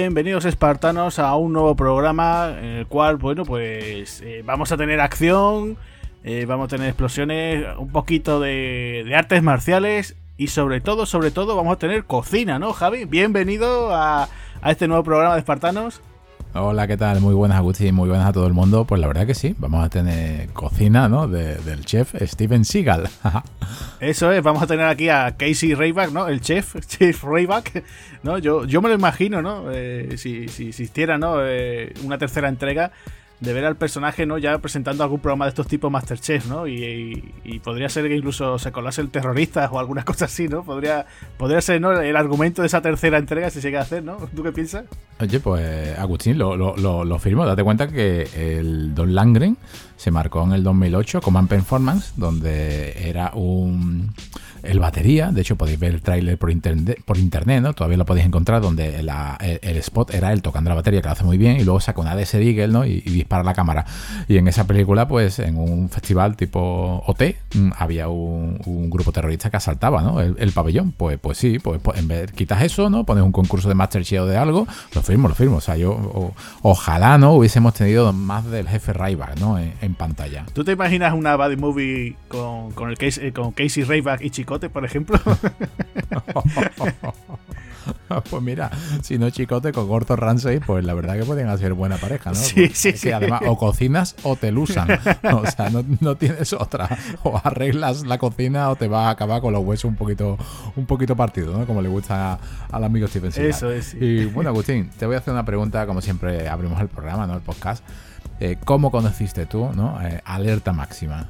Bienvenidos espartanos a un nuevo programa en el cual, bueno, pues eh, vamos a tener acción, eh, vamos a tener explosiones, un poquito de, de, artes marciales y sobre todo, sobre todo vamos a tener cocina, ¿no, Javi? Bienvenido a, a este nuevo programa de espartanos. Hola, ¿qué tal? Muy buenas, Agustín, muy buenas a todo el mundo. Pues la verdad que sí, vamos a tener cocina, ¿no? del chef Steven Seagal. Eso es, vamos a tener aquí a Casey Rayback, ¿no? El chef, Chef Rayback, ¿no? Yo, yo me lo imagino, ¿no? Eh, si, si, existiera, ¿no? Eh, una tercera entrega de ver al personaje, ¿no? Ya presentando algún programa de estos tipos Masterchef, ¿no? Y, podría ser que incluso se colase el terrorista o alguna cosa así, ¿no? Podría, podría ser, ¿no? El argumento de esa tercera entrega si se llega a hacer, ¿no? ¿Tú qué piensas? Oye, pues Agustín, lo, lo, lo, lo firmo. Date cuenta que el Don Langren se marcó en el 2008 Command Performance, donde era un el batería. De hecho, podéis ver el tráiler por internet, por internet, ¿no? Todavía lo podéis encontrar, donde el, spot era él tocando la batería, que lo hace muy bien, y luego saca una DS Eagle, ¿no? Y, dispara la cámara. Y en esa película, pues, en un festival tipo OT, mm, había un, grupo terrorista que asaltaba, ¿no? El, el, pabellón. Pues, pues sí, pues, pues, en vez quitas eso, ¿no? Pones un concurso de Masterchef o de algo, lo firmo, lo firmo. O sea, yo, ojalá, ¿no? Hubiésemos tenido más del jefe Ryback, ¿no? En, pantalla. ¿Tú te imaginas una bad movie con, con, el Casey, con Casey Ryback y Chicote, por ejemplo? pues mira, si no chicote con Gordo Ramsey, pues la verdad que pueden hacer buena pareja, ¿no? Sí, sí, que sí. además o cocinas o te lusan. O sea, no, no, tienes otra. O arreglas la cocina o te vas a acabar con los huesos un poquito, un poquito partidos, ¿no? Como le gusta al amigo Steven Seagal. Eso es. Sí. Y bueno, Agustín, te voy a hacer una pregunta, como siempre abrimos el programa, ¿no? El podcast. Eh, ¿Cómo conociste tú, ¿no? Eh, Alerta Máxima.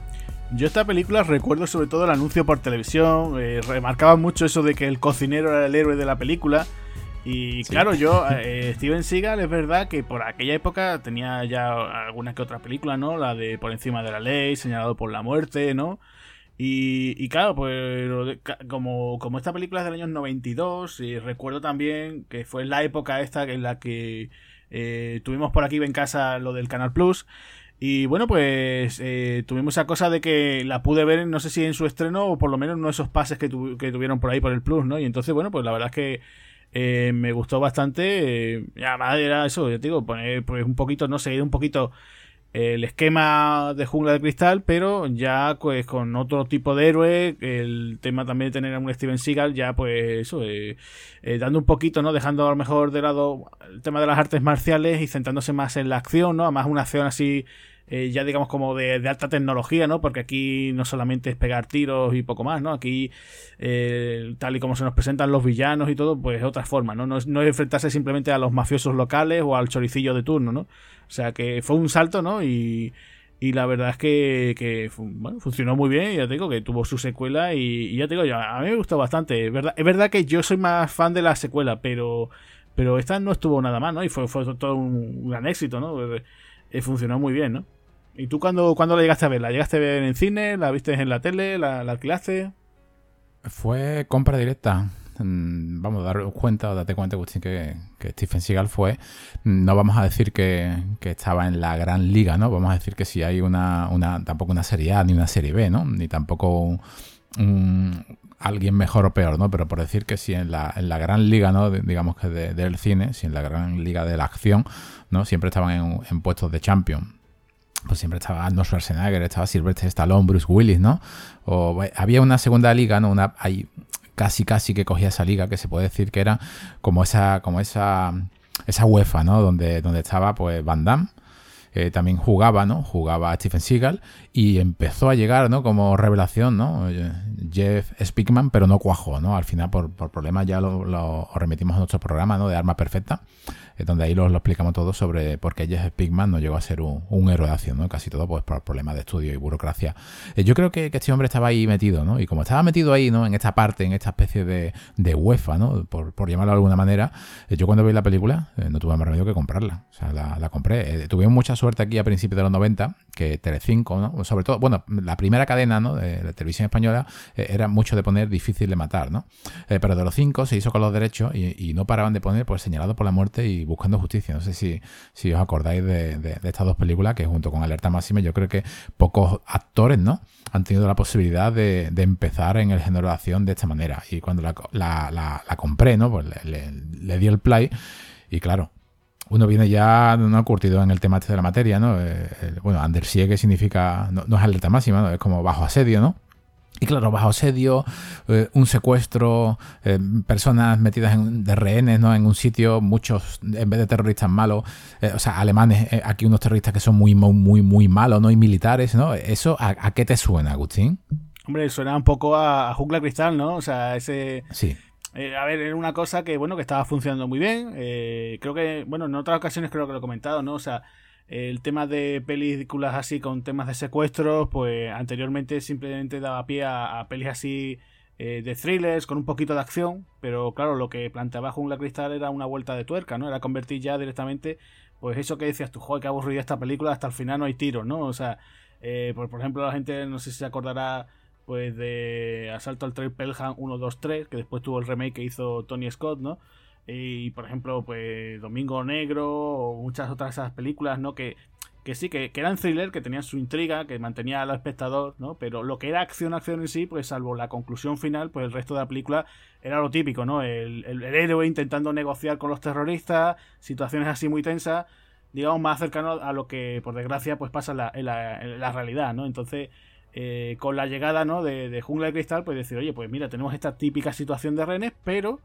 Yo esta película recuerdo sobre todo el anuncio por televisión, eh, remarcaba mucho eso de que el cocinero era el héroe de la película. Y sí. claro, yo, eh, Steven Seagal, es verdad que por aquella época tenía ya alguna que otra película, ¿no? La de Por encima de la ley, Señalado por la muerte, ¿no? Y, y claro, pues como, como esta película es del año 92, y recuerdo también que fue la época esta en la que eh, tuvimos por aquí en casa lo del Canal Plus. Y bueno, pues eh, tuvimos esa cosa de que la pude ver, no sé si en su estreno o por lo menos de esos pases que, tu, que tuvieron por ahí por el Plus, ¿no? Y entonces, bueno, pues la verdad es que eh, me gustó bastante. Eh, además era eso, yo te digo, poner pues un poquito, no seguir un poquito el esquema de jungla de cristal, pero ya pues con otro tipo de héroe, el tema también de tener a un Steven Seagal, ya pues eso, eh, eh, dando un poquito, ¿no? Dejando a lo mejor de lado el tema de las artes marciales y centrándose más en la acción, ¿no? Además una acción así eh, ya digamos como de, alta tecnología, ¿no? Porque aquí no solamente es pegar tiros y poco más, ¿no? Aquí, eh, tal y como se nos presentan los villanos y todo, pues es otra forma, ¿no? No es, no es enfrentarse simplemente a los mafiosos locales o al choricillo de turno, ¿no? O sea que fue un salto, ¿no? Y, y la verdad es que, que bueno, funcionó muy bien, ya te digo que tuvo su secuela y, ya te digo, ya, a mí me gustó bastante. Es verdad, es verdad que yo soy más fan de la secuela, pero, pero esta no estuvo nada mal, ¿no? Y fue, fue todo un gran éxito, ¿no? Eh, funcionó muy bien, ¿no? ¿Y tú cuándo, cuándo la llegaste a ver? ¿La llegaste a ver en cine? ¿La viste en la tele? ¿La, la alquilaste? Fue compra directa. Vamos a dar cuenta, date cuenta, Agustín, que, que Stephen Seagal fue. No vamos a decir que, que, estaba en la gran liga, ¿no? Vamos a decir que si hay una, una tampoco una serie A ni una serie B, ¿no? Ni tampoco un, alguien mejor o peor, ¿no? Pero por decir que si en la, en la gran liga, ¿no? Digamos que de, del cine, si en la gran liga de la acción, ¿no? Siempre estaban en, en puestos de champion pues siempre estaba Arnold Schwarzenegger, estaba Sylvester Stallone, Bruce Willis, ¿no? O había una segunda liga, ¿no? Una ahí casi casi que cogía esa liga que se puede decir que era como esa como esa esa UEFA, ¿no? Donde donde estaba pues Van Damme eh, también jugaba, ¿no? Jugaba Stephen Seagal y empezó a llegar, ¿no? Como revelación, ¿no? Jeff Speakman, pero no cuajó, ¿no? Al final, por, por problemas, ya lo, lo, remitimos a nuestro programa, ¿no? De Arma Perfecta, donde ahí lo, explicamos todo sobre por qué Jeff Speakman no llegó a ser un, un, héroe de acción, ¿no? Casi todo, pues, por problemas de estudio y burocracia. Eh, yo creo que, este hombre estaba ahí metido, ¿no? Y como estaba metido ahí, ¿no? En esta parte, en esta especie de, de UEFA, ¿no? Por, por llamarlo de alguna manera, eh, yo cuando vi la película no tuve más remedio que comprarla. O sea, la, la compré. tuvimos mucha suerte aquí a principios de los 90, que Telecinco, ¿no? Sobre todo, bueno, la primera cadena. De la televisión española eh, era mucho de poner difícil de matar, ¿no? Eh, pero de los cinco se hizo con los derechos y, no paraban de poner, pues, señalado por la muerte y buscando justicia. No sé si, si os acordáis de, estas dos películas, que junto con Alerta Máxima, yo creo que pocos actores, ¿no? Han tenido la posibilidad de, empezar en el género de acción de esta manera. Y cuando la compré, ¿no? Pues le, le, le di el play Y claro, uno viene ya no curtido en el tema este de la materia, ¿no? Eh, bueno, Andersie, que significa, no, es alerta máxima, ¿no? Es como bajo asedio, ¿no? Y claro, bajo asedio, eh, un secuestro, eh, personas metidas en, de rehenes ¿no? en un sitio, muchos, en vez de terroristas malos, o sea, alemanes, aquí unos terroristas que son muy, muy, muy, muy malos, ¿no? Y militares, ¿no? ¿Eso a, qué te suena, Agustín? Hombre, suena un poco a, a Jungla Cristal, ¿no? O sea, ese... Sí eh, a ver, era una cosa que, bueno, que estaba funcionando muy bien. Eh, creo que, bueno, en otras ocasiones creo que lo he comentado, ¿no? O sea, el tema de películas así con temas de secuestros, pues anteriormente simplemente daba pie a, a pelis así eh, de thrillers con un poquito de acción, pero claro, lo que planteaba Jungla Cristal era una vuelta de tuerca, ¿no? Era convertir ya directamente, pues eso que decías tú, joder, qué aburrida esta película, hasta el final no hay tiros, ¿no? O sea, por, por ejemplo, la gente, no sé si se acordará pues de Asalto al Trail Pelham 1, 2, 3, que después tuvo el remake que hizo Tony Scott, ¿no? Y por ejemplo, pues Domingo Negro o muchas otras esas películas, ¿no? Que, que sí, que, eran thriller, que tenían su intriga, que mantenía al espectador, ¿no? Pero lo que era acción, acción en sí, pues salvo la conclusión final, pues el resto de la película era lo típico, ¿no? El, el, héroe intentando negociar con los terroristas, situaciones así muy tensas, digamos, más cercano a lo que, por desgracia, pues pasa en la, la realidad, ¿no? Entonces eh, con la llegada ¿no? de, Jungla de Cristal, pues decir, oye, pues mira, tenemos esta típica situación de renes, pero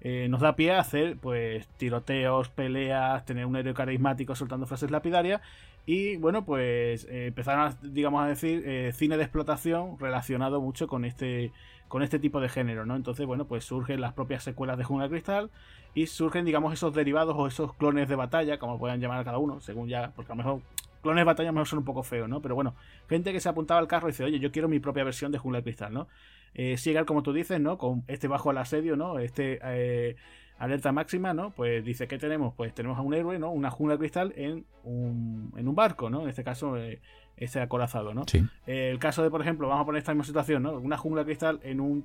eh, nos da pie a hacer pues tiroteos, peleas, tener un héroe carismático soltando frases lapidarias y bueno, pues eh, empezaron, a, digamos, a decir cine de explotación relacionado mucho con este con este tipo de género, ¿no? Entonces, bueno, pues surgen las propias secuelas de Jungla de Cristal y surgen, digamos, esos derivados o esos clones de batalla, como puedan llamar a cada uno, según ya, porque a lo mejor clones de batalla mejor son un poco feos, ¿no? Pero bueno, gente que se apuntaba al carro y dice, oye, yo quiero mi propia versión de Jungla de Cristal, ¿no? Eh, como tú dices, ¿no? Con este bajo al asedio, ¿no? Este eh, alerta máxima, ¿no? Pues dice, ¿qué tenemos? Pues tenemos a un héroe, ¿no? Una jungla de cristal en un, en un barco, ¿no? En este caso, eh, este acorazado, ¿no? Sí. el caso de, por ejemplo, vamos a poner esta misma situación, ¿no? Una jungla de cristal en un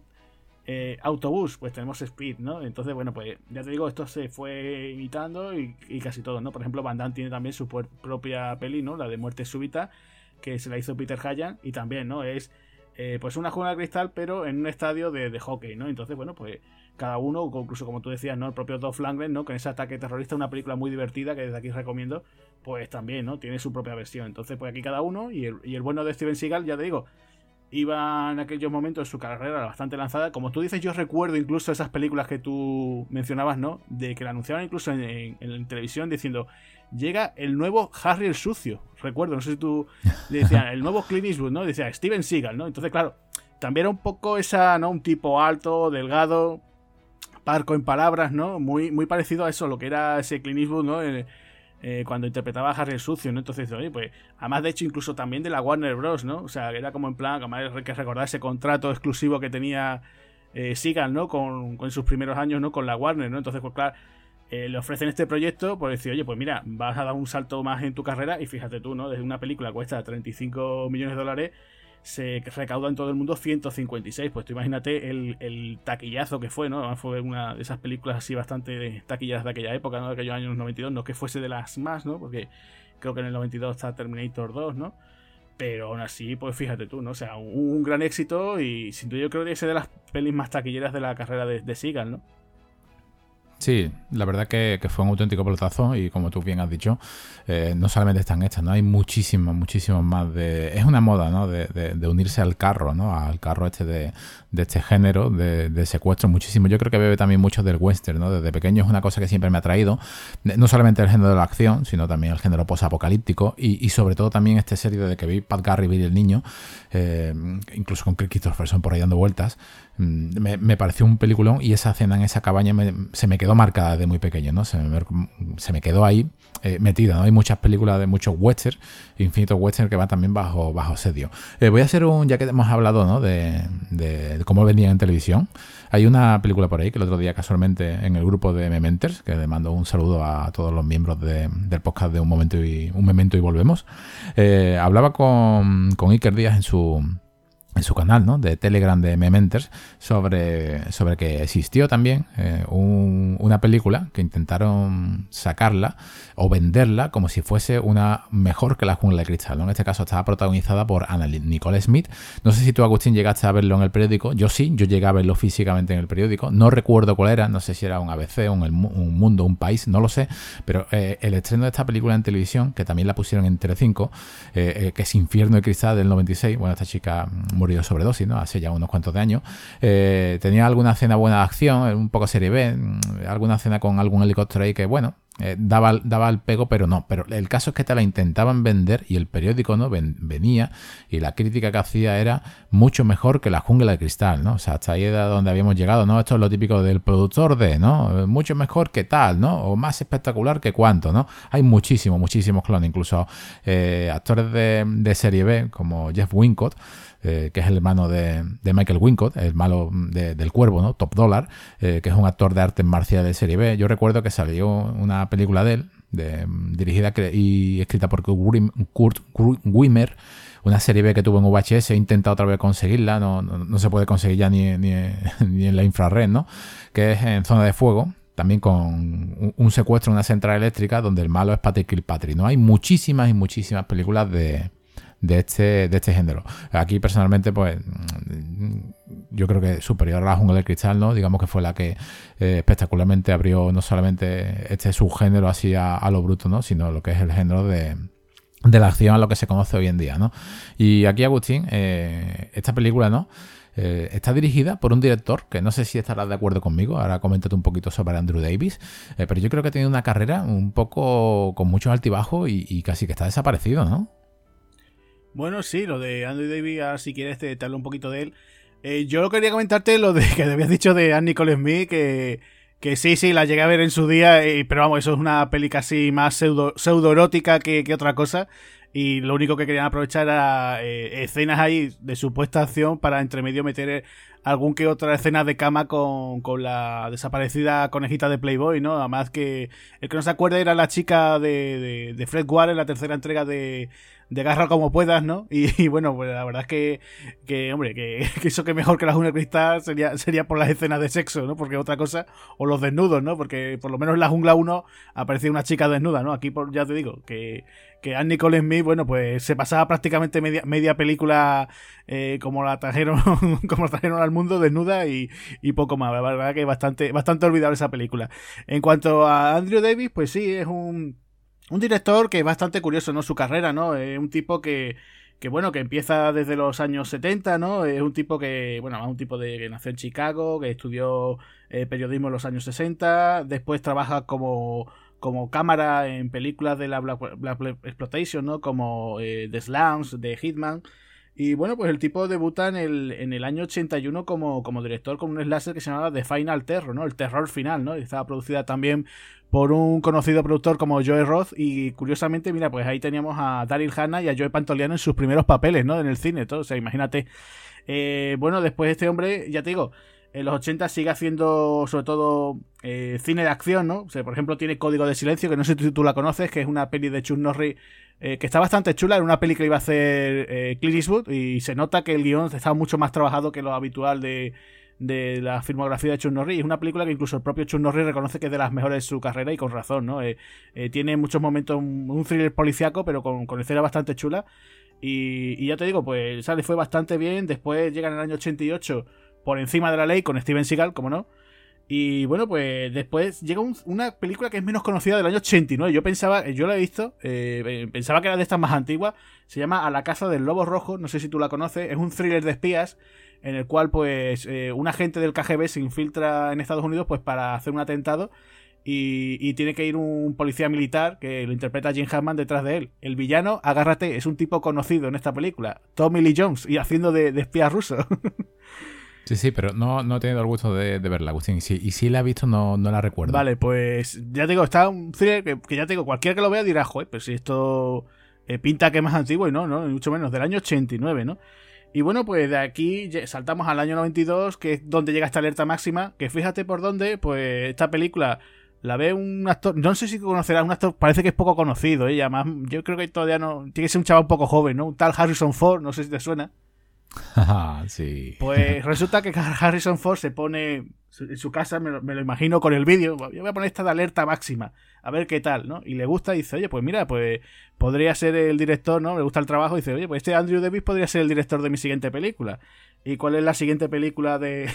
eh, autobús, pues tenemos Speed, ¿no? Entonces, bueno, pues ya te digo, esto se fue imitando y, casi todo, ¿no? Por ejemplo, Van Damme tiene también su propia peli, ¿no? La de Muerte Súbita, que se la hizo Peter Hayan y también, ¿no? Es eh, pues una jungla de cristal, pero en un estadio de, hockey, ¿no? Entonces, bueno, pues cada uno, incluso como tú decías, ¿no? El propio Dolph Lundgren, ¿no? Con ese ataque terrorista, una película muy divertida que desde aquí recomiendo, pues también, ¿no? Tiene su propia versión. Entonces, pues aquí cada uno y el, y el bueno de Steven Seagal, ya te digo, iba en aquellos momentos su carrera bastante lanzada. Como tú dices, yo recuerdo incluso esas películas que tú mencionabas, ¿no? De que la anunciaban incluso en, televisión diciendo, llega el nuevo Harry el Sucio. Recuerdo, no sé si tú le decían, el nuevo Clint Eastwood, ¿no? Decía Steven Seagal, ¿no? Entonces, claro, también era un poco esa, ¿no? Un tipo alto, delgado, parco en palabras, ¿no? Muy, muy parecido a eso, lo que era ese Clint Eastwood, ¿no? Eh, cuando interpretaba a Harry Sucio, ¿no? Entonces, oye, pues, además de hecho, incluso también de la Warner Bros., ¿no? O sea, era como en plan, como hay que recordar ese contrato exclusivo que tenía eh, Seagal, ¿no? Con, sus primeros años, ¿no? Con la Warner, ¿no? Entonces, pues, claro, eh, le ofrecen este proyecto por decir, oye, pues mira, vas a dar un salto más en tu carrera y fíjate tú, ¿no? Desde una película cuesta 35 millones de dólares se recauda en todo el mundo 156. Pues tú imagínate el, taquillazo que fue, ¿no? Fue una de esas películas así bastante taquilladas de aquella época, ¿no? De aquellos años 92, no que fuese de las más, ¿no? Porque creo que en el 92 está Terminator 2, ¿no? Pero aún así, pues fíjate tú, ¿no? O sea, un, gran éxito y sin duda yo creo que es de las pelis más taquilleras de la carrera de, de ¿no? Sí, la verdad que, fue un auténtico pelotazo y como tú bien has dicho, eh, no solamente están hechas, ¿no? Hay muchísimas, muchísimas más de... Es una moda, ¿no? De, de, unirse al carro, ¿no? Al carro este de, de este género, de, secuestro, muchísimo. Yo creo que bebe también mucho del western, ¿no? Desde pequeño es una cosa que siempre me ha traído, no solamente el género de la acción, sino también el género posapocalíptico y, y sobre todo también este serie de que vi Pat Garry y el niño, eh, incluso con Christopherson por ahí dando vueltas, mm, me, pareció un peliculón y esa cena en esa cabaña se me quedó marcada desde muy pequeño, ¿no? Se me, se me quedó ahí eh, metida, ¿no? Hay muchas películas de muchos westerns, infinitos westerns que van también bajo, bajo sedio. Eh, voy a hacer un, ya que hemos hablado, ¿no? De, cómo vendían en televisión. Hay una película por ahí que el otro día casualmente en el grupo de Mementers, que le mando un saludo a todos los miembros del podcast de Un Momento y Un Memento y Volvemos, eh, hablaba con, con Iker Díaz en su en su canal ¿no? de Telegram de Mementers sobre, sobre que existió también eh, una película que intentaron sacarla o venderla como si fuese una mejor que la jungla de cristal. En este caso estaba protagonizada por Anna Nicole Smith. No sé si tú, Agustín, llegaste a verlo en el periódico. Yo sí, yo llegué a verlo físicamente en el periódico. No recuerdo cuál era, no sé si era un ABC, un, un mundo, un país, no lo sé. Pero eh, el estreno de esta película en televisión, que también la pusieron en Telecinco, eh, que es Infierno de Cristal del 96, bueno, esta chica murió sobredosis, ¿no? Hace ya unos cuantos de años. Eh, tenía alguna escena buena de acción, un poco serie B, mm, alguna escena con algún helicóptero ahí que, bueno, eh, daba, daba el pego, pero no. Pero el caso es que te la intentaban vender y el periódico no venía y la crítica que hacía era mucho mejor que la jungla de cristal, ¿no? O sea, hasta ahí era donde habíamos llegado, ¿no? Esto es lo típico del productor de, ¿no? Mucho mejor que tal, ¿no? O más espectacular que cuánto, ¿no? Hay muchísimos, muchísimos clones, incluso eh, actores de, de serie B como Jeff Wincott eh, que es el hermano de, Michael Wincott, el malo del cuervo, ¿no? Top Dollar, eh, que es un actor de artes marciales de serie B. Yo recuerdo que salió una película de él, dirigida y escrita por Kurt Wimmer, una serie B que tuvo en VHS, he intentado otra vez conseguirla, no, se puede conseguir ya ni, ni, en la infrared, ¿no? Que es en Zona de Fuego, también con un, secuestro en una central eléctrica donde el malo es Patrick Kilpatrick, ¿no? Hay muchísimas y muchísimas películas de, de este, de este género. Aquí personalmente, pues yo creo que superior a la jungla del cristal, ¿no? Digamos que fue la que eh, espectacularmente abrió no solamente este subgénero así a, lo bruto, ¿no? Sino lo que es el género de, la acción a lo que se conoce hoy en día, ¿no? Y aquí, Agustín, eh, esta película, ¿no? Eh, está dirigida por un director que no sé si estarás de acuerdo conmigo. Ahora coméntate un poquito sobre Andrew Davis. pero yo creo que ha tenido una carrera un poco con muchos altibajos y, y casi que está desaparecido, ¿no? Bueno, sí, lo de Andrew Davis, si quieres te, te hablo un poquito de él. Eh, yo quería comentarte lo de que te habías dicho de Anne Nicole Smith, que, que sí, sí, la llegué a ver en su día, eh, pero vamos, eso es una peli casi más pseudo, pseudo erótica que, otra cosa. Y lo único que querían aprovechar era eh, escenas ahí de supuesta acción para entre medio meter algún que otra escena de cama con, con, la desaparecida conejita de Playboy, ¿no? Además que el que no se acuerda era la chica de, de, de Fred Ward en la tercera entrega de, de garra como puedas, ¿no? Y, bueno, pues la verdad es que, que hombre, que, eso que mejor que la jungla cristal sería, sería por las escenas de sexo, ¿no? Porque otra cosa, o los desnudos, ¿no? Porque por lo menos en la jungla 1 aparecía una chica desnuda, ¿no? Aquí ya te digo, que, que Anne Nicole Smith, bueno, pues se pasaba prácticamente media, media película eh, como la trajeron, como la trajeron al mundo desnuda y, y poco más. La verdad que bastante, bastante olvidable esa película. En cuanto a Andrew Davis, pues sí, es un un director que es bastante curioso, ¿no? Su carrera, ¿no? Es un tipo que, que bueno, que empieza desde los años 70, ¿no? Es un tipo que, bueno, es un tipo de, que nació en Chicago, que estudió eh, periodismo en los años 60, después trabaja como, como cámara en películas de la Black, Exploitation, ¿no? Como eh, The Slams, de Hitman. Y bueno, pues el tipo debuta en el, en el año 81 como, como director con un slasher que se llamaba The Final Terror, ¿no? El terror final, ¿no? Y estaba producida también por un conocido productor como Joe Roth y curiosamente, mira, pues ahí teníamos a Daryl Hannah y a Joe Pantoliano en sus primeros papeles, ¿no? En el cine, todo, o sea, imagínate. Eh, bueno, después este hombre, ya te digo, en los 80 sigue haciendo sobre todo eh, cine de acción, ¿no? O sea, por ejemplo, tiene Código de Silencio, que no sé si tú la conoces, que es una peli de Chuck Norris eh, que está bastante chula, era una peli que iba a hacer eh, Clint Eastwood y se nota que el guion está mucho más trabajado que lo habitual de, la filmografía de Chuck Norris. Es una película que incluso el propio Chuck Norris reconoce que es de las mejores de su carrera y con razón, ¿no? Eh, tiene muchos momentos un, thriller policiaco, pero con, con escena bastante chula. Y, y, ya te digo, pues sale fue bastante bien. Después llega en el año 88 por encima de la ley con Steven Seagal, como no. Y bueno, pues después llega una película que es menos conocida del año 89. Yo pensaba, yo la he visto, eh, pensaba que era de estas más antiguas. Se llama A la casa del lobo rojo, no sé si tú la conoces. Es un thriller de espías en el cual pues eh, un agente del KGB se infiltra en Estados Unidos pues para hacer un atentado. Y, tiene que ir un policía militar que lo interpreta Jim Hammond detrás de él. El villano, agárrate, es un tipo conocido en esta película, Tommy Lee Jones, y haciendo de, de espía ruso. Sí, sí, pero no, no he tenido el gusto de, verla, Agustín. Y si, y si la he visto, no, no la recuerdo. Vale, pues ya te digo, está un thriller que, ya te digo, cualquiera que lo vea dirá, joder, pero si esto eh, pinta que es más antiguo y no, no, mucho menos, del año 89, ¿no? Y bueno, pues de aquí saltamos al año 92, que es donde llega esta alerta máxima, que fíjate por dónde, pues esta película la ve un actor, no sé si conocerás, un actor, parece que es poco conocido, ¿eh? además yo creo que todavía no, tiene que ser un chaval un poco joven, ¿no? Un tal Harrison Ford, no sé si te suena. Pues resulta que Harrison Ford se pone en su casa, me lo, imagino con el vídeo, yo voy a poner esta de alerta máxima, a ver qué tal, ¿no? Y le gusta y dice, oye, pues mira, pues podría ser el director, ¿no? Le gusta el trabajo y dice, oye, pues este Andrew Davis podría ser el director de mi siguiente película. ¿Y cuál es la siguiente película de,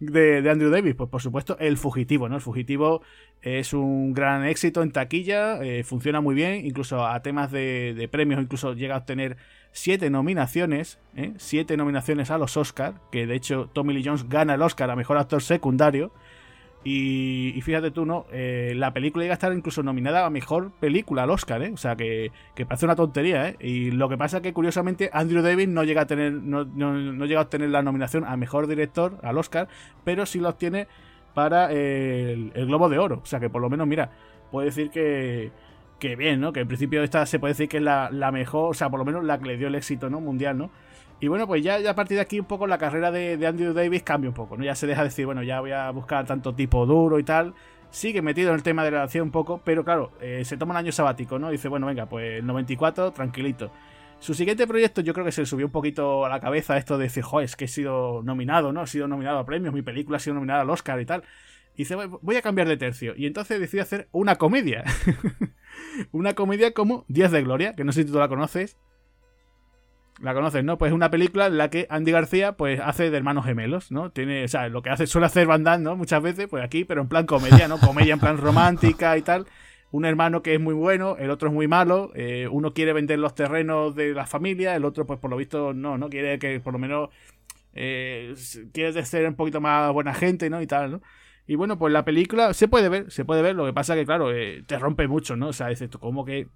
de, Andrew Davis? Pues por supuesto El Fugitivo, ¿no? El Fugitivo es un gran éxito en taquilla, eh, funciona muy bien, incluso a temas de, premios, incluso llega a obtener siete nominaciones, ¿eh? siete nominaciones a los Oscars, que de hecho Tommy Lee Jones gana el Oscar a Mejor Actor Secundario. Y, fíjate tú, ¿no? Eh, la película llega a estar incluso nominada a mejor película al Oscar, ¿eh? O sea, que, parece una tontería, ¿eh? Y lo que pasa es que curiosamente Andrew Davis no llega a tener, no, llega a obtener la nominación a mejor director al Oscar, pero sí lo obtiene para el, Globo de Oro. O sea, que por lo menos, mira, puede decir que, que bien, ¿no? Que en principio esta se puede decir que es la, la mejor, o sea, por lo menos la que le dio el éxito, ¿no? Mundial, ¿no? Y bueno, pues ya, a partir de aquí un poco la carrera de, Andrew Davis cambia un poco, ¿no? Ya se deja decir, bueno, ya voy a buscar tanto tipo duro y tal. Sigue metido en el tema de la acción un poco, pero claro, eh, se toma un año sabático, ¿no? Dice, bueno, venga, pues el 94, tranquilito. Su siguiente proyecto yo creo que se le subió un poquito a la cabeza esto de decir, joder, es que he sido nominado, ¿no? He sido nominado a premios, mi película ha sido nominada al Oscar y tal. Y dice, voy a cambiar de tercio. Y entonces decide hacer una comedia. una comedia como Días de Gloria, que no sé si tú la conoces. La conoces, ¿no? Pues es una película en la que Andy García pues hace de hermanos gemelos, ¿no? Tiene, o sea, lo que hace suele hacer Van ¿no? Muchas veces, pues aquí, pero en plan comedia, ¿no? Comedia en plan romántica y tal. Un hermano que es muy bueno, el otro es muy malo, eh, uno quiere vender los terrenos de la familia, el otro pues por lo visto no, ¿no? Quiere que por lo menos eh, quiere ser un poquito más buena gente, ¿no? Y tal, ¿no? Y bueno, pues la película se puede ver, se puede ver, lo que pasa que claro, eh, te rompe mucho, ¿no? O sea, es esto, como que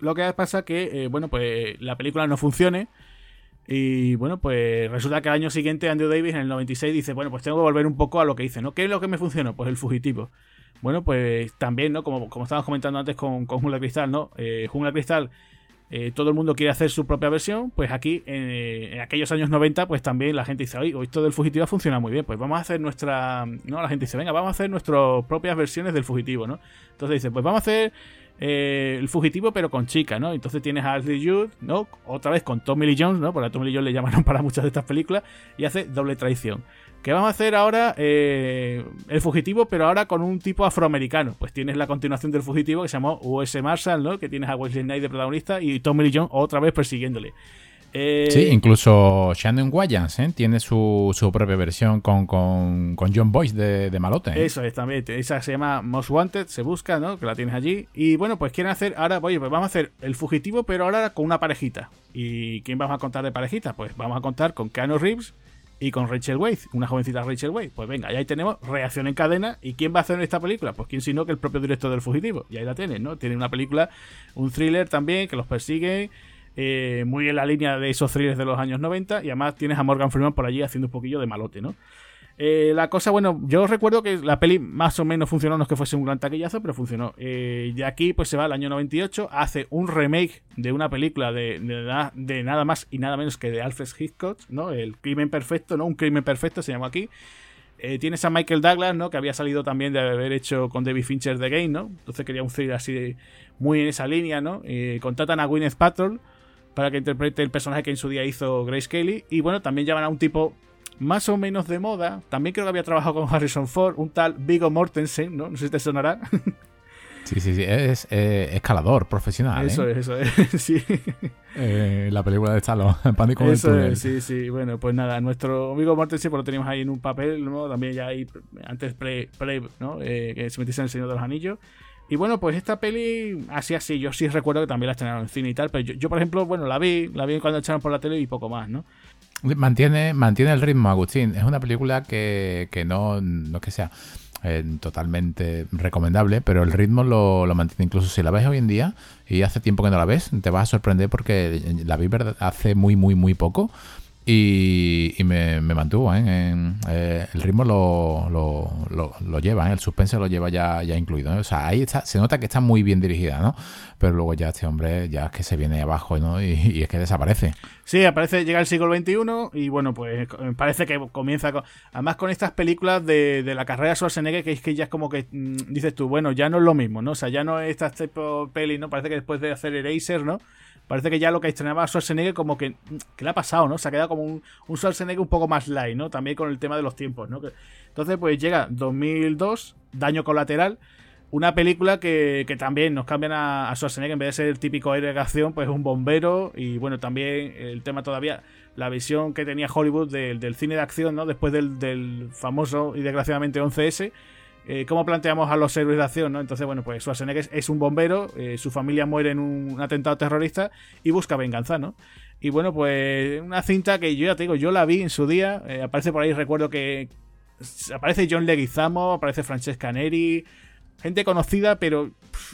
lo que pasa que, eh, bueno, pues la película no funcione. Y bueno, pues resulta que al año siguiente Andrew Davis en el 96 dice, bueno, pues tengo que volver un poco a lo que hice, ¿no? ¿Qué es lo que me funcionó? Pues el fugitivo. Bueno, pues también, ¿no? Como, como estábamos comentando antes con, con Jungla Cristal, ¿no? Eh, Jungla Cristal, eh, todo el mundo quiere hacer su propia versión, pues aquí, en aquellos años 90, pues también la gente dice, oye, esto del fugitivo funciona muy bien, pues vamos a hacer nuestra... No, la gente dice, venga, vamos a hacer nuestras propias versiones del fugitivo, ¿no? Entonces dice, pues vamos a hacer eh, el fugitivo, pero con chica, ¿no? Entonces tienes a Ashley Judd, ¿no? Otra vez con Tommy Lee Jones, ¿no? Porque a Tommy Lee Jones le llamaron para muchas de estas películas y hace doble traición. ¿Qué vamos a hacer ahora? Eh, el fugitivo, pero ahora con un tipo afroamericano. Pues tienes la continuación del fugitivo que se llamó US Marshall, ¿no? Que tienes a Wesley Knight de protagonista y Tommy Lee Jones otra vez persiguiéndole. Eh, sí, incluso Shannon Wayans ¿eh? tiene su, propia versión con, John Boyce de, Malote. ¿eh? Eso es, también. Esa se llama Most Wanted, se busca, ¿no? Que la tienes allí. Y bueno, pues quieren hacer ahora, oye, pues vamos a hacer el fugitivo, pero ahora con una parejita. ¿Y quién vamos a contar de parejita? Pues vamos a contar con Keanu Reeves y con Rachel Wade, una jovencita Rachel Wade. Pues venga, ahí tenemos reacción en cadena. ¿Y quién va a hacer esta película? Pues quién sino que el propio director del fugitivo. Y ahí la tienes, ¿no? Tiene una película, un thriller también, que los persigue eh, muy en la línea de esos thrillers de los años 90 y además tienes a Morgan Freeman por allí haciendo un poquillo de malote, ¿no? Eh, la cosa, bueno, yo recuerdo que la peli más o menos funcionó, no es que fuese un gran taquillazo, pero funcionó. Eh, y aquí pues se va al año 98, hace un remake de una película de, de, nada más y nada menos que de Alfred Hitchcock, ¿no? El crimen perfecto, ¿no? Un crimen perfecto se llama aquí. tienes a Michael Douglas, ¿no? Que había salido también de haber hecho con David Fincher The Game, ¿no? Entonces quería un thriller así muy en esa línea, ¿no? contratan a Gwyneth Paltrow para que interprete el personaje que en su día hizo Grace Kelly. Y bueno, también llaman a un tipo más o menos de moda. También creo que había trabajado con Harrison Ford, un tal Vigo Mortensen, ¿no? No sé si te sonará. Sí, sí, sí, es eh, escalador profesional. Eso ¿eh? es, eso es, sí. Eh, la película de Stallone, Pánico Eso es, sí, sí. Bueno, pues nada, nuestro amigo Mortensen pues lo teníamos ahí en un papel, ¿no? También ya ahí, antes pre, pre ¿no? que se metiese en El Señor de los Anillos. Y bueno, pues esta peli, así así, yo sí recuerdo que también la estrenaron en cine y tal, pero yo, por ejemplo, bueno, la vi, la vi cuando echaron por la tele y poco más, ¿no? Mantiene, mantiene el ritmo, Agustín. Es una película que, que no, no es que sea eh, totalmente recomendable, pero el ritmo lo, lo, mantiene. Incluso si la ves hoy en día y hace tiempo que no la ves, te vas a sorprender porque la vi hace muy, muy, muy poco y, me, mantuvo, ¿eh? En, eh, el ritmo lo, lo, lo, lleva, ¿eh? el suspense lo lleva ya, ya incluido. O sea, ahí está, se nota que está muy bien dirigida, ¿no? Pero luego ya este hombre ya es que se viene abajo, ¿no? Y, es que desaparece. Sí, aparece, llega el siglo XXI y bueno, pues parece que comienza con, además con estas películas de, la carrera de Schwarzenegger que es que ya es como que mm, dices tú, bueno, ya no es lo mismo, ¿no? O sea, ya no es de peli, ¿no? Parece que después de hacer Eraser, ¿no? Parece que ya lo que estrenaba Schwarzenegger como que, que le ha pasado, ¿no? Se ha quedado como un, Schwarzenegger un poco más light, ¿no? También con el tema de los tiempos, ¿no? Entonces, pues llega 2002, Daño Colateral, una película que, que también nos cambian a, a, Schwarzenegger, en vez de ser el típico héroe de acción, pues un bombero. Y bueno, también el tema todavía, la visión que tenía Hollywood del, del cine de acción, ¿no? Después del, del famoso y desgraciadamente 11S. Eh, cómo planteamos a los héroes de acción, ¿no? Entonces, bueno, pues Schwarzenegger es, un bombero, eh, su familia muere en un, atentado terrorista y busca venganza, ¿no? Y bueno, pues una cinta que yo ya te digo, yo la vi en su día, eh, aparece por ahí, recuerdo que aparece John Leguizamo, aparece Francesca Neri, gente conocida, pero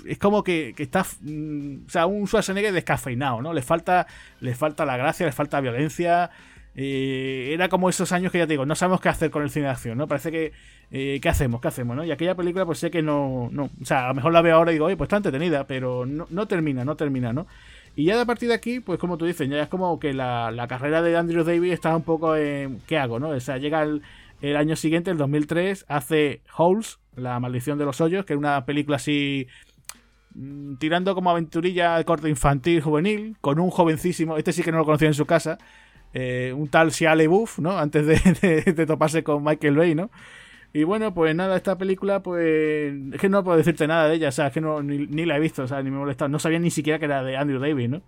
es como que, está, mm, o sea, un Schwarzenegger descafeinado, ¿no? Le falta, le falta la gracia, le falta violencia. Eh, era como esos años que ya te digo, no sabemos qué hacer con el cine de acción, ¿no? Parece que, eh, ¿qué hacemos? ¿Qué hacemos? ¿no? Y aquella película, pues sé que no, no, o sea, a lo mejor la veo ahora y digo, oye, pues está entretenida, pero no, no termina, no termina, ¿no? Y ya de a partir de aquí, pues como tú dices, ya es como que la, la carrera de Andrew Davis está un poco en, ¿qué hago, no? O sea, llega el, el año siguiente, el 2003, hace Holes, La maldición de los hoyos, que es una película así mm, tirando como aventurilla de corte infantil, juvenil, con un jovencísimo, este sí que no lo conocía en su casa, eh, un tal Shia LaBeouf, ¿no? Antes de, toparse con Michael Bay, ¿no? Y bueno, pues nada, esta película, pues. Es que no puedo decirte nada de ella, o sea, es que no, ni, la he visto, o sea, ni me he molestado. No sabía ni siquiera que era de Andrew Davis, ¿no?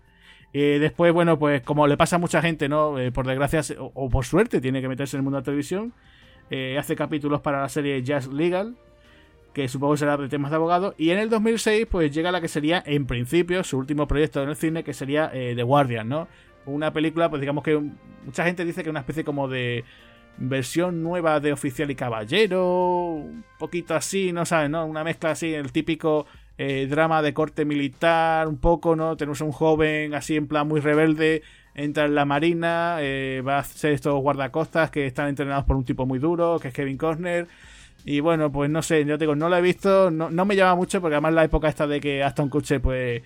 Y después, bueno, pues como le pasa a mucha gente, ¿no? Eh, por desgracia o, por suerte, tiene que meterse en el mundo de la televisión. Eh, hace capítulos para la serie Just Legal, que supongo será de temas de abogado. Y en el 2006, pues llega la que sería, en principio, su último proyecto en el cine, que sería The Guardian, ¿no? Una película, pues digamos que mucha gente dice que es una especie como de versión nueva de Oficial y Caballero, un poquito así, no sabes, ¿no? Una mezcla así, el típico eh, drama de corte militar, un poco, ¿no? Tenemos a un joven así en plan muy rebelde, entra en la marina, eh, va a ser estos guardacostas que están entrenados por un tipo muy duro, que es Kevin Costner. Y bueno, pues no sé, yo te digo, no lo he visto, no, no me llama mucho porque además la época esta de que Aston Kutcher pues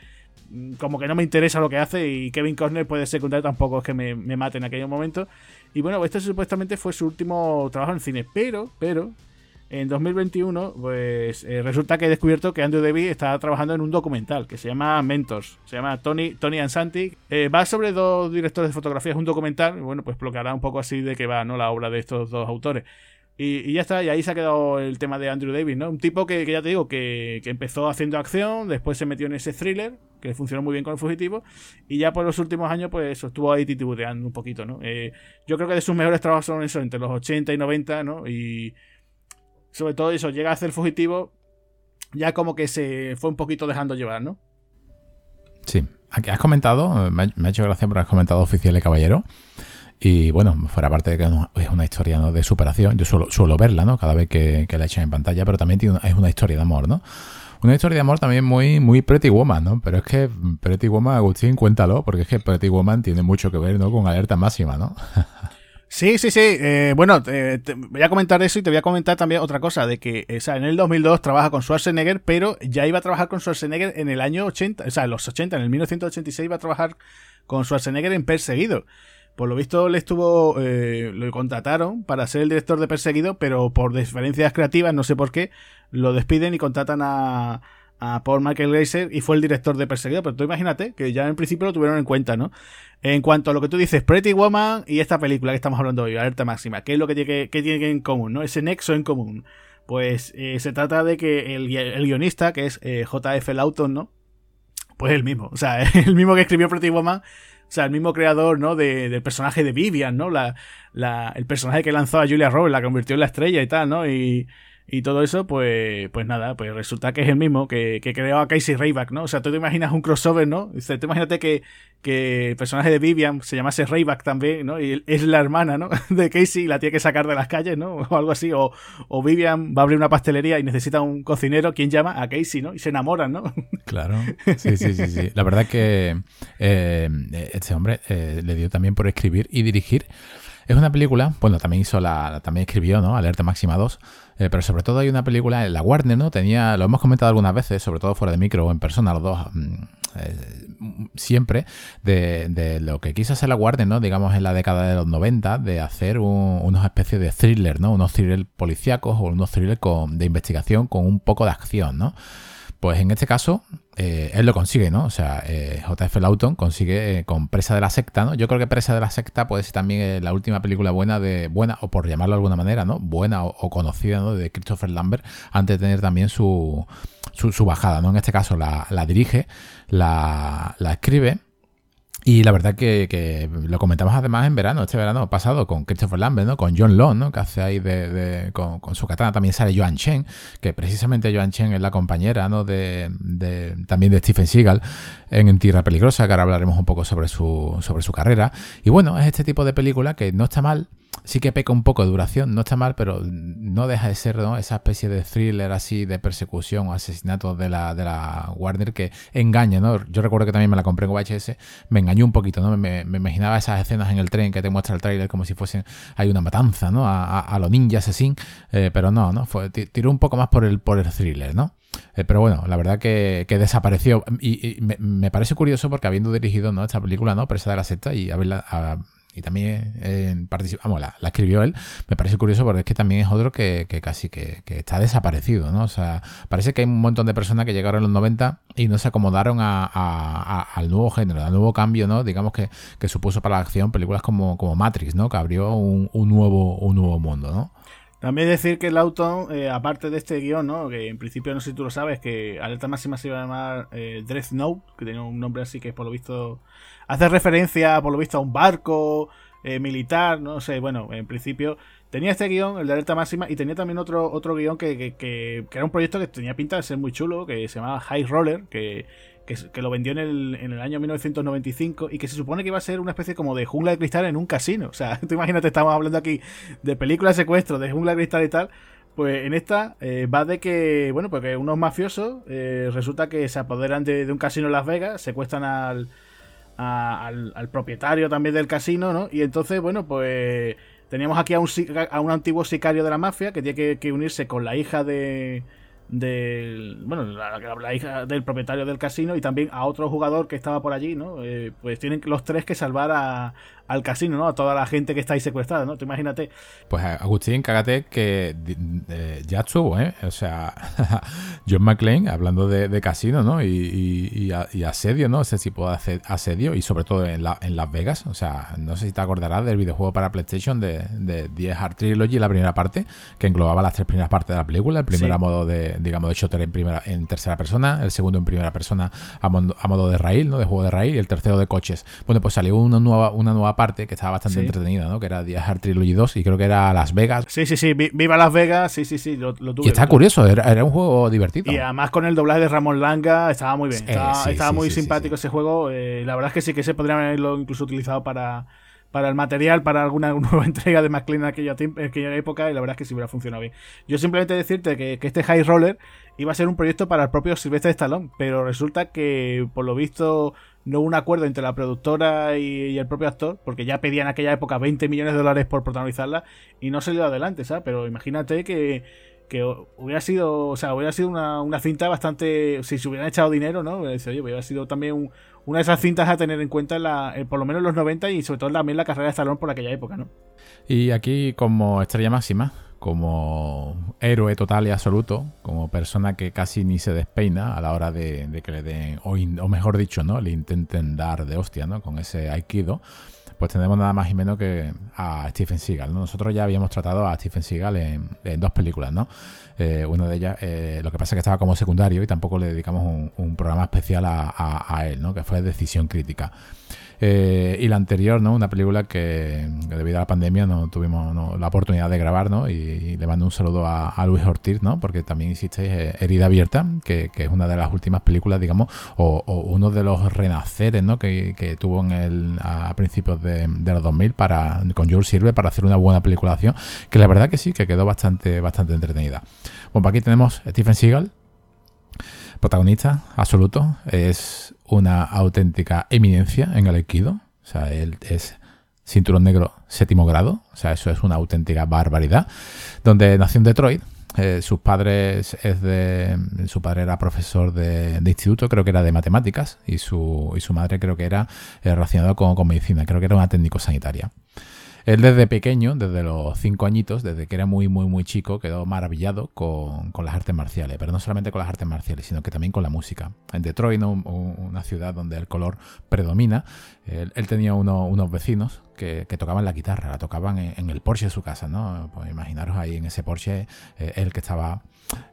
como que no me interesa lo que hace y Kevin Costner puede secundario tampoco es que me, mate en aquel momento. Y bueno, este supuestamente fue su último trabajo en cine, pero, pero, en 2021, pues eh, resulta que he descubierto que Andrew Davis está trabajando en un documental que se llama Mentors, se llama Tony, Tony and Santi. Eh, va sobre dos directores de fotografía, es un documental, bueno, pues bloqueará un poco así de que va, ¿no? La obra de estos dos autores. Y, ya está, y ahí se ha quedado el tema de Andrew Davis, ¿no? Un tipo que, ya te digo, que, empezó haciendo acción, después se metió en ese thriller, que funcionó muy bien con el fugitivo, y ya por los últimos años, pues estuvo ahí titubeando un poquito, ¿no? Eh, yo creo que de sus mejores trabajos son eso, entre los 80 y 90, ¿no? Y sobre todo eso, llega a hacer fugitivo, ya como que se fue un poquito dejando llevar, ¿no? Sí, aquí has comentado, me ha hecho gracia porque has comentado Oficial de Caballero. Y bueno, fuera parte de que es una historia de superación, yo suelo, suelo verla, ¿no? Cada vez que, la echan en pantalla, pero también es una historia de amor, ¿no? Una historia de amor también muy, muy Pretty Woman, ¿no? Pero es que Pretty Woman, Agustín, cuéntalo, porque es que Pretty Woman tiene mucho que ver, ¿no? Con alerta máxima, ¿no? Sí, sí, sí. Eh, bueno, voy a comentar eso y te voy a comentar también otra cosa, de que o sea, en el 2002 trabaja con Schwarzenegger, pero ya iba a trabajar con Schwarzenegger en el año 80, o sea, en los 80, en el 1986 iba a trabajar con Schwarzenegger en Perseguido. Por lo visto le estuvo, eh, lo contrataron para ser el director de Perseguido, pero por diferencias creativas, no sé por qué, lo despiden y contratan a, a Paul Michael Glaser y fue el director de Perseguido. Pero tú imagínate que ya en principio lo tuvieron en cuenta, ¿no? En cuanto a lo que tú dices, Pretty Woman y esta película que estamos hablando hoy, Alerta Máxima, ¿qué es lo que tiene, que, tiene en común, no? Ese nexo en común. Pues eh, se trata de que el, guionista, que es eh, J.F. Lawton, ¿no? Pues el mismo, o sea, el mismo que escribió Pretty Woman sea, el mismo creador, ¿no? De, del personaje de Vivian, ¿no? La, la, el personaje que lanzó a Julia Roberts, la convirtió en la estrella y tal, ¿no? Y, y todo eso, pues, pues nada, pues resulta que es el mismo que, que creó a Casey Rayback, ¿no? O sea, tú te imaginas un crossover, ¿no? Dice, tú imagínate que, que el personaje de Vivian se llamase Rayback también, ¿no? Y es la hermana, ¿no? De Casey y la tiene que sacar de las calles, ¿no? O algo así. O, o Vivian va a abrir una pastelería y necesita un cocinero, ¿quién llama? A Casey, ¿no? Y se enamoran, ¿no? Claro. Sí, sí, sí, sí. La verdad que eh, este hombre eh, le dio también por escribir y dirigir. Es una película, bueno, también hizo la, también escribió, ¿no? Alerta Máxima 2, eh, pero sobre todo hay una película, en la Warner, ¿no? Tenía, lo hemos comentado algunas veces, sobre todo fuera de micro o en persona, los dos, mm, eh, siempre, de, lo que quiso hacer la Warner, ¿no? Digamos en la década de los 90, de hacer unos especies de thriller, ¿no? Unos thrillers policíacos o unos thrillers de investigación con un poco de acción, ¿no? Pues en este caso, eh, él lo consigue, ¿no? O sea, eh, JF Lawton consigue eh, con Presa de la Secta, ¿no? Yo creo que Presa de la Secta puede ser también la última película buena de, buena, o por llamarlo de alguna manera, ¿no? Buena o, conocida, ¿no? De Christopher Lambert, antes de tener también su, su, bajada, ¿no? En este caso la, la dirige, la, la escribe y la verdad que, lo comentamos además en verano, este verano pasado, con Christopher Lambert, ¿no? Con John Long, ¿no? Que hace ahí de, con, su katana. También sale Joan Chen, que precisamente Joan Chen es la compañera, ¿no? De, también de Stephen Seagal en Tierra Peligrosa, que ahora hablaremos un poco sobre su, sobre su carrera. Y bueno, es este tipo de película que no está mal, sí que peca un poco de duración, no está mal, pero no deja de ser ¿no? esa especie de thriller así de persecución o asesinato de la, de la Warner que engaña, ¿no? Yo recuerdo que también me la compré en VHS, me engañó un poquito, ¿no? Me, imaginaba esas escenas en el tren que te muestra el tráiler como si fuesen, hay una matanza, ¿no? A, a, los ninjas así, eh, pero no, ¿no? Fue, tiró un poco más por el, por el thriller, ¿no? Eh, pero bueno, la verdad que, que desapareció. Y, me, parece curioso porque habiendo dirigido ¿no? esta película, ¿no? Presa de la secta y haberla, y también eh, participamos, la, escribió él, me parece curioso porque es que también es otro que, casi que, está desaparecido, ¿no? O sea, parece que hay un montón de personas que llegaron en los 90 y no se acomodaron al nuevo género, al nuevo cambio, ¿no? Digamos que, supuso para la acción películas como, como Matrix, ¿no? Que abrió un, nuevo, un nuevo mundo, ¿no? También decir que Lawton, eh, aparte de este guion, ¿no? que en principio no sé si tú lo sabes, que Alerta Máxima se iba a llamar eh, Note, que tenía un nombre así que por lo visto hace referencia, por lo visto, a un barco eh, militar, no sé, bueno, en principio tenía este guion, el de Alerta Máxima, y tenía también otro, otro guion que, que, era un proyecto que tenía pinta de ser muy chulo, que se llamaba High Roller, que, que, lo vendió en el, en el, año 1995 y que se supone que iba a ser una especie como de jungla de cristal en un casino. O sea, tú imagínate, estamos hablando aquí de películas de secuestro, de jungla de cristal y tal. Pues en esta eh, va de que, bueno, porque unos mafiosos eh, resulta que se apoderan de, un casino en Las Vegas, secuestran al, al, propietario también del casino, ¿no? Y entonces, bueno, pues teníamos aquí a un, a un antiguo sicario de la mafia que tiene que unirse con la hija de, del bueno la, hija del propietario del casino y también a otro jugador que estaba por allí no eh, pues tienen los tres que salvar a, al casino no a toda la gente que está ahí secuestrada no te imagínate. Pues Agustín cágate que ya estuvo eh o sea John McClane hablando de, casino no y, asedio no ese tipo de asedio y sobre todo en, en Las Vegas. O sea no sé si te acordarás del videojuego para PlayStation de, de The Hard Trilogy la primera parte que englobaba las tres primeras partes de la película el primer modo de digamos, de shooter en, primera, en tercera persona, el segundo en primera persona a, modo, de rail, ¿no? De juego de rail, y el tercero de coches. Bueno, pues salió una nueva, una nueva parte que estaba bastante entretenida, ¿no? Que era The Hard Trilogy 2 y creo que era Las Vegas. Sí, sí, sí, viva Las Vegas, sí, sí, sí, lo, tuve. Y está curioso, era, un juego divertido. Y además con el doblaje de Ramón Langa estaba muy bien, estaba, muy simpático ese juego. Eh, la verdad es que sí que se podría haberlo incluso utilizado para para el material, para alguna nueva entrega de McLean en aquella, aquella, época, y la verdad es que sí hubiera funcionado bien. Yo simplemente decirte que, este High Roller iba a ser un proyecto para el propio Silvestre Stallone, pero resulta que, por lo visto, no hubo un acuerdo entre la productora y, el propio actor, porque ya pedían en aquella época 20 millones de dólares por protagonizarla, y no salió adelante, ¿sabes? Pero imagínate que que hubiera sido, o sea, hubiera sido una, una, cinta bastante, si se hubieran echado dinero, ¿no? Hubiera sido también un, una de esas cintas a tener en cuenta, la, por lo menos en los 90 y sobre todo también la carrera de Stallone por aquella época, ¿no? Y aquí como estrella máxima, como héroe total y absoluto, como persona que casi ni se despeina a la hora de, que le den, o, o, mejor dicho, ¿no? Le intenten dar de hostia, ¿no? Con ese aikido pues tenemos nada más y menos que a Stephen Seagal. ¿no? Nosotros ya habíamos tratado a Stephen Seagal en, dos películas, ¿no? Eh, una de ellas, eh, lo que pasa es que estaba como secundario y tampoco le dedicamos un, programa especial a, a, él, ¿no? Que fue Decisión Crítica. Eh, y la anterior, ¿no? Una película que, debido a la pandemia no tuvimos la oportunidad de grabar, ¿no? Y, le mando un saludo a, Luis Ortiz, ¿no? Porque también hiciste eh, Herida Abierta, que, es una de las últimas películas, digamos, o, uno de los renaceres, ¿no? Que, tuvo en el, a principios de, los 2000 para, con Jules Sirve para hacer una buena peliculación, que la verdad que sí, que quedó bastante, bastante entretenida. Bueno, aquí tenemos Stephen Seagal, protagonista absoluto, es una auténtica eminencia en el Aikido. O sea, él es cinturón negro séptimo grado. O sea, eso es una auténtica barbaridad. Donde nació en Detroit. Eh, sus padres es de. Su padre era profesor de, instituto, creo que era de matemáticas, y su, y su madre creo que era eh, relacionada con, con, medicina, creo que era una técnico sanitaria. Él desde pequeño, desde los cinco añitos, desde que era muy, muy, muy chico, quedó maravillado con, las artes marciales, pero no solamente con las artes marciales, sino que también con la música. En Detroit, una ciudad donde el color predomina, él, tenía unos vecinos que, tocaban la guitarra, la tocaban en, el Porsche de su casa, ¿no? Pues imaginaros ahí en ese Porsche, eh, él que estaba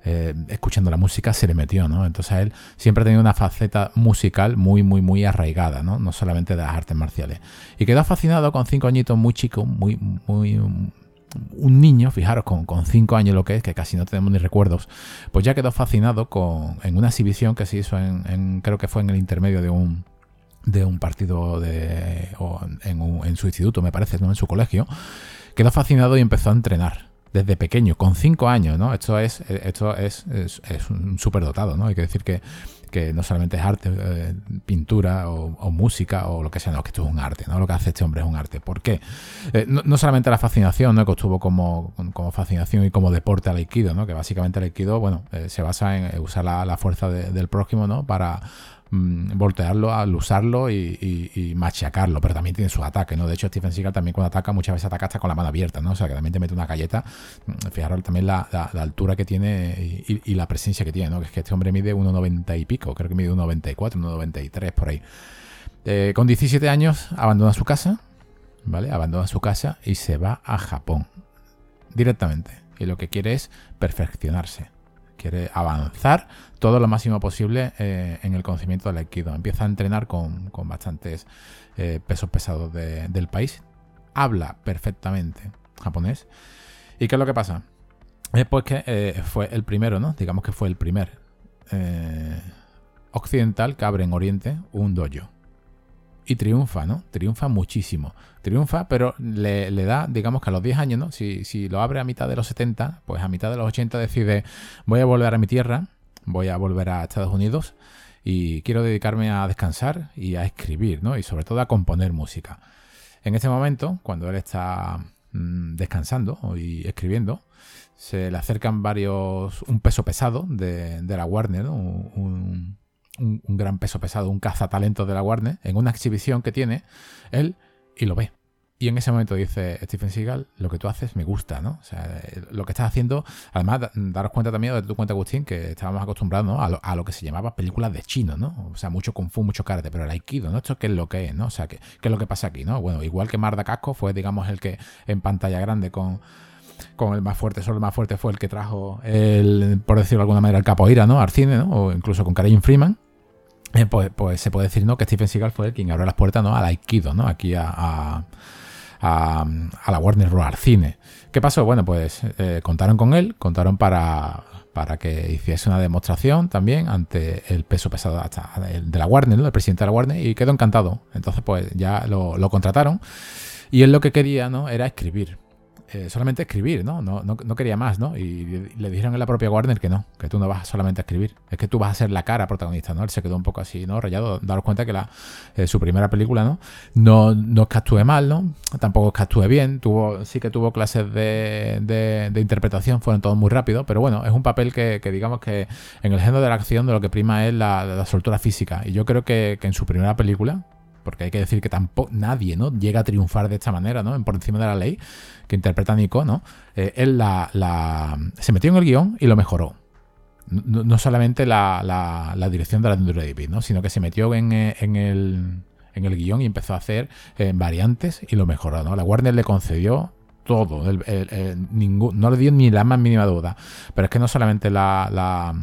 eh, escuchando la música se le metió, ¿no? Entonces él siempre ha tenido una faceta musical muy, muy, muy arraigada, ¿no? No solamente de las artes marciales. Y quedó fascinado con cinco añitos, muy chico, muy, muy, un niño, fijaros, con, con, cinco años lo que es, que casi no tenemos ni recuerdos, pues ya quedó fascinado con, en una exhibición que se hizo en, creo que fue en el intermedio de un, de un partido de, en, en, su instituto, me parece, ¿no? en su colegio, quedó fascinado y empezó a entrenar desde pequeño, con cinco años, ¿no? Esto es, esto es, es, un superdotado, ¿no? Hay que decir que, no solamente es arte, eh, pintura o, música o lo que sea, no, que esto es un arte, ¿no? Lo que hace este hombre es un arte. ¿Por qué? Eh, no, solamente la fascinación, ¿no? Que estuvo como, como fascinación y como deporte al aikido, ¿no? Que básicamente el aikido, bueno, eh, se basa en usar la, fuerza del prójimo, ¿no? Para Mm, voltearlo, al usarlo y, machacarlo, pero también tiene su ataque, ¿no? De hecho, Stephen Seagal también cuando ataca, muchas veces ataca hasta con la mano abierta, ¿no? O sea, que también te mete una galleta. Mm, fijaros también la, altura que tiene y, la presencia que tiene, ¿no? Que es que este hombre mide 1,90 y pico, creo que mide 1,94, 1,93 por ahí. Eh, con 17 años abandona su casa, ¿vale? Abandona su casa y se va a Japón directamente. Y lo que quiere es perfeccionarse quiere avanzar todo lo máximo posible eh, en el conocimiento del Aikido. Empieza a entrenar con, bastantes eh, pesos pesados del país. Habla perfectamente japonés. ¿Y qué es lo que pasa? Es pues que eh, fue el primero, ¿no? Digamos que fue el primer occidental que abre en Oriente un dojo y triunfa, ¿no? Triunfa muchísimo. Triunfa, pero le, da, digamos que a los 10 años, ¿no? Si, si, lo abre a mitad de los 70, pues a mitad de los 80 decide, voy a volver a mi tierra, voy a volver a Estados Unidos y quiero dedicarme a descansar y a escribir, ¿no? Y sobre todo a componer música. En este momento, cuando él está mm, descansando y escribiendo, se le acercan varios, un peso pesado de, la Warner, ¿no? Gran peso pesado, un cazatalento de la Warner, en una exhibición que tiene él y lo ve. Y en ese momento dice Stephen Seagal, lo que tú haces me gusta, ¿no? O sea, lo que estás haciendo, además, daros cuenta también de tu cuenta, Agustín, que estábamos acostumbrados a, lo, que se llamaba películas de chino, ¿no? O sea, mucho kung fu, mucho karate, pero el aikido, ¿no? Esto qué es lo que es, ¿no? O sea, ¿qué, qué es lo que pasa aquí, ¿no? Bueno, igual que Marda Casco fue, digamos, el que en pantalla grande con con el más fuerte, solo el más fuerte fue el que trajo, el, por decirlo de alguna manera, el capoeira, ¿no? Al cine, ¿no? O incluso con Karim Freeman. Eh, pues, pues, se puede decir ¿no? que Stephen Seagal fue el quien abrió las puertas ¿no? al Aikido, ¿no? aquí a, la Warner Bros. Cine. ¿Qué pasó? Bueno, pues eh, contaron con él, contaron para, para que hiciese una demostración también ante el peso pesado de la Warner, ¿no? el presidente de la Warner, y quedó encantado. Entonces, pues ya lo, lo contrataron. Y él lo que quería ¿no? era escribir. Eh, solamente escribir, ¿no? No, ¿no? quería más, ¿no? Y le dijeron en la propia Warner que no, que tú no vas solamente a escribir, es que tú vas a ser la cara protagonista, ¿no? Él se quedó un poco así, ¿no? Rayado, daros cuenta que la, eh, su primera película, ¿no? No, no actúe mal, ¿no? Tampoco actúe bien, tuvo, sí que tuvo clases de, de, interpretación, fueron todos muy rápidos, pero bueno, es un papel que, digamos que en el género de la acción de lo que prima es la, soltura física. Y yo creo que en su primera película, porque hay que decir que tampoco nadie ¿no? llega a triunfar de esta manera, ¿no? Por encima de la ley, que interpreta Nico, ¿no? Eh, él la, se metió en el guion y lo mejoró. No, solamente la, la, dirección de la David, ¿no? Sino que se metió en, eh, en el, en el guion y empezó a hacer eh, variantes y lo mejoró, ¿no? La Warner le concedió todo, no le dio ni la más mínima duda. Pero es que no solamente la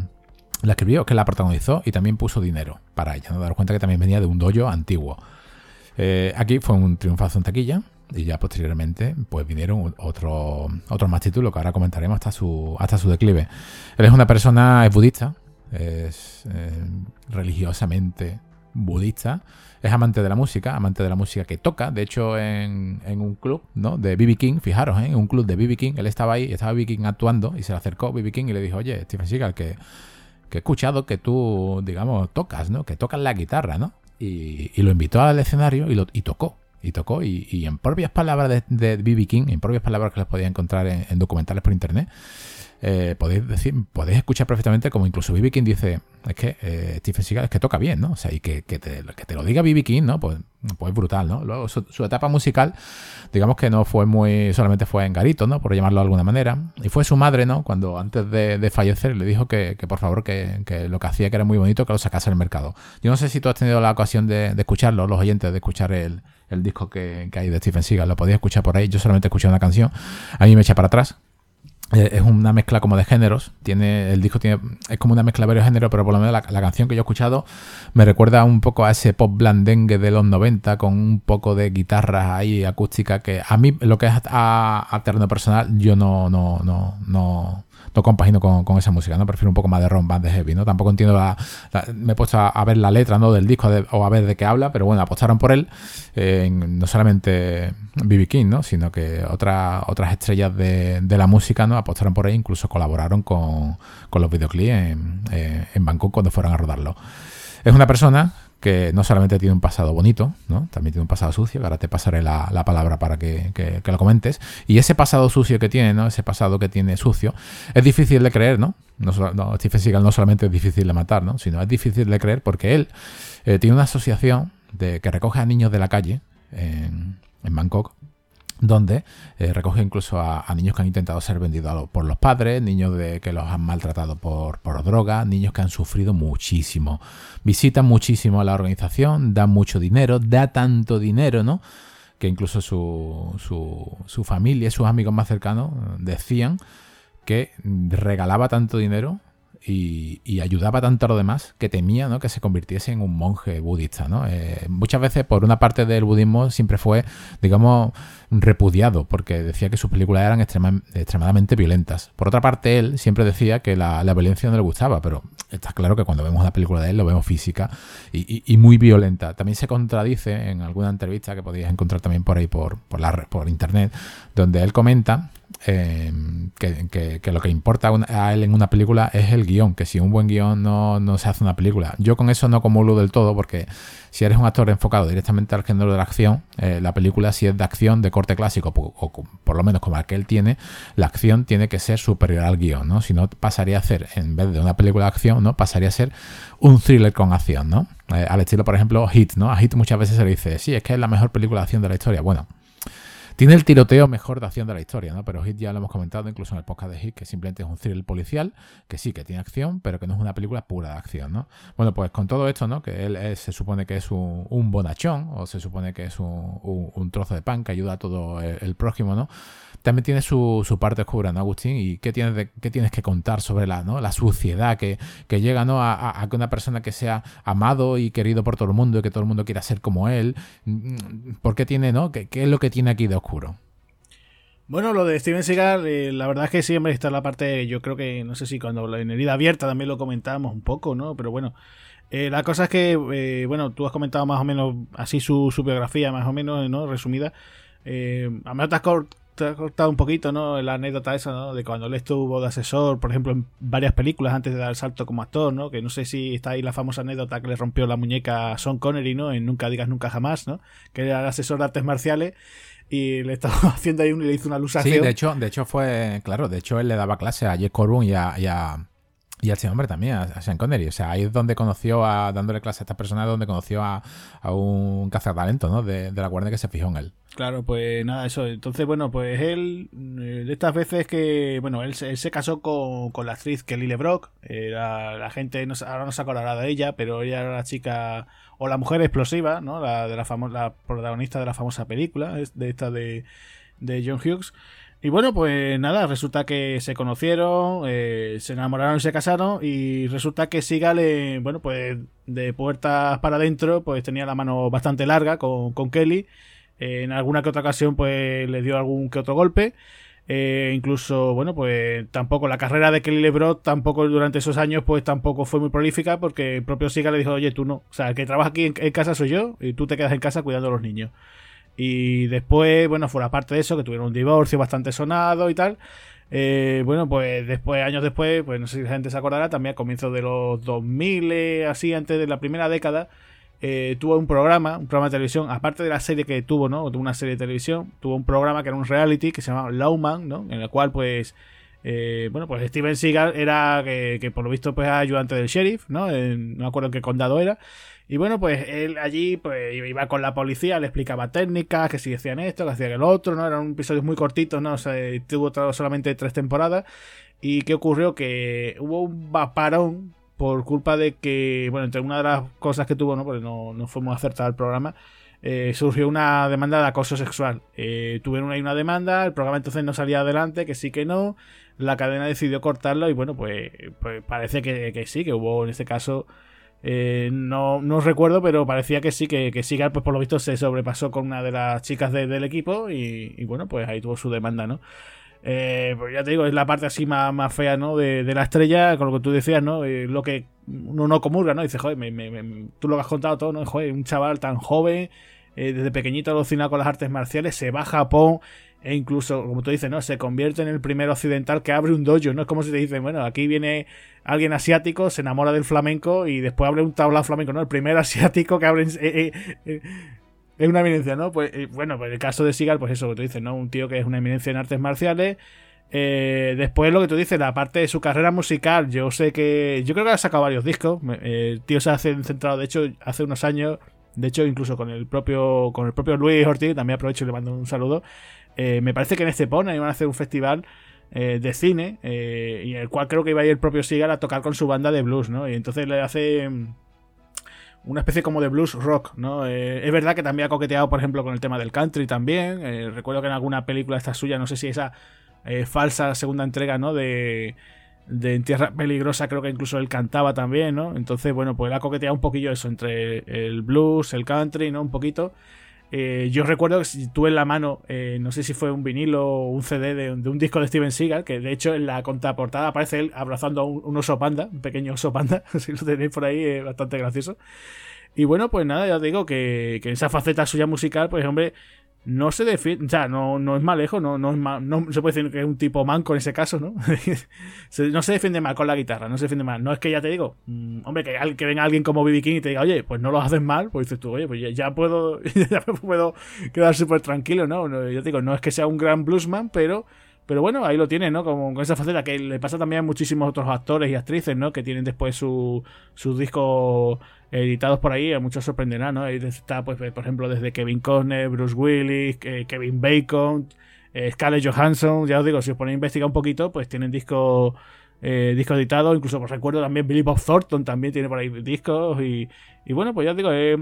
la escribió, que la protagonizó y también puso dinero para ella. No dar cuenta que también venía de un dojo antiguo. Eh, aquí fue un triunfazo en taquilla y ya posteriormente pues vinieron otros otros más títulos que ahora comentaremos hasta su hasta su declive. Él es una persona es budista, es eh, religiosamente budista, es amante de la música, amante de la música que toca. De hecho, en, un club ¿no? de BB King, fijaros, ¿eh? en un club de BB King, él estaba ahí, estaba BB King actuando y se le acercó BB King y le dijo, oye, Stephen Seagal, que que he escuchado que tú, digamos, tocas, ¿no? Que tocas la guitarra, ¿no? Y, lo invitó al escenario y, lo, y tocó. Y tocó. Y, en propias palabras de B.B. King, en propias palabras que las podía encontrar en, documentales por internet, eh, podéis decir, podéis escuchar perfectamente como incluso Bibi King dice, es que eh, Stephen Seagal es que toca bien, ¿no? O sea, y que, que, te, lo diga Bibi King, ¿no? Pues, pues brutal, ¿no? Luego su, etapa musical, digamos que no fue muy, solamente fue en garito, ¿no? Por llamarlo de alguna manera. Y fue su madre, ¿no? Cuando antes de, fallecer le dijo que, por favor, que, lo que hacía que era muy bonito, que lo sacase al mercado. Yo no sé si tú has tenido la ocasión de, escucharlo, los oyentes, de escuchar el, disco que, que, hay de Stephen Seagal. Lo podéis escuchar por ahí. Yo solamente escuché una canción. A mí me echa para atrás. Eh, es una mezcla como de géneros. Tiene, el disco tiene, es como una mezcla de varios géneros, pero por lo menos la, canción que yo he escuchado me recuerda un poco a ese pop blandengue de los 90 con un poco de guitarras ahí acústica que a mí lo que es a, a terreno personal yo no, no, no, no, no compagino con, esa música, ¿no? Prefiero un poco más de rock band de heavy, ¿no? Tampoco entiendo la, me he puesto a, ver la letra, ¿no? Del disco o a ver de qué habla, pero bueno, apostaron por él, eh, no solamente B.B. King, ¿no? Sino que otra, otras estrellas de, la música, ¿no? Apostaron por él, incluso colaboraron con, los videoclips en, eh, en Bangkok cuando fueron a rodarlo. Es una persona que no solamente tiene un pasado bonito, ¿no? también tiene un pasado sucio, ahora te pasaré la, palabra para que, lo comentes. Y ese pasado sucio que tiene, ¿no? ese pasado que tiene sucio, es difícil de creer, ¿no? no, Stephen Seagal no solamente es difícil de matar, ¿no? sino es difícil de creer porque él eh, tiene una asociación de, que recoge a niños de la calle en, en Bangkok donde eh, recoge incluso a, niños que han intentado ser vendidos por los padres, niños de, que los han maltratado por, por drogas, niños que han sufrido muchísimo. Visitan muchísimo a la organización, dan mucho dinero, da tanto dinero, ¿no? Que incluso su, su, su familia, sus amigos más cercanos decían que regalaba tanto dinero y, ayudaba tanto a los demás que temía ¿no? que se convirtiese en un monje budista. ¿no? Eh, muchas veces, por una parte del budismo, siempre fue, digamos, repudiado, porque decía que sus películas eran extremadamente violentas. Por otra parte, él siempre decía que la, violencia no le gustaba, pero está claro que cuando vemos una película de él lo vemos física y, muy violenta. También se contradice en alguna entrevista que podéis encontrar también por ahí por, por, internet, donde él comenta eh, que, lo que importa a él en una película es el guion, que si un buen guion no, no, se hace una película. Yo con eso no comulgo del todo, porque si eres un actor enfocado directamente al género de la acción, eh, la película si es de acción de corte clásico, o, por lo menos como el que él tiene, la acción tiene que ser superior al guion, ¿no? Si no, pasaría a ser, en vez de una película de acción, ¿no? Pasaría a ser un thriller con acción, ¿no? Eh, al estilo, por ejemplo, Hit, ¿no? A Hit muchas veces se le dice, sí, es que es la mejor película de acción de la historia. Bueno, tiene el tiroteo mejor de acción de la historia, ¿no? Pero Hit ya lo hemos comentado incluso en el podcast de Hit, que simplemente es un thriller policial, que sí, que tiene acción, pero que no es una película pura de acción, ¿no? Bueno, pues con todo esto, ¿no? Que él se supone que es un, bonachón, o se supone que es un, trozo de pan que ayuda a todo el prójimo, ¿no? También tiene su, su, parte oscura, ¿no, Agustín? ¿Y qué tienes, qué tienes que contar sobre la, ¿no? la suciedad que, que llega ¿no? A, que una persona que sea amado y querido por todo el mundo y que todo el mundo quiera ser como él? Mm, ¿Por qué tiene, no? ¿Qué, qué es lo que tiene aquí de oscuro? Bueno, lo de Steven Seagal, eh, la verdad es que siempre está la parte, yo creo que, no sé si cuando la herida abierta también lo comentábamos un poco, ¿no? Pero bueno, eh, la cosa es que, eh, bueno, tú has comentado más o menos así su, su biografía, más o menos, ¿no? Resumida. a mí te has, te ha cortado un poquito, ¿no? La anécdota esa, ¿no? De cuando él estuvo de asesor, por ejemplo, en varias películas antes de dar el salto como actor, ¿no? Que no sé si está ahí la famosa anécdota que le rompió la muñeca a Sean Connery, ¿no? En Nunca digas nunca jamás, ¿no? Que era el asesor de artes marciales y le estaba haciendo ahí un, y le hizo una alusación. Sí, de hecho, de hecho fue, claro, de hecho él le daba clase a Jake Corbin y a, y a y a ese hombre también, a, Sean Connery. O sea, ahí es donde conoció a, dándole clase a esta persona, donde conoció a, a un cazatalento, ¿no? De, de la guardia que se fijó en él. Claro, pues nada, eso. Entonces, bueno, pues él, eh, de estas veces que, bueno, él, se casó con, con, la actriz Kelly LeBrock. Era, la gente no, ahora no se acordará de ella, pero ella era la chica, o la mujer explosiva, ¿no? La, de la, la protagonista de la famosa película, de esta de, de John Hughes. Y bueno, pues nada, resulta que se conocieron, eh, se enamoraron y se casaron y resulta que Sigal, bueno, pues de puertas para adentro, pues tenía la mano bastante larga con, con Kelly en alguna que otra ocasión, pues le dio algún que otro golpe. Eh, incluso, bueno, pues tampoco la carrera de Kelly LeBron tampoco durante esos años, pues tampoco fue muy prolífica porque el propio Siga le dijo, oye, tú no, o sea, el que trabaja aquí en, casa soy yo y tú te quedas en casa cuidando a los niños. Y después, bueno, fuera parte de eso, que tuvieron un divorcio bastante sonado y tal. Eh, bueno, pues después, años después, pues no sé si la gente se acordará, también a comienzos de los 2000, eh, así antes de la primera década, eh, tuvo un programa, un programa de televisión, aparte de la serie que tuvo, ¿no? Tuvo una serie de televisión, tuvo un programa que era un reality que se llamaba Lawman, ¿no? En el cual, pues, Eh, bueno, pues Steven Seagal era que, por lo visto pues ayudante del sheriff, ¿no? no me acuerdo en qué condado era. Y bueno, pues él allí pues iba con la policía, le explicaba técnicas, que si decían esto, que hacían el otro, ¿no? Eran episodios muy cortitos, ¿no? O sea, tuvo solamente tres temporadas. ¿Y qué ocurrió? Que hubo un parón por culpa de que, bueno, entre una de las cosas que tuvo, ¿no? Porque no, no fue muy acertado el programa, eh, surgió una demanda de acoso sexual. Eh, tuvieron ahí una demanda, el programa entonces no salía adelante, que sí que no. La cadena decidió cortarlo y bueno, pues, pues parece que, sí, que hubo en este caso. Eh, no, no recuerdo, pero parecía que sí, que, que Sigal, pues por lo visto se sobrepasó con una de las chicas del equipo y, bueno, pues ahí tuvo su demanda, ¿no? Pues ya te digo, es la parte así más, fea, ¿no? De, la estrella, con lo que tú decías, ¿no? lo que uno no comulga, ¿no? Dice, joder, tú lo has contado todo, ¿no? Un chaval tan joven, eh, desde pequeñito alucinado con las artes marciales, se va a Japón e incluso, como tú dices, ¿no? Se convierte en el primer occidental que abre un dojo, ¿no? Es como si te dicen, bueno, aquí viene alguien asiático, se enamora del flamenco y después abre un tablao flamenco, ¿no? El primer asiático que abre... Eh, eh, es una eminencia, ¿no? Pues bueno, pues el caso de Sigal, pues eso que tú dices, ¿no? Un tío que es una eminencia en artes marciales. después lo que tú dices, la parte de su carrera musical, yo sé que. Yo creo que ha sacado varios discos. el tío se ha centrado, de hecho, hace unos años de hecho, incluso con el propio, con el propio Luis Ortiz, también aprovecho y le mando un saludo. Eh, me parece que en Estepona iban a hacer un festival eh, de cine, eh, y en el cual creo que iba a ir el propio Sigal a tocar con su banda de blues, ¿no? Y entonces le hace una especie como de blues rock, ¿no? es verdad que también ha coqueteado, por ejemplo, con el tema del country también. recuerdo que en alguna película esta suya, no sé si esa falsa segunda entrega, ¿no? De de En Tierra Peligrosa creo que incluso él cantaba también, ¿no? Entonces, bueno, pues él ha coqueteado un poquillo eso entre el blues, el country, ¿no? Un poquito. Eh, yo recuerdo que tuve en la mano, eh, no sé si fue un vinilo o un CD de, un disco de Steven Seagal, que de hecho en la contraportada aparece él abrazando a un, oso panda, un pequeño oso panda, si lo tenéis por ahí, es bastante gracioso. Y bueno, pues nada, ya digo que, que esa faceta suya musical, pues hombre, no se defiende, o sea, no, no es malejo, no, no, es no se puede decir que es un tipo manco en ese caso, ¿no? no se defiende mal con la guitarra, no se defiende mal. No es que ya te digo, mm, hombre, que, que venga alguien como BB King y te diga, oye, pues no lo haces mal, pues dices tú, oye, pues ya, puedo, ya puedo quedar súper tranquilo, ¿no? Yo te digo, no es que sea un gran bluesman, pero pero bueno, ahí lo tiene, ¿no? Como con esa faceta que le pasa también a muchísimos otros actores y actrices, ¿no? Que tienen después sus discos editados por ahí, a muchos sorprenderá, ¿no? Ahí está, pues, por ejemplo, desde Kevin Costner, Bruce Willis, eh, Kevin Bacon, eh, Scarlett Johansson, ya os digo, si os ponéis a investigar un poquito, pues tienen discos eh, discos editados, incluso por recuerdo también Billy Bob Thornton también tiene por ahí discos y, y bueno, pues ya os digo, eh,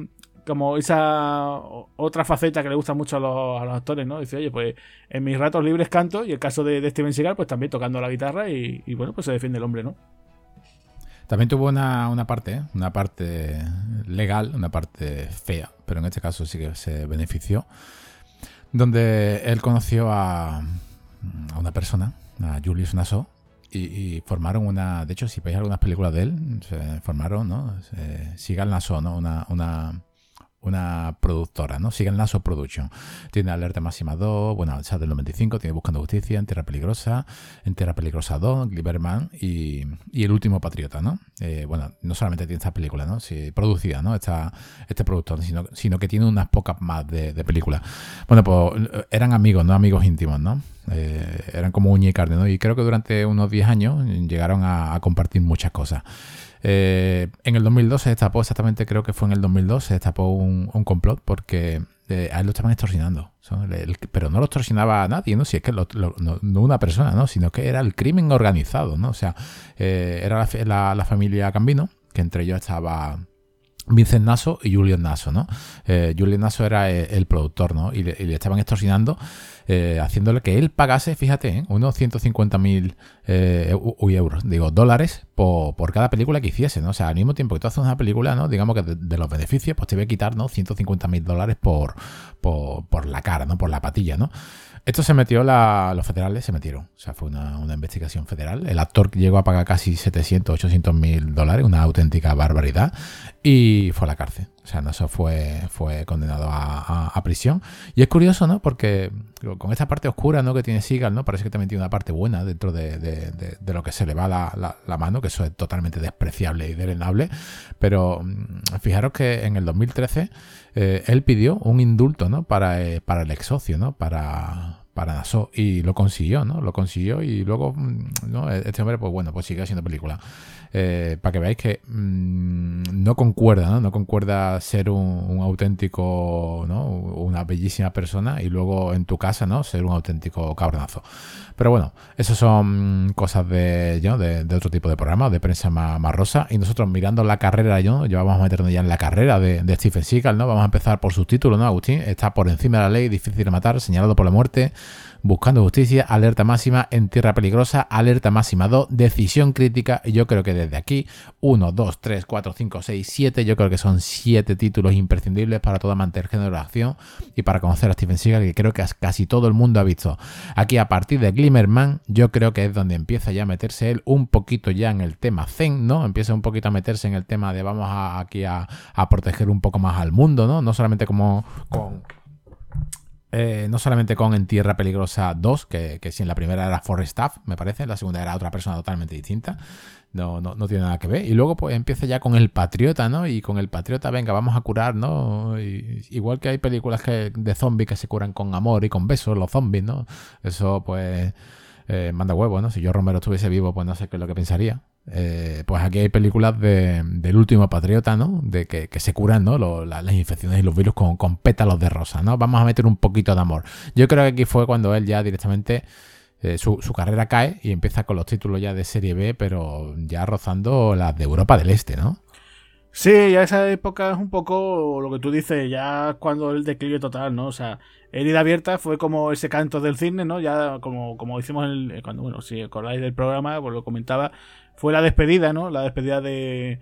como esa otra faceta que le gusta mucho a los, actores, ¿no? Dice, oye, pues en mis ratos libres canto y el caso de, Steven Seagal, pues también tocando la guitarra y, bueno, pues se defiende el hombre, ¿no? También tuvo una, una parte, ¿eh? una parte legal, una parte fea, pero en este caso sí que se benefició, donde él conoció a, a una persona, a Julius Nassau, y, formaron una. De hecho, si veis algunas películas de él, se formaron, ¿no? Sigal Nassau, ¿no? Una, una productora, ¿no? Sigue el Naso Production. Tiene Alerta Máxima 2, bueno, esa del 95, tiene Buscando Justicia, En Tierra Peligrosa, En Tierra Peligrosa 2, Gliberman y, y El Último Patriota, ¿no? Eh, bueno, no solamente tiene esta película, ¿no? Sí, producida, ¿no? Esta, este productor, sino, sino que tiene unas pocas más de, de películas. Bueno, pues eran amigos, ¿no? Amigos íntimos, ¿no? Eh, eran como uña y carne, ¿no? Y creo que durante unos 10 años llegaron a compartir muchas cosas. Eh, en el 2002 se destapó, exactamente creo que fue en el 2002, se destapó un, complot porque eh, a él lo estaban extorsionando. pero no lo extorsionaba a nadie, ¿no? Si es que no, una persona, ¿no? Sino que era el crimen organizado, ¿no? O sea, eh, era la, familia Cambino, que entre ellos estaba Vincent Nasso y Julian Nasso, ¿no? Julian Nasso era el, productor, ¿no? Y le, estaban extorsionando eh, haciéndole que él pagase, fíjate, ¿eh? unos 150.000 eh, euros, digo, dólares por, por, cada película que hiciese, ¿no? O sea, al mismo tiempo que tú haces una película, ¿no? Digamos que de, los beneficios, pues te voy a quitar, ¿no? 150.000 dólares por, por, por la cara, ¿no? Por la patilla, ¿no? Esto se metió, los federales se metieron. O sea, fue una, investigación federal. El actor llegó a pagar casi 700, 800 mil dólares, una auténtica barbaridad, y fue a la cárcel. O sea, no, fue, fue condenado a, prisión. Y es curioso, ¿no? Porque con esta parte oscura, ¿no? Que tiene Seagal, ¿no? Parece que también tiene una parte buena dentro de, lo que se le va la, mano, que eso es totalmente despreciable y drenable. Pero mm, fijaros que en el 2013 eh, él pidió un indulto, ¿no? Para, eh, para el ex socio, ¿no? Para, para Nassau y lo consiguió, ¿no? Lo consiguió y luego, mm, ¿no? Este hombre, pues bueno, pues sigue haciendo películas. Eh, para que veáis que mm, no concuerda, ¿no? No concuerda ser un, auténtico, ¿no? Una bellísima persona y luego en tu casa, ¿no? Ser un auténtico cabronazo. Pero bueno, eso son cosas de, de, otro tipo de programas, de prensa más, rosa. Y nosotros mirando la carrera, yo, ya vamos a meternos ya en la carrera de, de Stephen Seagal, ¿no? Vamos a empezar por sus títulos, ¿no, Agustín? Está por encima de la ley, difícil de matar, señalado por la muerte, Buscando Justicia, Alerta Máxima, En Tierra Peligrosa, Alerta Máxima 2, Decisión Crítica. Yo creo que desde aquí, 1, 2, 3, 4, 5, 6, 7, yo creo que son 7 títulos imprescindibles para toda mantener género de acción y para conocer a Stephen Seagal, que creo que casi todo el mundo ha visto. Aquí, a partir de Glimmerman, yo creo que es donde empieza ya a meterse él un poquito ya en el tema Zen, ¿no? Empieza un poquito a meterse en el tema de vamos aquí a, a proteger un poco más al mundo, ¿no? No solamente como con eh, no solamente con En Tierra Peligrosa 2, que, si en la primera era Forrest Staff, me parece, la segunda era otra persona totalmente distinta, no, no, no, tiene nada que ver. Y luego pues empieza ya con El Patriota, ¿no? Y con El Patriota, venga, vamos a curar, ¿no? igual que hay películas que, de zombies que se curan con amor y con besos, los zombies, ¿no? Eso pues eh, manda huevo, ¿no? Si yo Romero estuviese vivo, pues no sé qué es lo que pensaría. Eh, pues aquí hay películas del último patriota, ¿no? De que, se curan, ¿no? las infecciones y los virus con, pétalos de rosa, ¿no? Vamos a meter un poquito de amor. Yo creo que aquí fue cuando él ya directamente eh, su, carrera cae y empieza con los títulos ya de Serie B, pero ya rozando las de Europa del Este, ¿no? Sí, ya esa época es un poco lo que tú dices, ya cuando el declive total, ¿no? O sea, Herida Abierta fue como ese canto del cine, ¿no? Ya como, como hicimos el, cuando, bueno, si acordáis del programa, pues lo comentaba, fue la despedida, ¿no? La despedida de,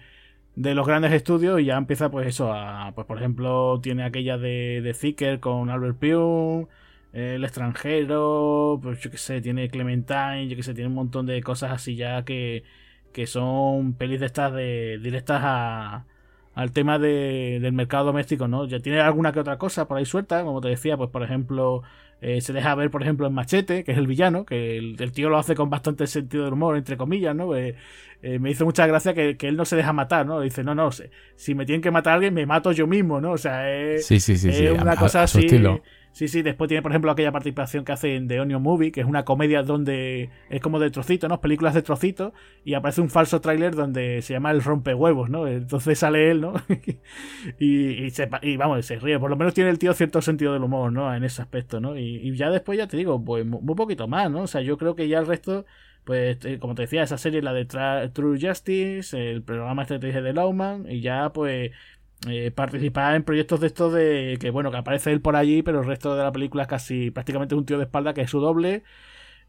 de los grandes estudios y ya empieza pues eso a, pues por ejemplo tiene aquella de, de Zicker con Albert Pugh, El extranjero, pues yo qué sé, tiene Clementine, yo qué sé, tiene un montón de cosas así ya que, que son pelis de estas de directas a, al tema de, del mercado doméstico, ¿no? Ya tiene alguna que otra cosa por ahí suelta, como te decía, pues por ejemplo eh, se deja ver, por ejemplo, en Machete, que es el villano, que el, tío lo hace con bastante sentido de humor, entre comillas, ¿no? Eh, eh, me hizo mucha gracia que, él no se deja matar, ¿no? Dice, no, no, si me tienen que matar a alguien, me mato yo mismo, ¿no? O sea, es, sí, sí, sí, una cosa así. Sí, sí, después tiene, por ejemplo, aquella participación que hace en The Onion Movie, que es una comedia donde es como de trocitos, ¿no? Películas de trocitos, y aparece un falso tráiler donde se llama El rompehuevos, ¿no? Entonces sale él, ¿no? y, y, vamos, se ríe. Por lo menos tiene el tío cierto sentido del humor, ¿no? En ese aspecto, ¿no? Y, ya después, ya te digo, pues muy poquito más, ¿no? O sea, yo creo que ya el resto pues eh, como te decía, esa serie, la de True Justice, el programa este de Lawman, y ya pues eh, participar en proyectos de estos de que bueno que aparece él por allí pero el resto de la película es casi prácticamente un tío de espalda que es su doble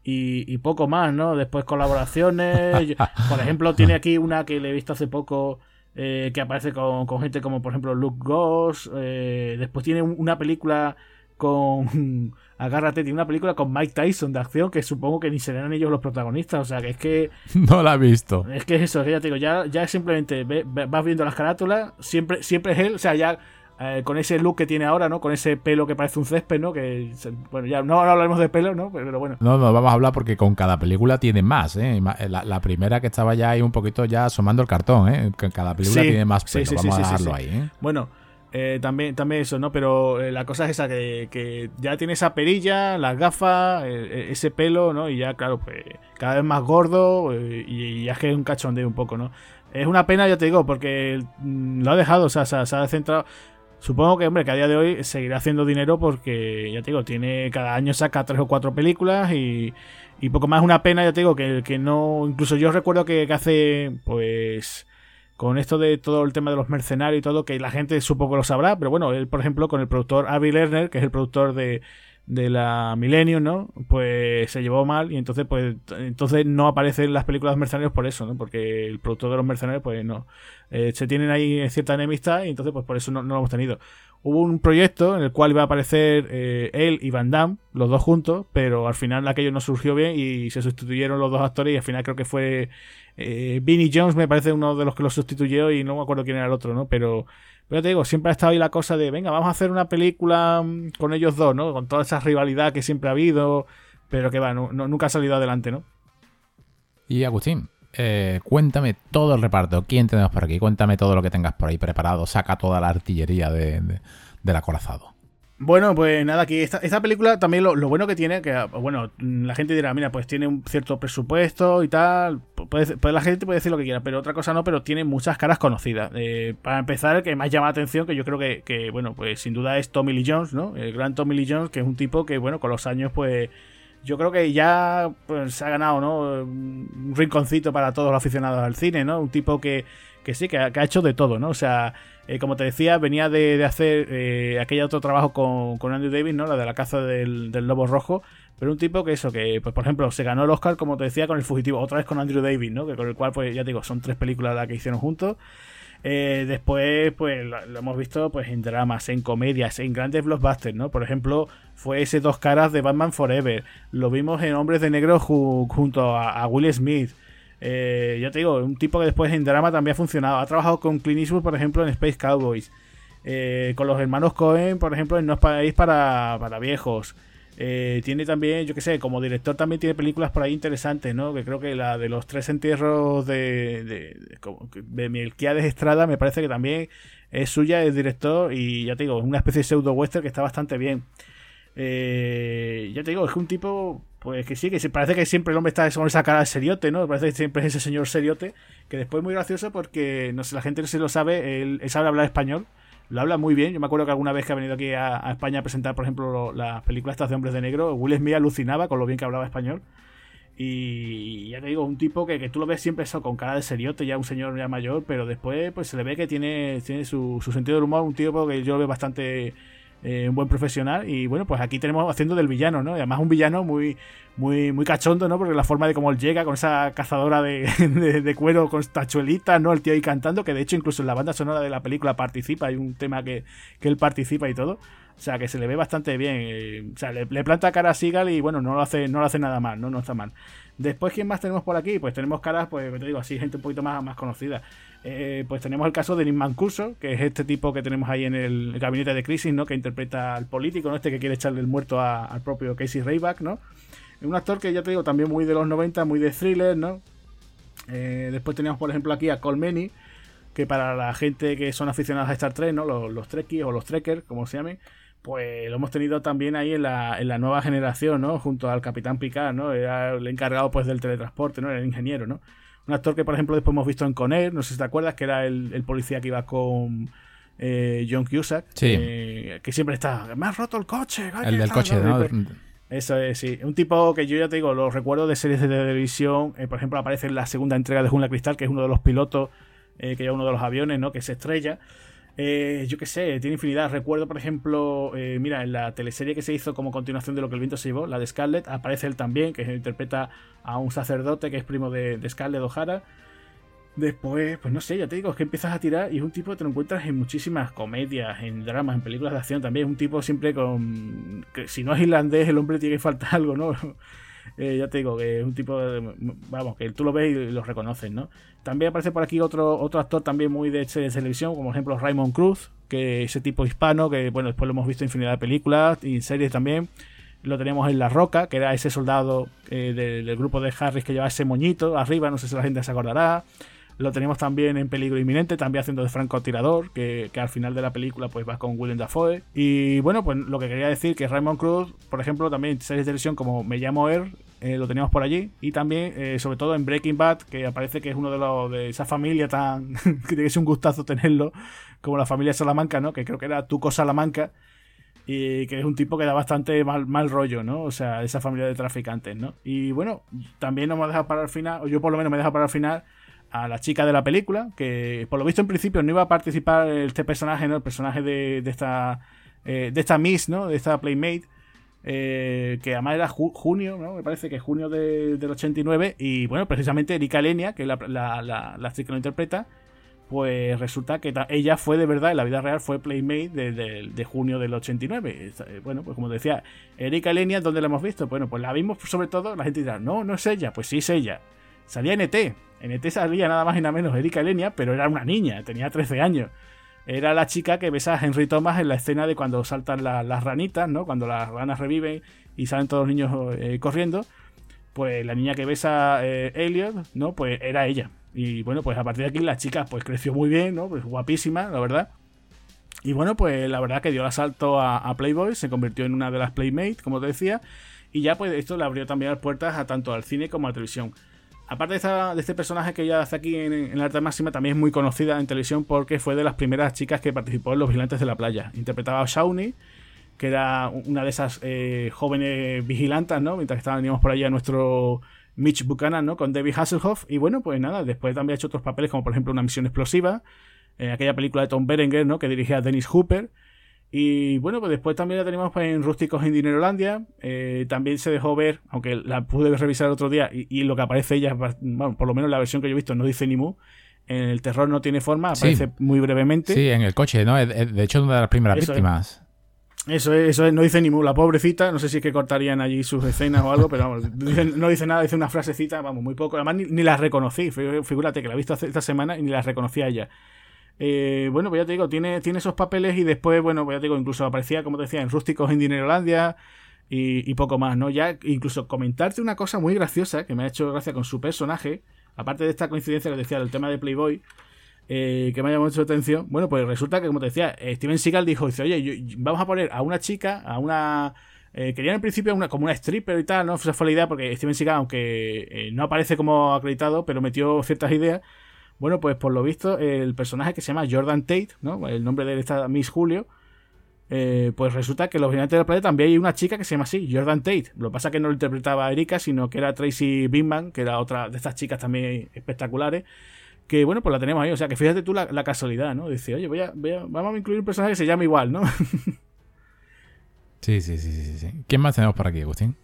y, poco más no después colaboraciones por ejemplo tiene aquí una que le he visto hace poco eh, que aparece con, gente como por ejemplo Luke Goss eh, después tiene una película con agárrate, tiene una película con Mike Tyson de acción que supongo que ni serán ellos los protagonistas, o sea que es que... No la he visto. Es que es eso, ya te digo, ya, ya simplemente vas viendo las carátulas, siempre, siempre es él, o sea, ya eh, con ese look que tiene ahora, ¿no? Con ese pelo que parece un césped, ¿no? Que, bueno, ya no, hablaremos de pelo, ¿no? Pero, bueno. No, no, vamos a hablar porque con cada película tiene más, ¿eh? La, primera que estaba ya ahí un poquito ya asomando el cartón, ¿eh? Cada película tiene más pelo, vamos a dejarlo ahí, ¿eh? Bueno, eh, también, también eso, ¿no? Pero eh, la cosa es esa, que, ya tiene esa perilla, las gafas, eh, ese pelo, ¿no? Y ya, claro, pues cada vez más gordo y, ya es que es un cachondeo un poco, ¿no? Es una pena, ya te digo, porque mm, lo ha dejado, o sea, se, ha centrado... Supongo que, hombre, que a día de hoy seguirá haciendo dinero porque, ya te digo, tiene cada año saca tres o cuatro películas y, y poco más. Una pena, ya te digo, que, que no... Incluso yo recuerdo que hace, pues con esto de todo el tema de los mercenarios y todo, que la gente supongo lo sabrá, pero bueno, él, por ejemplo, con el productor Avi Lerner, que es el productor de, de la Millennium, ¿no? Pues se llevó mal y entonces, pues, entonces no aparecen las películas de mercenarios por eso, ¿no? Porque el productor de los mercenarios, pues no. Eh, se tienen ahí cierta enemistad y entonces, pues por eso no, no lo hemos tenido. Hubo un proyecto en el cual iba a aparecer eh, él y Van Damme, los dos juntos, pero al final aquello no surgió bien y se sustituyeron los dos actores y al final creo que fue eh, Vinnie Jones, me parece uno de los que lo sustituyó y no me acuerdo quién era el otro, ¿no? Pero, pero te digo, siempre ha estado ahí la cosa de, venga, vamos a hacer una película mm, con ellos dos, ¿no? Con toda esa rivalidad que siempre ha habido, pero que va, nunca ha salido adelante, ¿no? Y Agustín, eh, cuéntame todo el reparto. ¿Quién tenemos por aquí? Cuéntame todo lo que tengas por ahí preparado. Saca toda la artillería de, del acorazado. Bueno, pues nada, aquí esta, película también lo, bueno que tiene, que bueno, la gente dirá, mira, pues tiene un cierto presupuesto y tal, puede, la gente puede decir lo que quiera, pero otra cosa no, pero tiene muchas caras conocidas. Eh, para empezar, el que más llama la atención, que yo creo que, que, bueno, pues sin duda es Tommy Lee Jones, ¿no? El gran Tommy Lee Jones, que es un tipo que, bueno, con los años, pues yo creo que ya pues, se ha ganado, ¿no? Un rinconcito para todos los aficionados al cine, ¿no? Un tipo que, que sí, que ha, hecho de todo, ¿no? O sea eh, como te decía, venía de, hacer eh, aquel otro trabajo con, con, Andrew Davis, ¿no? La de la caza del, lobo rojo. Pero un tipo que eso, que, pues por ejemplo, se ganó el Oscar, como te decía, con El Fugitivo, otra vez con Andrew Davis, ¿no? Que con el cual, pues ya te digo, son tres películas las que hicieron juntos. Eh, después, pues lo, hemos visto pues en dramas, en comedias, en grandes blockbusters, ¿no? Por ejemplo, fue ese dos caras de Batman Forever. Lo vimos en Hombres de Negro junto a Will Smith. Eh, ya te digo, un tipo que después en drama también ha funcionado. Ha trabajado con Clint Eastwood, por ejemplo, en Space Cowboys. Eh, con los hermanos Cohen, por ejemplo, en No es País para, para viejos. Eh, tiene también, yo que sé, como director también tiene películas por ahí interesantes, ¿no? Que creo que la de los tres entierros de, de, de, de Estrada me parece que también es suya, es director y ya te digo, es una especie de pseudo western que está bastante bien. ya te digo, es un tipo pues que sí, que parece que siempre el hombre está con esa cara de seriote, ¿no? Parece que siempre es ese señor seriote, que después es muy gracioso porque, no sé, la gente no se lo sabe, él, sabe hablar español, lo habla muy bien. Yo me acuerdo que alguna vez que ha venido aquí a, España a presentar, por ejemplo, las películas estas de hombres de negro, Will Smith alucinaba con lo bien que hablaba español. Y ya te digo, un tipo que, que tú lo ves siempre eso, con cara de seriote, ya un señor ya mayor, pero después pues se le ve que tiene, tiene su, su sentido del humor, un tipo que yo lo veo bastante eh, un buen profesional. Y bueno, pues aquí tenemos haciendo del villano, ¿no? Y además un villano muy, muy, muy cachondo, ¿no? Porque la forma de cómo él llega con esa cazadora de, cuero con tachuelitas, ¿no? El tío ahí cantando, que de hecho incluso en la banda sonora de la película participa, hay un tema que, que él participa y todo. O sea, que se le ve bastante bien. Eh, o sea, le, planta cara a Seagal y bueno, no lo hace, no lo hace nada mal, ¿no? No está mal. Después, ¿quién más tenemos por aquí? Pues tenemos caras, pues te digo así, gente un poquito más, más conocida. Eh, pues tenemos el caso de Nick Mancuso, que es este tipo que tenemos ahí en el, gabinete de crisis, ¿no? Que interpreta al político, ¿no? Este que quiere echarle el muerto al propio Casey Rayback, ¿no? Un actor que ya te digo, también muy de los 90, muy de thriller, ¿no? Eh, después tenemos, por ejemplo, aquí a Colmeny, que para la gente que son aficionados a Star Trek, ¿no? Los, los Trekkies o los Trekkers, como se llamen, pues lo hemos tenido también ahí en la, en la nueva generación, ¿no? Junto al Capitán Picard, ¿no? Era el encargado pues del teletransporte, ¿no? Era el ingeniero, ¿no? Un actor que, por ejemplo, después hemos visto en Conner, no sé si te acuerdas, que era el, policía que iba con eh, John Cusack, sí. Eh, que siempre está, me has roto el coche. El del coche, ¿no? Eso es, sí. Un tipo que yo ya te digo, lo recuerdo de series de televisión, eh, por ejemplo, aparece en la segunda entrega de Jungla Cristal, que es uno de los pilotos que lleva uno de los aviones, ¿no? Que se estrella. Eh, yo qué sé, tiene infinidad. Recuerdo, por ejemplo, eh, mira, en la teleserie que se hizo como continuación de Lo que el viento se llevó, la de Scarlett, aparece él también, que interpreta a un sacerdote que es primo de, Scarlett O'Hara. Después, pues no sé, ya te digo, es que empiezas a tirar y es un tipo que te lo encuentras en muchísimas comedias, en dramas, en películas de acción también. Es un tipo siempre con. si no es irlandés, el hombre tiene que faltar algo, ¿no? Eh, ya te digo, que es un tipo de, Vamos, que tú lo ves y lo reconoces, ¿no? También aparece por aquí otro, otro actor también muy de, de televisión, como por ejemplo Raymond Cruz, que ese tipo hispano, que bueno, después lo hemos visto en infinidad de películas y series también. Lo teníamos en La Roca, que era ese soldado eh, del, grupo de Harris que llevaba ese moñito arriba, no sé si la gente se acordará. Lo tenemos también en Peligro Inminente, también haciendo de francotirador, que, que al final de la película pues va con Willem Dafoe. Y bueno, pues lo que quería decir que Raymond Cruz, por ejemplo, también en series de televisión como Me llamo Er, eh, lo teníamos por allí. Y también, eh, sobre todo en Breaking Bad, que aparece que es uno de los de esa familia tan. que tiene que ser un gustazo tenerlo, como la familia Salamanca, ¿no? Que creo que era Tuco Salamanca. Y que es un tipo que da bastante mal, mal rollo, ¿no? O sea, esa familia de traficantes, ¿no? Y bueno, también nos hemos dejado para el final, o yo por lo menos me he dejado para el final, a la chica de la película, que por lo visto en principio no iba a participar este personaje, ¿no? El personaje de, de esta. Eh, de esta Miss, ¿no? De esta Playmate. Eh, que además era junio, ¿no? Me parece que es junio del 89. Y bueno, precisamente Erika Lenia, que la, la, la, actriz que lo interpreta, pues resulta que ella fue de verdad, en la vida real, fue Playmate de, de, junio del 89. Eh, bueno, pues como decía, Erika Lenia, ¿dónde la hemos visto? Bueno, pues la vimos sobre todo, la gente dirá, no, no es ella, pues sí es ella. Salía en ET. En ET salía nada más y nada menos Erika Lenia, pero era una niña, tenía 13 años era la chica que besa a Henry Thomas en la escena de cuando saltan las ranitas, ¿no? Cuando las ranas reviven y salen todos los niños eh, corriendo. Pues la niña que besa eh, Elliot, ¿no? Pues era ella. Y bueno, pues a partir de aquí la chica pues creció muy bien, ¿no? Pues guapísima, la verdad. Y bueno, pues la verdad que dio el asalto a, Playboy, se convirtió en una de las Playmates, como te decía, y ya pues esto le abrió también las puertas a tanto al cine como a la televisión. Aparte de, este personaje que ella hace aquí en, la arte máxima, también es muy conocida en televisión porque fue de las primeras chicas que participó en Los Vigilantes de la Playa. Interpretaba a Shawnee, que era una de esas eh, jóvenes vigilantes, ¿no? Mientras estábamos por allá nuestro Mitch Buchanan, ¿no? Con David Hasselhoff. Y bueno, pues nada, después también ha hecho otros papeles, como por ejemplo Una Misión Explosiva, en aquella película de Tom Berenger, ¿no? Que dirigía a Dennis Hooper. Y bueno, pues después también la tenemos pues, en Rústicos en Dinerolandia. Eh, también se dejó ver, aunque la pude revisar el otro día, y, lo que aparece ella, bueno, por lo menos la versión que yo he visto, no dice ni mu. En el terror no tiene forma, aparece muy brevemente. Sí, en el coche, ¿no? De hecho, una de las primeras víctimas. Eso es, eso es, no dice ni mu, la pobrecita, no sé si es que cortarían allí sus escenas o algo, pero vamos, no dice nada, dice una frasecita, vamos, muy poco. Además, ni, ni la reconocí, figúrate que la he visto esta semana y ni la reconocí a ella. Eh, bueno, pues ya te digo, tiene, tiene esos papeles y después, bueno, pues ya te digo, incluso aparecía, como te decía, en Rústicos en Dinerolandia y, y poco más, ¿no? Ya incluso comentarte una cosa muy graciosa que me ha hecho gracia con su personaje, aparte de esta coincidencia que decía del tema de Playboy, eh, que me ha llamado mucho la atención. Bueno, pues resulta que, como te decía, eh, Steven Seagal dijo, dice, oye, vamos a poner a una chica, a una... querían en principio una, como una stripper y tal, ¿no? Esa fue la idea porque Steven Seagal, aunque no aparece como acreditado, pero metió ciertas ideas bueno, pues por lo visto, el personaje que se llama Jordan Tate, ¿no? El nombre de esta Miss Julio. Eh, pues resulta que en los Gigantes del Planeta también hay una chica que se llama así, Jordan Tate. Lo que pasa que no lo interpretaba Erika, sino que era Tracy Bingman, que era otra de estas chicas también espectaculares. Que bueno, pues la tenemos ahí. O sea, que fíjate tú la, casualidad, ¿no? Dice, oye, voy a, vamos a incluir un personaje que se llama igual, ¿no? sí, sí, sí, sí, sí. ¿Quién más tenemos por aquí, Agustín?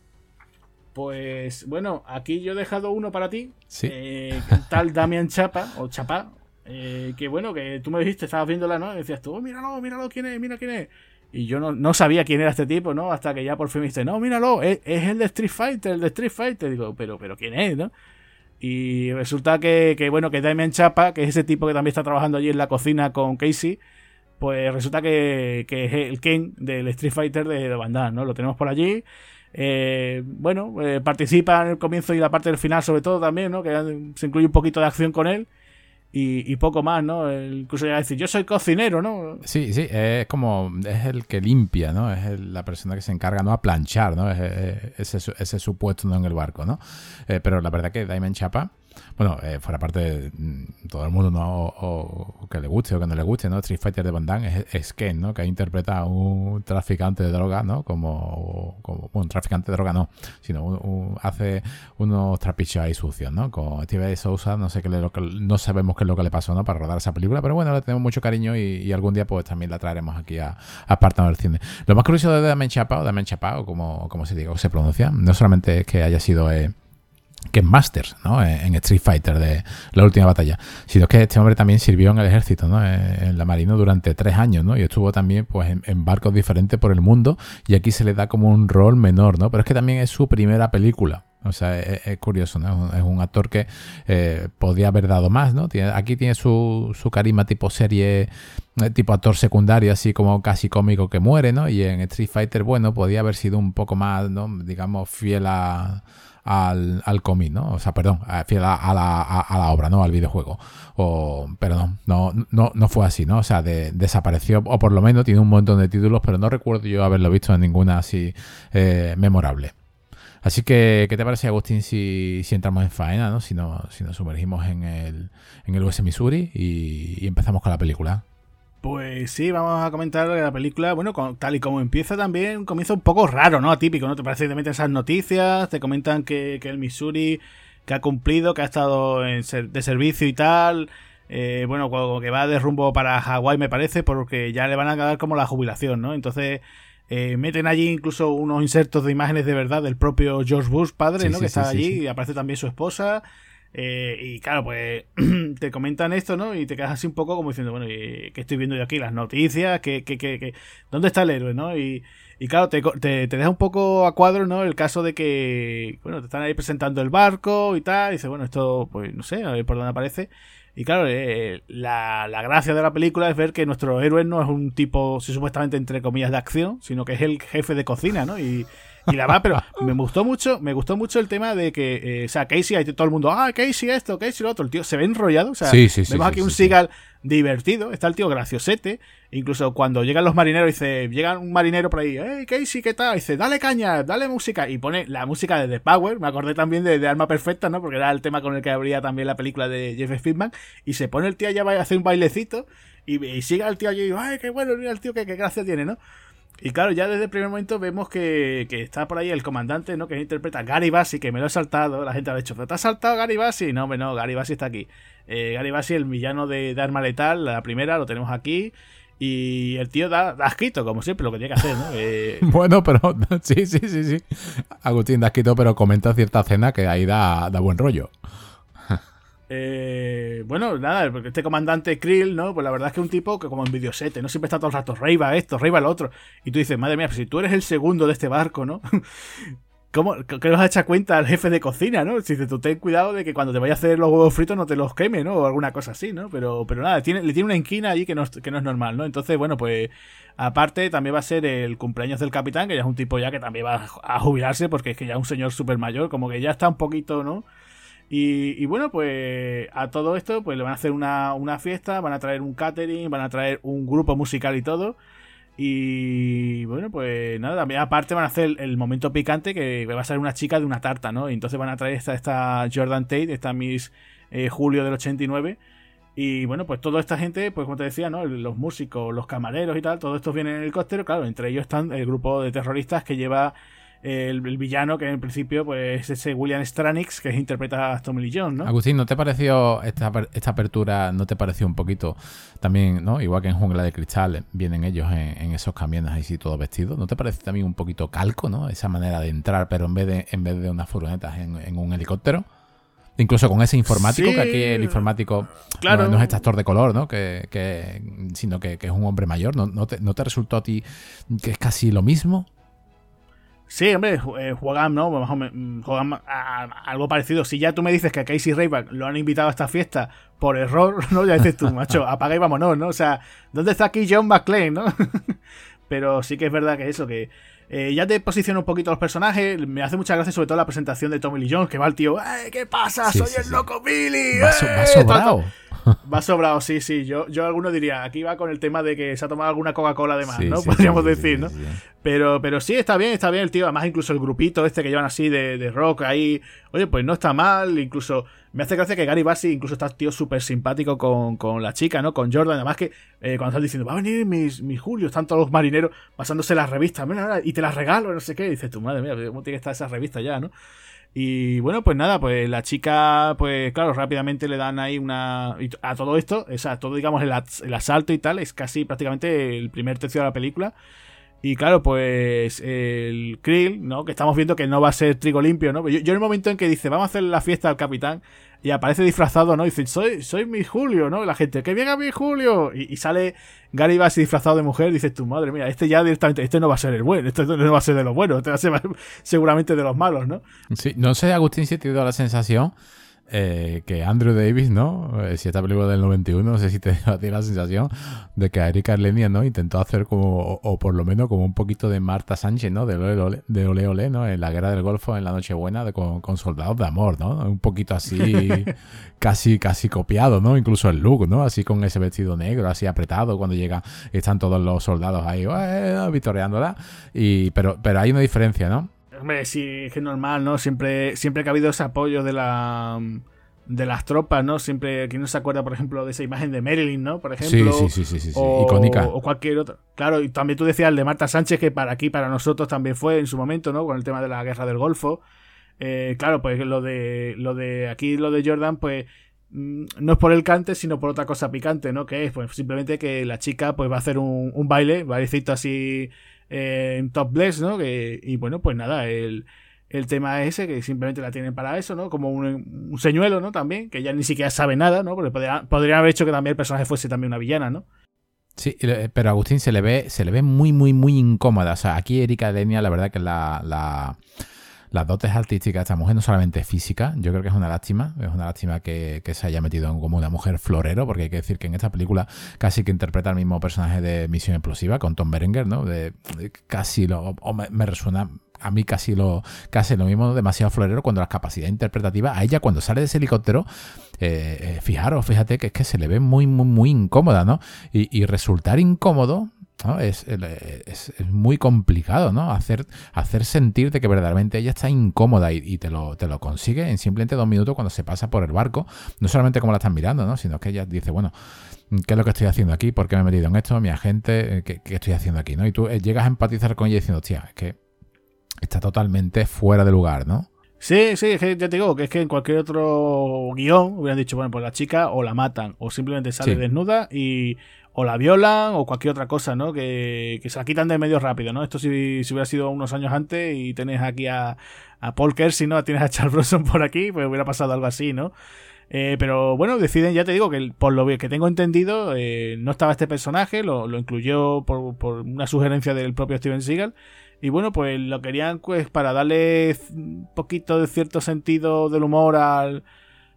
Pues bueno, aquí yo he dejado uno para ti. Sí. Eh, tal Damian Chapa, o Chapa, eh, que bueno, que tú me dijiste, estabas viéndola, ¿no? Y decías tú, oh, míralo, míralo, quién es, mira quién es. Y yo no, sabía quién era este tipo, ¿no? Hasta que ya por fin me dijiste, no, míralo, es, el de Street Fighter, el de Street Fighter. Digo, pero, pero ¿quién es, no? Y resulta que, que, bueno, que Damian Chapa, que es ese tipo que también está trabajando allí en la cocina con Casey, pues resulta que, que es el Ken del Street Fighter de, de Bandai, ¿no? Lo tenemos por allí. Eh, bueno, eh, participa en el comienzo y la parte del final sobre todo también, ¿no? Que se incluye un poquito de acción con él. Y, poco más, ¿no? incluso llega a decir, yo soy cocinero, ¿no? Sí, sí, es como, es el que limpia, ¿no? Es la persona que se encarga, ¿no? A planchar, ¿no? Es, ese, supuesto, ¿no? En el barco, ¿no? Eh, pero la verdad que Diamond Chapa bueno, eh, fuera parte de mm, todo el mundo, ¿no? O, que le guste o que no le guste, ¿no? Street Fighter de Van Damme es, Ken, ¿no? Que interpreta a un traficante de droga, ¿no? Como, como un traficante de droga no, sino hace unos trapichos ahí sucios, ¿no? Con Steve Sousa, no sé qué le, no sabemos qué es lo que le pasó, ¿no? Para rodar esa película, pero bueno, le tenemos mucho cariño y, algún día pues también la traeremos aquí a, a del cine. Lo más curioso de Damen Chapa, o Damen como, como se diga, o se pronuncia, no solamente es que haya sido... Eh, que Masters, ¿no? En Street Fighter de la última batalla. Sino que este hombre también sirvió en el ejército, ¿no? En la Marina durante tres años, ¿no? Y estuvo también pues en, barcos diferentes por el mundo y aquí se le da como un rol menor, ¿no? Pero es que también es su primera película. O sea, es, curioso, ¿no? Es un actor que eh, podría haber dado más, ¿no? Aquí tiene su, su carisma tipo serie, eh, tipo actor secundario, así como casi cómico que muere, ¿no? Y en Street Fighter, bueno, podría haber sido un poco más, ¿no? Digamos, fiel a al, al cómic, ¿no? O sea, perdón, fiel a, la, a, la, obra, ¿no? Al videojuego. O, pero no, no, no, no fue así, ¿no? O sea, desapareció, o por lo menos tiene un montón de títulos, pero no recuerdo yo haberlo visto en ninguna así eh, memorable. Así que, ¿qué te parece, Agustín, si, si entramos en faena, ¿no? Si, no, si nos sumergimos en el, en el US Missouri y empezamos con la película? Pues sí, vamos a comentar la película. Bueno, tal y como empieza también, comienza un poco raro, ¿no? Atípico, ¿no? Te parece que te meten esas noticias, te comentan que, el Missouri, que ha cumplido, que ha estado en de servicio y tal. Eh, bueno, que va de rumbo para Hawái, me parece, porque ya le van a dar como la jubilación, ¿no? Entonces, eh, meten allí incluso unos insertos de imágenes de verdad del propio George Bush, padre, ¿no? que está allí, y aparece también su esposa. Eh, y claro, pues te comentan esto, ¿no? Y te quedas así un poco como diciendo, bueno, ¿qué estoy viendo yo aquí? Las noticias, ¿qué, qué, qué, dónde está el héroe, no? Y, y claro, te, te, deja un poco a cuadro, ¿no? El caso de que, bueno, te están ahí presentando el barco y tal. Y dices, bueno, esto, pues no sé, a ver por dónde aparece. Y claro, eh, la, la, gracia de la película es ver que nuestro héroe no es un tipo, si supuestamente entre comillas, de acción, sino que es el jefe de cocina, ¿no? Y, y la va, pero me gustó mucho, me gustó mucho el tema de que, eh, o sea, Casey, hay todo el mundo, ah, Casey esto, Casey lo otro, el tío se ve enrollado, o sea, vemos aquí un Seagal divertido, está el tío graciosete, incluso cuando llegan los marineros, dice, llega un marinero por ahí, hey Casey, ¿qué tal? Dice, dale caña, dale música, y pone la música de The Power, me acordé también de, de Alma Perfecta, ¿no? Porque era el tema con el que abría también la película de Jeff Speedman, y se pone el tío allá va a hacer un bailecito, y, y sigue el tío allí, ay, qué bueno, mira el tío, qué, qué gracia tiene, ¿no? Y claro, ya desde el primer momento vemos que, está por ahí el comandante, ¿no? Que interpreta Gary Bassi, que me lo he saltado. La gente ha dicho, ¿pero te has saltado Gary Bassi? No, no, Gary Bassi está aquí. Eh, Gary Bassi, el villano de, Arma Letal, la primera, lo tenemos aquí. Y el tío da, da asquito, como siempre, lo que tiene que hacer, ¿no? Eh, bueno, pero sí, sí, sí, sí. Agustín da asquito, pero comenta cierta escena que ahí da, da buen rollo. Eh, bueno, nada, porque este comandante Krill, ¿no? Pues la verdad es que es un tipo que como en videosete, ¿no? Siempre está todo el rato, Reiva esto, Reiva lo otro. Y tú dices, madre mía, si tú eres el segundo de este barco, ¿no? ¿Cómo que nos ha hecho cuenta al jefe de cocina, no? Si tú ten cuidado de que cuando te vaya a hacer los huevos fritos no te los queme, ¿no? O alguna cosa así, ¿no? Pero, pero nada, tiene, le tiene una inquina allí que no, que no es normal, ¿no? Entonces, bueno, pues aparte también va a ser el cumpleaños del capitán, que ya es un tipo ya que también va a jubilarse porque es que ya es un señor súper mayor, como que ya está un poquito, ¿no? Y, bueno, pues a todo esto pues le van a hacer una, fiesta, van a traer un catering, van a traer un grupo musical y todo. Y bueno, pues nada, también aparte van a hacer el, momento picante que va a ser una chica de una tarta, ¿no? Y entonces van a traer esta, esta Jordan Tate, esta Miss eh, Julio del 89. Y bueno, pues toda esta gente, pues como te decía, ¿no? Los músicos, los camareros y tal, todos estos vienen en el helicóptero. Claro, entre ellos están el grupo de terroristas que lleva el, villano que en principio pues es ese William Stranix que interpreta a Tommy Lee Jones, ¿no? Agustín, ¿no te pareció esta, esta apertura, no te pareció un poquito también, ¿no? Igual que en Jungla de Cristal vienen ellos en, esos camiones así todo vestidos, ¿no te parece también un poquito calco, ¿no? Esa manera de entrar, pero en vez de, en vez de unas furgonetas en, un helicóptero. Incluso con ese informático, que aquí el informático claro. no, es este actor de color, ¿no? Que, sino que, es un hombre mayor. ¿No, no, te, ¿No te resultó a ti que es casi lo mismo? Sí, hombre, eh, juegan, ¿no? Mm, juegan algo parecido. Si ya tú me dices que a Casey Rayback lo han invitado a esta fiesta por error, ¿no? Ya dices tú, macho, apaga y vámonos, ¿no? O sea, ¿dónde está aquí John McClane, no? Pero sí que es verdad que eso, que eh, ya te posiciona un poquito los personajes. Me hace mucha gracia, sobre todo la presentación de Tommy Lee Jones, que va el tío, ¿qué pasa? Soy el loco Billy. Va, sobrado. Va sobrado, sí, sí. Yo, yo alguno diría, aquí va con el tema de que se ha tomado alguna Coca-Cola de más, ¿no? Podríamos decir, ¿no? Pero, pero sí, está bien, está bien el tío. Además, incluso el grupito este que llevan así de, de rock ahí. Oye, pues no está mal. Incluso me hace gracia que Gary Bassi incluso está tío súper simpático con, con, la chica, ¿no? Con Jordan. Además que eh, cuando están diciendo, va a venir mis, mis Julio, están todos los marineros pasándose las revistas, mira, y te las regalo, no sé qué. Y dices, tu madre mía, ¿cómo tiene que estar esa revista ya, no? Y bueno, pues nada, pues la chica, pues claro, rápidamente le dan ahí una... A todo esto, o sea, todo digamos el, asalto y tal, es casi prácticamente el primer tercio de la película. Y claro, pues el Krill, ¿no? Que estamos viendo que no va a ser trigo limpio, ¿no? Yo, yo en el momento en que dice, vamos a hacer la fiesta al capitán, y aparece disfrazado, ¿no? Y dice, soy, soy mi Julio, ¿no? Y la gente, que venga mi Julio. Y, sale Gary Bassi disfrazado de mujer, y dices, tu madre mía, este ya directamente, este no va a ser el bueno, este no va a ser de los buenos, este va a ser seguramente de los malos, ¿no? Sí, no sé, Agustín, si te dio la sensación eh, que Andrew Davis, ¿no? Eh, si esta película del 91, no sé si te tiene la sensación de que Erika Arlenia, ¿no? Intentó hacer como, o, por lo menos como un poquito de Marta Sánchez, ¿no? De Ole de Ole, ¿no? En la Guerra del Golfo, en la Nochebuena, de, con, con, soldados de amor, ¿no? Un poquito así, casi, casi copiado, ¿no? Incluso el look, ¿no? Así con ese vestido negro, así apretado, cuando llega, están todos los soldados ahí, eh, victoriándola. Y, pero, pero hay una diferencia, ¿no? Hombre, sí, es que normal, ¿no? Siempre, siempre que ha habido ese apoyo de la de las tropas, ¿no? Siempre, ¿quién no se acuerda, por ejemplo, de esa imagen de Marilyn, ¿no? Por ejemplo. Sí, sí, sí, sí, o, icónica. O cualquier otra. Claro, y también tú decías el de Marta Sánchez, que para aquí, para nosotros también fue en su momento, ¿no? Con el tema de la guerra del Golfo. Eh, claro, pues lo de, lo de aquí, lo de Jordan, pues mm, no es por el cante, sino por otra cosa picante, ¿no? Que es, pues simplemente que la chica, pues va a hacer un, un baile, bailecito así eh, en top bless, ¿no? y bueno, pues nada, el, el tema ese, que simplemente la tienen para eso, ¿no? Como un, señuelo, ¿no? También, que ya ni siquiera sabe nada, ¿no? Porque podrían haber hecho que también el personaje fuese también una villana, ¿no? Sí, pero a Agustín se le ve, se le ve muy, muy, muy incómoda. O sea, aquí Erika Lenia, la verdad que la, las dotes artísticas de esta mujer, no solamente física, yo creo que es una lástima, es una lástima que, se haya metido como una mujer florero, porque hay que decir que en esta película casi que interpreta el mismo personaje de Misión Explosiva con Tom Berenger, ¿no? De, casi lo, me, resuena a mí casi lo, casi lo mismo, demasiado florero, cuando las capacidades interpretativas, a ella cuando sale de ese helicóptero, eh, eh, fijaros, fíjate que es que se le ve muy, muy, muy incómoda, ¿no? Y, resultar incómodo, es, es, muy complicado, ¿no? Hacer, hacer sentir de que verdaderamente ella está incómoda y, te, lo, te lo consigue en simplemente dos minutos cuando se pasa por el barco. No solamente como la están mirando, ¿no? Sino que ella dice, bueno, ¿qué es lo que estoy haciendo aquí? ¿Por qué me he metido en esto? Mi agente, ¿qué, qué estoy haciendo aquí? ¿no? Y tú llegas a empatizar con ella diciendo, hostia, es que está totalmente fuera de lugar, ¿no? Sí, sí, ya te digo que es que en cualquier otro guion hubieran dicho, bueno, pues la chica o la matan o simplemente sale desnuda y o la violan o cualquier otra cosa, ¿no? Que, se la quitan de medio rápido, ¿no? Esto si, si hubiera sido unos años antes y tenés aquí a, a Paul Kersey, ¿no? Tienes a Charles Bronson por aquí, pues hubiera pasado algo así, ¿no? Eh, pero bueno, deciden, ya te digo, que por lo que tengo entendido, eh, no estaba este personaje, lo, lo incluyó por, por, una sugerencia del propio Steven Seagal. Y bueno, pues lo querían pues para darle un poquito de cierto sentido del humor al,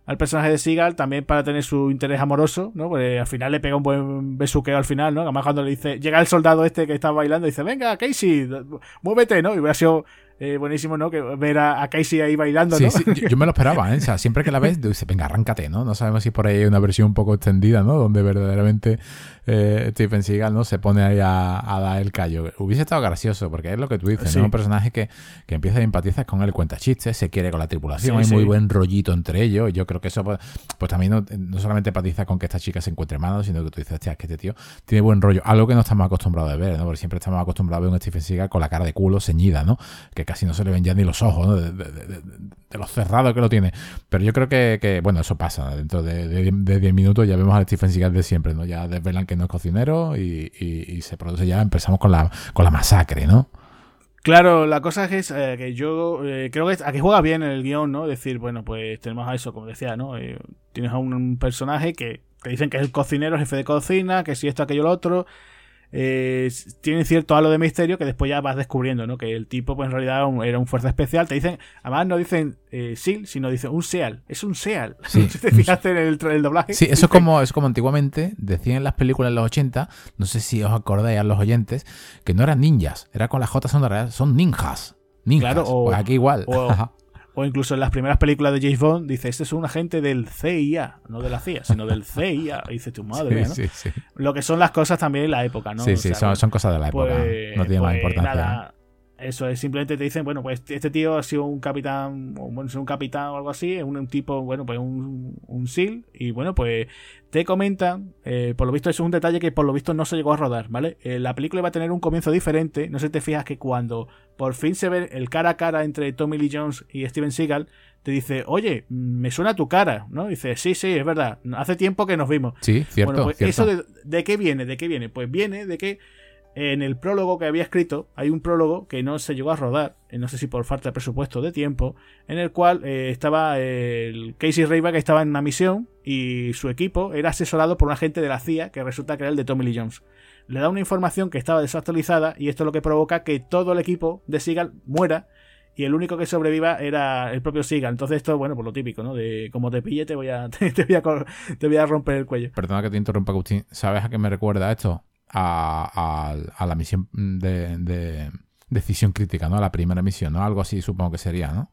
al personaje de Seagal, también para tener su interés amoroso, ¿no? Porque al final le pega un buen besuqueo al final, ¿no? Además cuando le dice, llega el soldado este que está bailando y dice, venga, Casey, muévete, ¿no? Y hubiera sido eh, buenísimo, ¿no? Que ver a, Casey ahí bailando, ¿no? Sí, yo, me lo esperaba, ¿eh? O sea, siempre que la ves, dice, venga, arráncate, ¿no? No sabemos si por ahí hay una versión un poco extendida, ¿no? Donde verdaderamente eh, Stephen Seagal, ¿no? Se pone ahí a, dar el callo. Hubiese estado gracioso, porque es lo que tú dices, ¿no? Un personaje que, que empieza a empatizar con él, cuenta chistes, se quiere con la tripulación, hay muy buen rollito entre ellos. Yo creo que eso, pues, pues también no, solamente empatiza con que esta chica se encuentre mal, sino que tú dices, hostia, es que este tío tiene buen rollo. Algo que no estamos acostumbrados a ver, ¿no? Porque siempre estamos acostumbrados a ver un Stephen Seagal con la cara de culo ceñida, ¿no? Que casi no se le ven ya ni los ojos, ¿no? De, lo cerrado que lo tiene. Pero yo creo que, bueno, eso pasa. Dentro de 10 minutos ya vemos al Stephen Seagal de siempre, ¿no? Ya desvelan que no es cocinero y, se produce ya, empezamos con la, con la masacre, ¿no? Claro, la cosa es eh, que yo eh, creo que aquí juega bien el guion, ¿no? Decir, bueno, pues tenemos a eso, como decía, ¿no? Eh, tienes a un, personaje que te dicen que es el cocinero, jefe de cocina, que si esto, aquello, lo otro eh, tiene cierto halo de misterio que después ya vas descubriendo, ¿no? Que el tipo, pues en realidad era un fuerza especial. Te dicen, además no dicen eh, SEAL, sino dicen un SEAL. Es un SEAL. si te fijaste en el, doblaje. Sí, eso es como, es como antiguamente decían en las películas de los 80, no sé si os acordáis a los oyentes, que no eran ninjas, era con la J sonora, son ninjas. Ninjas. Claro, o, pues aquí igual. O incluso en las primeras películas de James Bond dice, este es un agente del CIA, no de la CIA, sino del CIA. dice tu madre, ¿no? Lo que son las cosas también en la época, ¿no? Sí, sí, son, cosas de la época. Pues, no tiene más pues importancia. Eso es, simplemente te dicen, bueno, pues este tío ha sido un capitán, o bueno, es un capitán o algo así, es un, tipo, bueno, pues un, un SEAL, y bueno, pues te comentan, eh, por lo visto, eso es un detalle que por lo visto no se llegó a rodar, ¿vale? Eh, la película va a tener un comienzo diferente, no sé si te fijas que cuando por fin se ve el cara a cara entre Tommy Lee Jones y Steven Seagal, te dice, oye, me suena tu cara, ¿no? Dice, sí, sí, es verdad, hace tiempo que nos vimos. Sí, cierto. Bueno, pues eso de, de qué viene, de qué viene, pues viene de que en el prólogo que había escrito, hay un prólogo que no se llegó a rodar, eh, no sé si por falta de presupuesto de tiempo, en el cual eh, estaba el Casey Rayba que estaba en una misión y su equipo era asesorado por un agente de la CIA que resulta que era el de Tommy Lee Jones. Le da una información que estaba desactualizada y esto es lo que provoca que todo el equipo de Seagal muera y el único que sobreviva era el propio Seagal. Entonces esto, bueno, por lo típico, ¿no? De como te pille te voy a, te, voy, a, te voy a romper el cuello. Perdona que te interrumpa, Agustín. ¿Sabes a qué me recuerda esto? A, la misión de, decisión crítica, ¿no? A la primera misión, ¿no? Algo así supongo que sería, ¿no?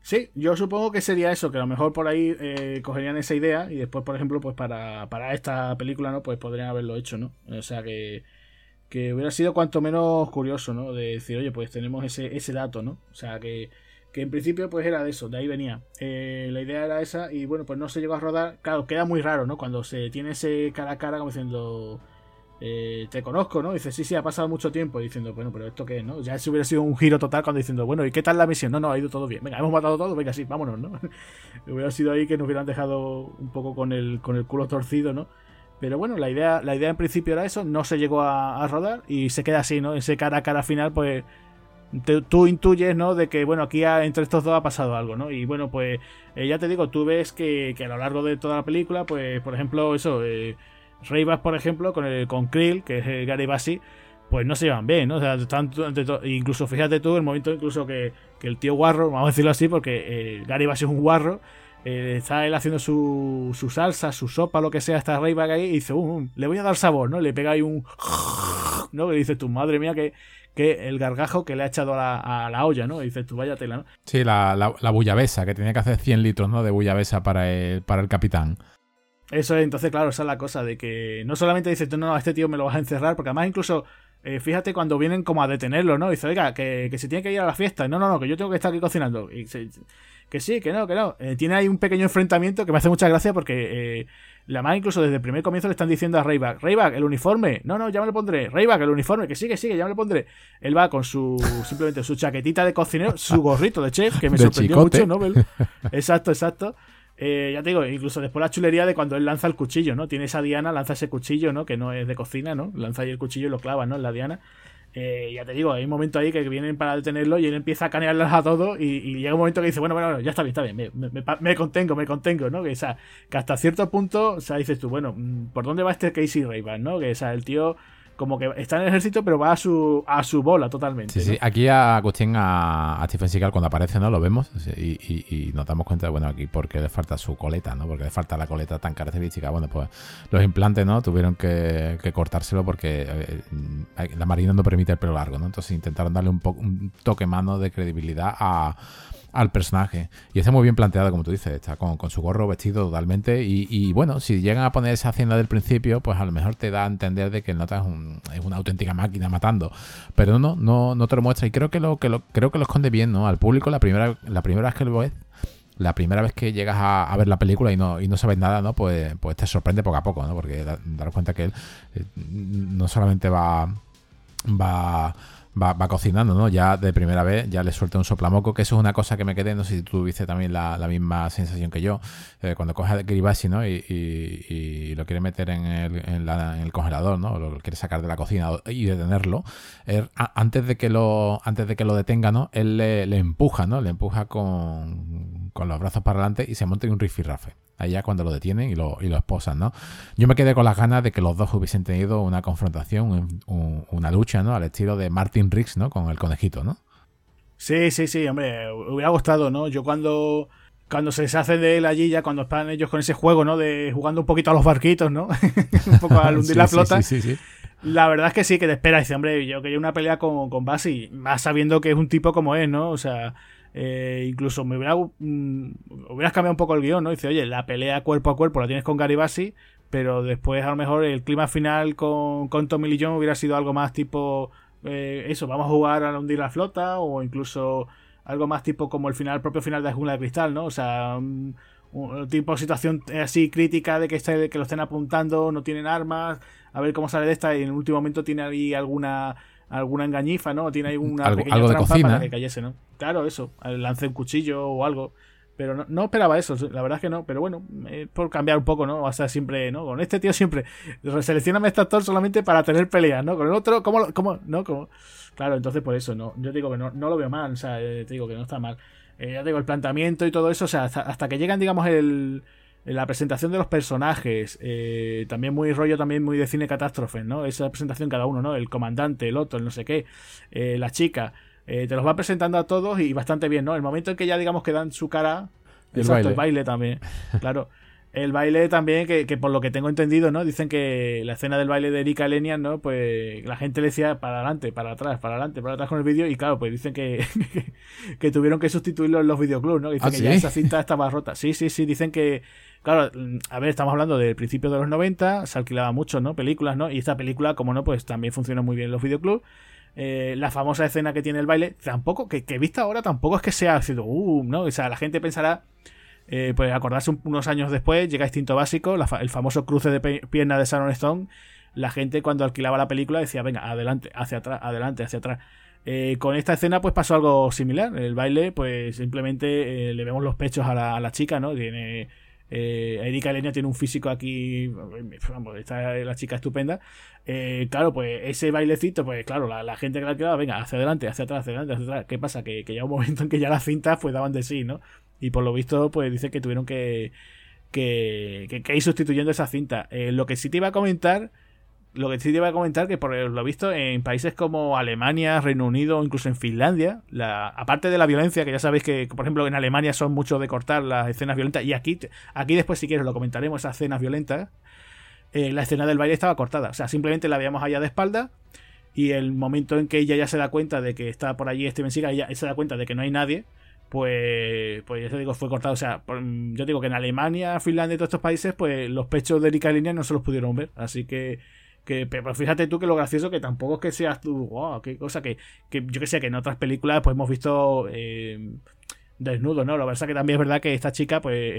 Sí, yo supongo que sería eso, que a lo mejor por ahí eh, cogerían esa idea y después, por ejemplo, pues para, para esta película, ¿no? Pues podrían haberlo hecho, ¿no? O sea que, que hubiera sido cuanto menos curioso, ¿no? De decir, oye, pues tenemos ese, ese dato, ¿no? O sea que, que en principio pues era de eso, de ahí venía. Eh, la idea era esa y bueno, pues no se llegó a rodar. Claro, queda muy raro, ¿no? Cuando se tiene ese cara a cara como diciendo eh, te conozco, ¿no? Dice, sí, sí, ha pasado mucho tiempo. diciendo, bueno, pero ¿esto qué no? Ya si hubiera sido un giro total cuando diciendo, bueno, ¿y qué tal la misión? No, no, ha ido todo bien. Venga, hemos matado todo, venga, sí, vámonos, ¿no? hubiera sido ahí que nos hubieran dejado un poco con el, con el culo torcido, ¿no? Pero bueno, la idea, la idea en principio era eso, no se llegó a, rodar y se queda así, ¿no? Ese cara a cara final, pues tú intuyes, ¿no? De que, bueno, aquí entre estos dos ha pasado algo, ¿no? Y bueno, pues eh, ya te digo, tú ves que, que, a lo largo de toda la película, pues, por ejemplo, eso, eh, Rayback, por ejemplo, con, el, con Krill, que es el Gary Bassi, pues no se llevan bien, ¿no? O sea, están, incluso fíjate tú el momento incluso que, el tío guarro, vamos a decirlo así, porque eh, Gary Bassi es un guarro, eh, está él haciendo su, su, salsa, su sopa, lo que sea, está Rayback ahí y dice, uh, uh, le voy a dar sabor, ¿no? Le pega ahí un... ¿no? Que dices tu madre mía, que que el gargajo que le ha echado a la, olla, ¿no? Y dices tú, vaya tela, ¿no? Sí, la, la, la que tenía que hacer 100 litros, ¿no? De bullabesa para el, para el capitán. Eso es, entonces, claro, esa es la cosa, de que no solamente dices no, no, a este tío me lo vas a encerrar, porque además incluso, eh, fíjate cuando vienen como a detenerlo, ¿no? Dice, oiga, que, que se tiene que ir a la fiesta. No, no, no, que yo tengo que estar aquí cocinando. Y que sí, que no, que no. Eh, tiene ahí un pequeño enfrentamiento que me hace mucha gracia porque eh, la más incluso desde el primer comienzo le están diciendo a Rayback, Rayback, el uniforme. No, no, ya me lo pondré. Rayback, el uniforme, que sigue, sigue, ya me lo pondré. Él va con su simplemente su chaquetita de cocinero, su gorrito de chef, que me sorprendió mucho, ¿no? Exacto, exacto. Eh, ya te digo, incluso después la chulería de cuando él lanza el cuchillo, ¿no? Tiene esa diana, lanza ese cuchillo, ¿no? Que no es de cocina, ¿no? Lanza ahí el cuchillo y lo clava, ¿no? En la diana. Eh, ya te digo, hay un momento ahí que vienen para detenerlo y él empieza a canearlas a todos y, llega un momento que dice, bueno, bueno, ya está bien, está bien, me, contengo, me contengo, ¿no? Que, sea, que hasta cierto punto, o sea, dices tú, bueno, mm, ¿por dónde va este Casey Rayban, no? Que, sea, el tío como que está en el ejército, pero va a su, a su bola totalmente. Sí, sí. Aquí a Agustín, a, a, Stephen Seagal, cuando aparece, ¿no? Lo vemos y, nos damos cuenta, bueno, aquí porque le falta su coleta, ¿no? Porque le falta la coleta tan característica. Bueno, pues los implantes, ¿no? Tuvieron que, cortárselo porque eh, la marina no permite el pelo largo, ¿no? Entonces intentaron darle un, un toque mano de credibilidad a al personaje. Y está muy bien planteado, como tú dices, está con, su gorro vestido totalmente. Y, bueno, si llegan a poner esa hacienda del principio, pues a lo mejor te da a entender de que el nota es, un, una auténtica máquina matando. Pero no, no, no te lo muestra. Y creo que lo, que lo, creo que lo esconde bien, ¿no? Al público la primera, la primera vez que lo ves, la primera vez que llegas a, ver la película y no, y no sabes nada, ¿no? Pues, pues te sorprende poco a poco, ¿no? Porque daros cuenta que él eh, no solamente va. va va, cocinando, ¿no? Ya de primera vez ya le suelta un soplamoco, que eso es una cosa que me quedé, no sé si tú tuviste también la, misma sensación que yo, eh, cuando coge a Kiribati, ¿no? Y, lo quiere meter en el, en, el, congelador, ¿no? Lo quiere sacar de la cocina y detenerlo. antes, de que lo, antes de que lo detenga, ¿no? Él le, empuja, ¿no? Le empuja con, con los brazos para adelante y se monta en un rifirrafe allá cuando lo detienen y lo, y lo esposan, ¿no? Yo me quedé con las ganas de que los dos hubiesen tenido una confrontación, una lucha, ¿no? Al estilo de Martin Riggs, ¿no? Con el conejito, ¿no? Sí, sí, sí, hombre, hubiera gustado, ¿no? Yo cuando cuando se deshace de él allí, ya cuando están ellos con ese juego, ¿no? De jugando un poquito a los barquitos, ¿no? un poco al hundir la flota. Sí, sí, la verdad es que sí, que te espera. Dice, hombre, yo quería una pelea con, con Basi, más sabiendo que es un tipo como es, ¿no? O sea, eh, incluso me hubiera, mm, hubieras cambiado un poco el guion, ¿no? Dice, oye, la pelea cuerpo a cuerpo la tienes con Garibasi, pero después a lo mejor el clima final con, con Tommy Lee Jones hubiera sido algo más tipo, eh, eso, vamos a jugar a hundir la flota, o incluso algo más tipo como el final, propio final de Jungla de Cristal, ¿no? O sea, un, tipo de situación así crítica de que, está, que lo estén apuntando, no tienen armas, a ver cómo sale de esta y en el último momento tiene ahí alguna alguna engañifa, ¿no? Tiene ahí una algo, pequeña de cocina. para que cayese, ¿no? Claro, eso, lance un cuchillo o algo. Pero no, esperaba eso, la verdad es que no. Pero bueno, por cambiar un poco, ¿no? O sea, siempre, ¿no? Con este tío siempre, seleccioname este actor solamente para tener peleas, ¿no? Con el otro, ¿cómo? cómo no? ¿Cómo? Claro, entonces por eso, no. Yo digo que no, no lo veo mal, o sea, eh, te digo que no está mal. Eh, ya digo, el planteamiento y todo eso, o sea, hasta, hasta que llegan, digamos, el la presentación de los personajes, eh, también muy rollo, también muy de cine catástrofe, ¿no? Esa presentación cada uno, ¿no? El comandante, el otro, el no sé qué, eh, la chica, eh, te los va presentando a todos y bastante bien, ¿no? El momento en que ya digamos que dan su cara, el exacto, baile. el baile también, claro. El baile también, que, que, por lo que tengo entendido, ¿no? Dicen que la escena del baile de Erika Lenian, ¿no? Pues la gente le decía para adelante, para atrás, para adelante, para atrás con el vídeo. Y claro, pues dicen que, que, tuvieron que sustituirlo en los videoclubs, ¿no? Dicen ¿Ah, que ya esa cinta estaba rota. Sí, sí, sí, dicen que, Claro, a ver, estamos hablando del principio de los 90, se alquilaba mucho, ¿no? Películas, ¿no? Y esta película, como no, pues también funcionó muy bien en los videoclubs. Eh, la famosa escena que tiene el baile, tampoco, que, que vista ahora tampoco es que sea sido, uh, ¿no? O sea, la gente pensará, eh, pues acordarse unos años después, llega Instinto Básico, el famoso cruce de pierna de Sharon Stone. La gente cuando alquilaba la película decía, venga, adelante, hacia atrás, adelante, hacia atrás. Eh, con esta escena pues pasó algo similar. El baile pues simplemente le vemos los pechos a la, a la chica, ¿no? Tiene eh, Erika tiene un físico aquí, vamos, está la chica estupenda. Eh, claro, pues ese bailecito, pues claro, la, gente que la quedaba, venga, hacia adelante, hacia atrás, hacia adelante, hacia atrás. ¿Qué pasa? Que, que ya un momento en que ya las cintas pues daban de sí, ¿no? Y por lo visto, pues dice que tuvieron que, que, que, ir sustituyendo esa cinta. Eh, lo que sí te iba a comentar lo que sí te iba a comentar que por lo visto en países como Alemania, Reino Unido, incluso en Finlandia, la, aparte de la violencia, que ya sabéis que, por ejemplo, en Alemania son mucho de cortar las escenas violentas, y aquí, aquí después si quieres lo comentaremos, esas escenas violentas, eh, la escena del baile estaba cortada, o sea, simplemente la veíamos allá de espalda, y el momento en que ella ya se da cuenta de que está por allí Steven Seagal, ella se da cuenta de que no hay nadie, pues, pues ya digo, fue cortado. O sea, yo digo que en Alemania, Finlandia y todos estos países, pues los pechos de Línea no se los pudieron ver. Así que, que pero fíjate tú que lo gracioso que tampoco es que seas tú, wow, qué cosa que, que yo que sé, que en otras películas pues hemos visto eh, desnudo, ¿no? Lo que pasa que también es verdad que esta chica pues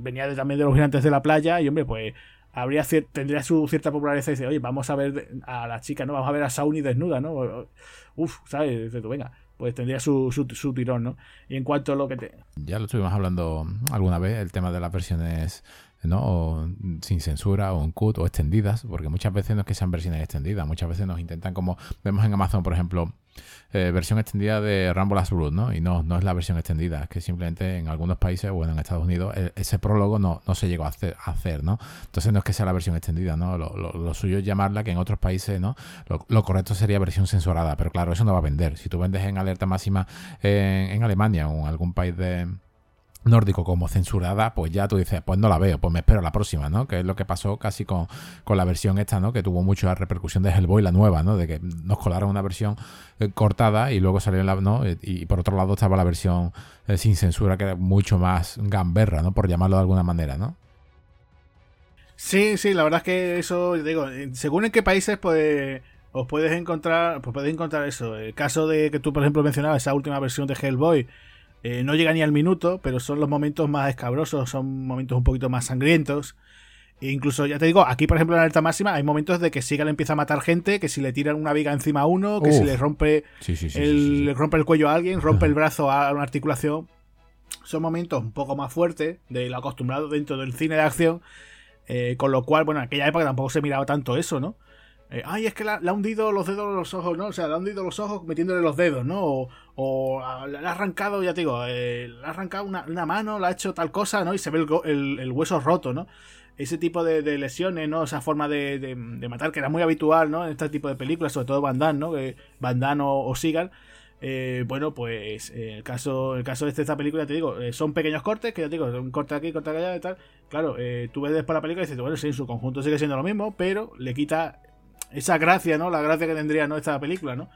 venía también de los gigantes de la playa y hombre, pues habría tendría su cierta popularidad y dice, oye, vamos a ver a la chica, ¿no? Vamos a ver a Sauni desnuda, ¿no? Uf, ¿sabes? Dice tú, venga, pues tendría su, su, tirón, ¿no? Y en cuanto a lo que te... Ya lo estuvimos hablando alguna vez, el tema de las versiones ¿no? sin censura o en cut o extendidas, porque muchas veces no es que sean versiones extendidas, muchas veces nos intentan como vemos en Amazon, por ejemplo, eh, versión extendida de Rambo Last Blood, ¿no? Y no, no es la versión extendida, es que simplemente en algunos países, bueno, en Estados Unidos, e, ese prólogo no, no se llegó a hacer, ¿no? Entonces no es que sea la versión extendida, ¿no? Lo, suyo es llamarla que en otros países, ¿no? Lo, correcto sería versión censurada, pero claro, eso no va a vender. Si tú vendes en alerta máxima en Alemania o en algún país de nórdico como censurada, pues ya tú dices, pues no la veo, pues me espero la próxima, ¿no? Que es lo que pasó casi con, la versión esta, ¿no? Que tuvo mucha repercusión de Hellboy, la nueva, ¿no? De que nos colaron una versión eh, cortada y luego salió la, ¿no? Y, por otro lado estaba la versión eh, sin censura, que era mucho más gamberra, ¿no? Por llamarlo de alguna manera, ¿no? Sí, sí, la verdad es que eso, digo, según en qué países, pues os puedes encontrar, pues puedes encontrar eso. El caso de que tú, por ejemplo, mencionabas esa última versión de Hellboy, eh, no llega ni al minuto, pero son los momentos más escabrosos, son momentos un poquito más sangrientos. E incluso, ya te digo, aquí por ejemplo en alerta máxima hay momentos de que le empieza a matar gente, que si le tiran una viga encima a uno, que si le rompe, el, le rompe el cuello a alguien, rompe el brazo a una articulación. Son momentos un poco más fuertes de lo acostumbrado dentro del cine de acción. Eh, con lo cual, bueno, en aquella época tampoco se miraba tanto eso, ¿no? Eh, ay, es que le ha hundido los dedos en los ojos, ¿no? O sea, le ha hundido los ojos metiéndole los dedos, ¿no? O, le ha arrancado, ya te digo, eh, le ha arrancado una, mano, le ha hecho tal cosa, ¿no? Y se ve el, hueso roto, ¿no? Ese tipo de, lesiones, ¿no? Esa forma de, matar que era muy habitual, ¿no? En este tipo de películas, sobre todo Van Damme, ¿no? Van o, o. Eh, bueno, pues el caso, el caso de esta película, te digo, son pequeños cortes, que ya te digo, un corte aquí, corte allá y tal. Claro, tú ves después la película y dices, bueno, sí, en su conjunto sigue siendo lo mismo, pero le quita esa gracia, ¿no? La gracia que tendría, ¿no? Esta película, ¿no?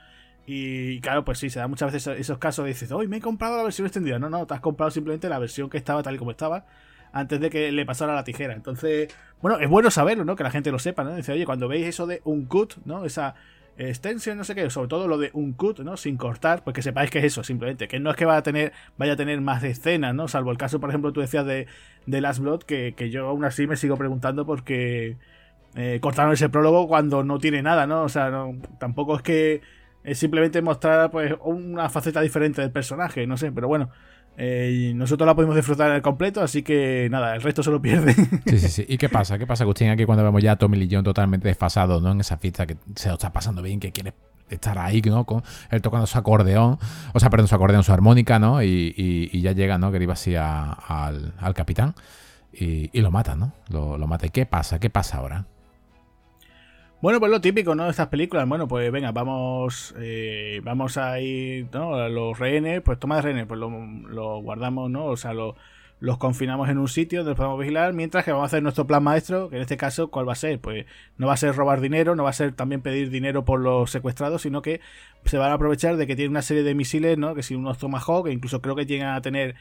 Y claro, pues sí, se da muchas veces esos casos de dices, hoy me he comprado la versión extendida. No, no, te has comprado simplemente la versión que estaba tal y como estaba antes de que le pasara la tijera. Entonces, bueno, es bueno saberlo, ¿no? Que la gente lo sepa, ¿no? Dice, oye, cuando veis eso de un cut, ¿no? Esa extensión, no sé qué, sobre todo lo de un cut, ¿no? Sin cortar, pues que sepáis que es eso, simplemente. Que no es que vaya a tener, vaya a tener más escenas, ¿no? Salvo el caso, por ejemplo, tú decías de, de Last Blood, que, que yo aún así me sigo preguntando porque eh, cortaron ese prólogo cuando no tiene nada, ¿no? O sea, tampoco es que es simplemente mostrar pues una faceta diferente del personaje, no sé, pero bueno. Eh, nosotros la podemos disfrutar el completo, así que nada, el resto se lo pierde. Sí, sí, sí. ¿Y qué pasa? ¿Qué pasa, Agustín, aquí cuando vemos ya a Tommy Lee totalmente desfasado, ¿no? En esa fiesta que se lo está pasando bien, que quiere estar ahí, ¿no? Con él tocando su acordeón, o sea, perdón, su acordeón, su armónica, ¿no? Y, ya llega, ¿no? Que iba así al, capitán y, lo mata, ¿no? Lo, lo mata. ¿Y qué pasa? ¿Qué pasa ahora? Bueno, pues lo típico, ¿no? De estas películas, bueno, pues venga, vamos eh, vamos a ir, ¿no? Los rehenes, pues toma de rehenes, pues lo, guardamos, ¿no? O sea, los confinamos en un sitio donde los podemos vigilar, mientras que vamos a hacer nuestro plan maestro, que en este caso, ¿cuál va a ser? Pues no va a ser robar dinero, no va a ser también pedir dinero por los secuestrados, sino que se van a aprovechar de que tiene una serie de misiles, ¿no? Que si unos Tomahawk, que incluso creo que llegan a tener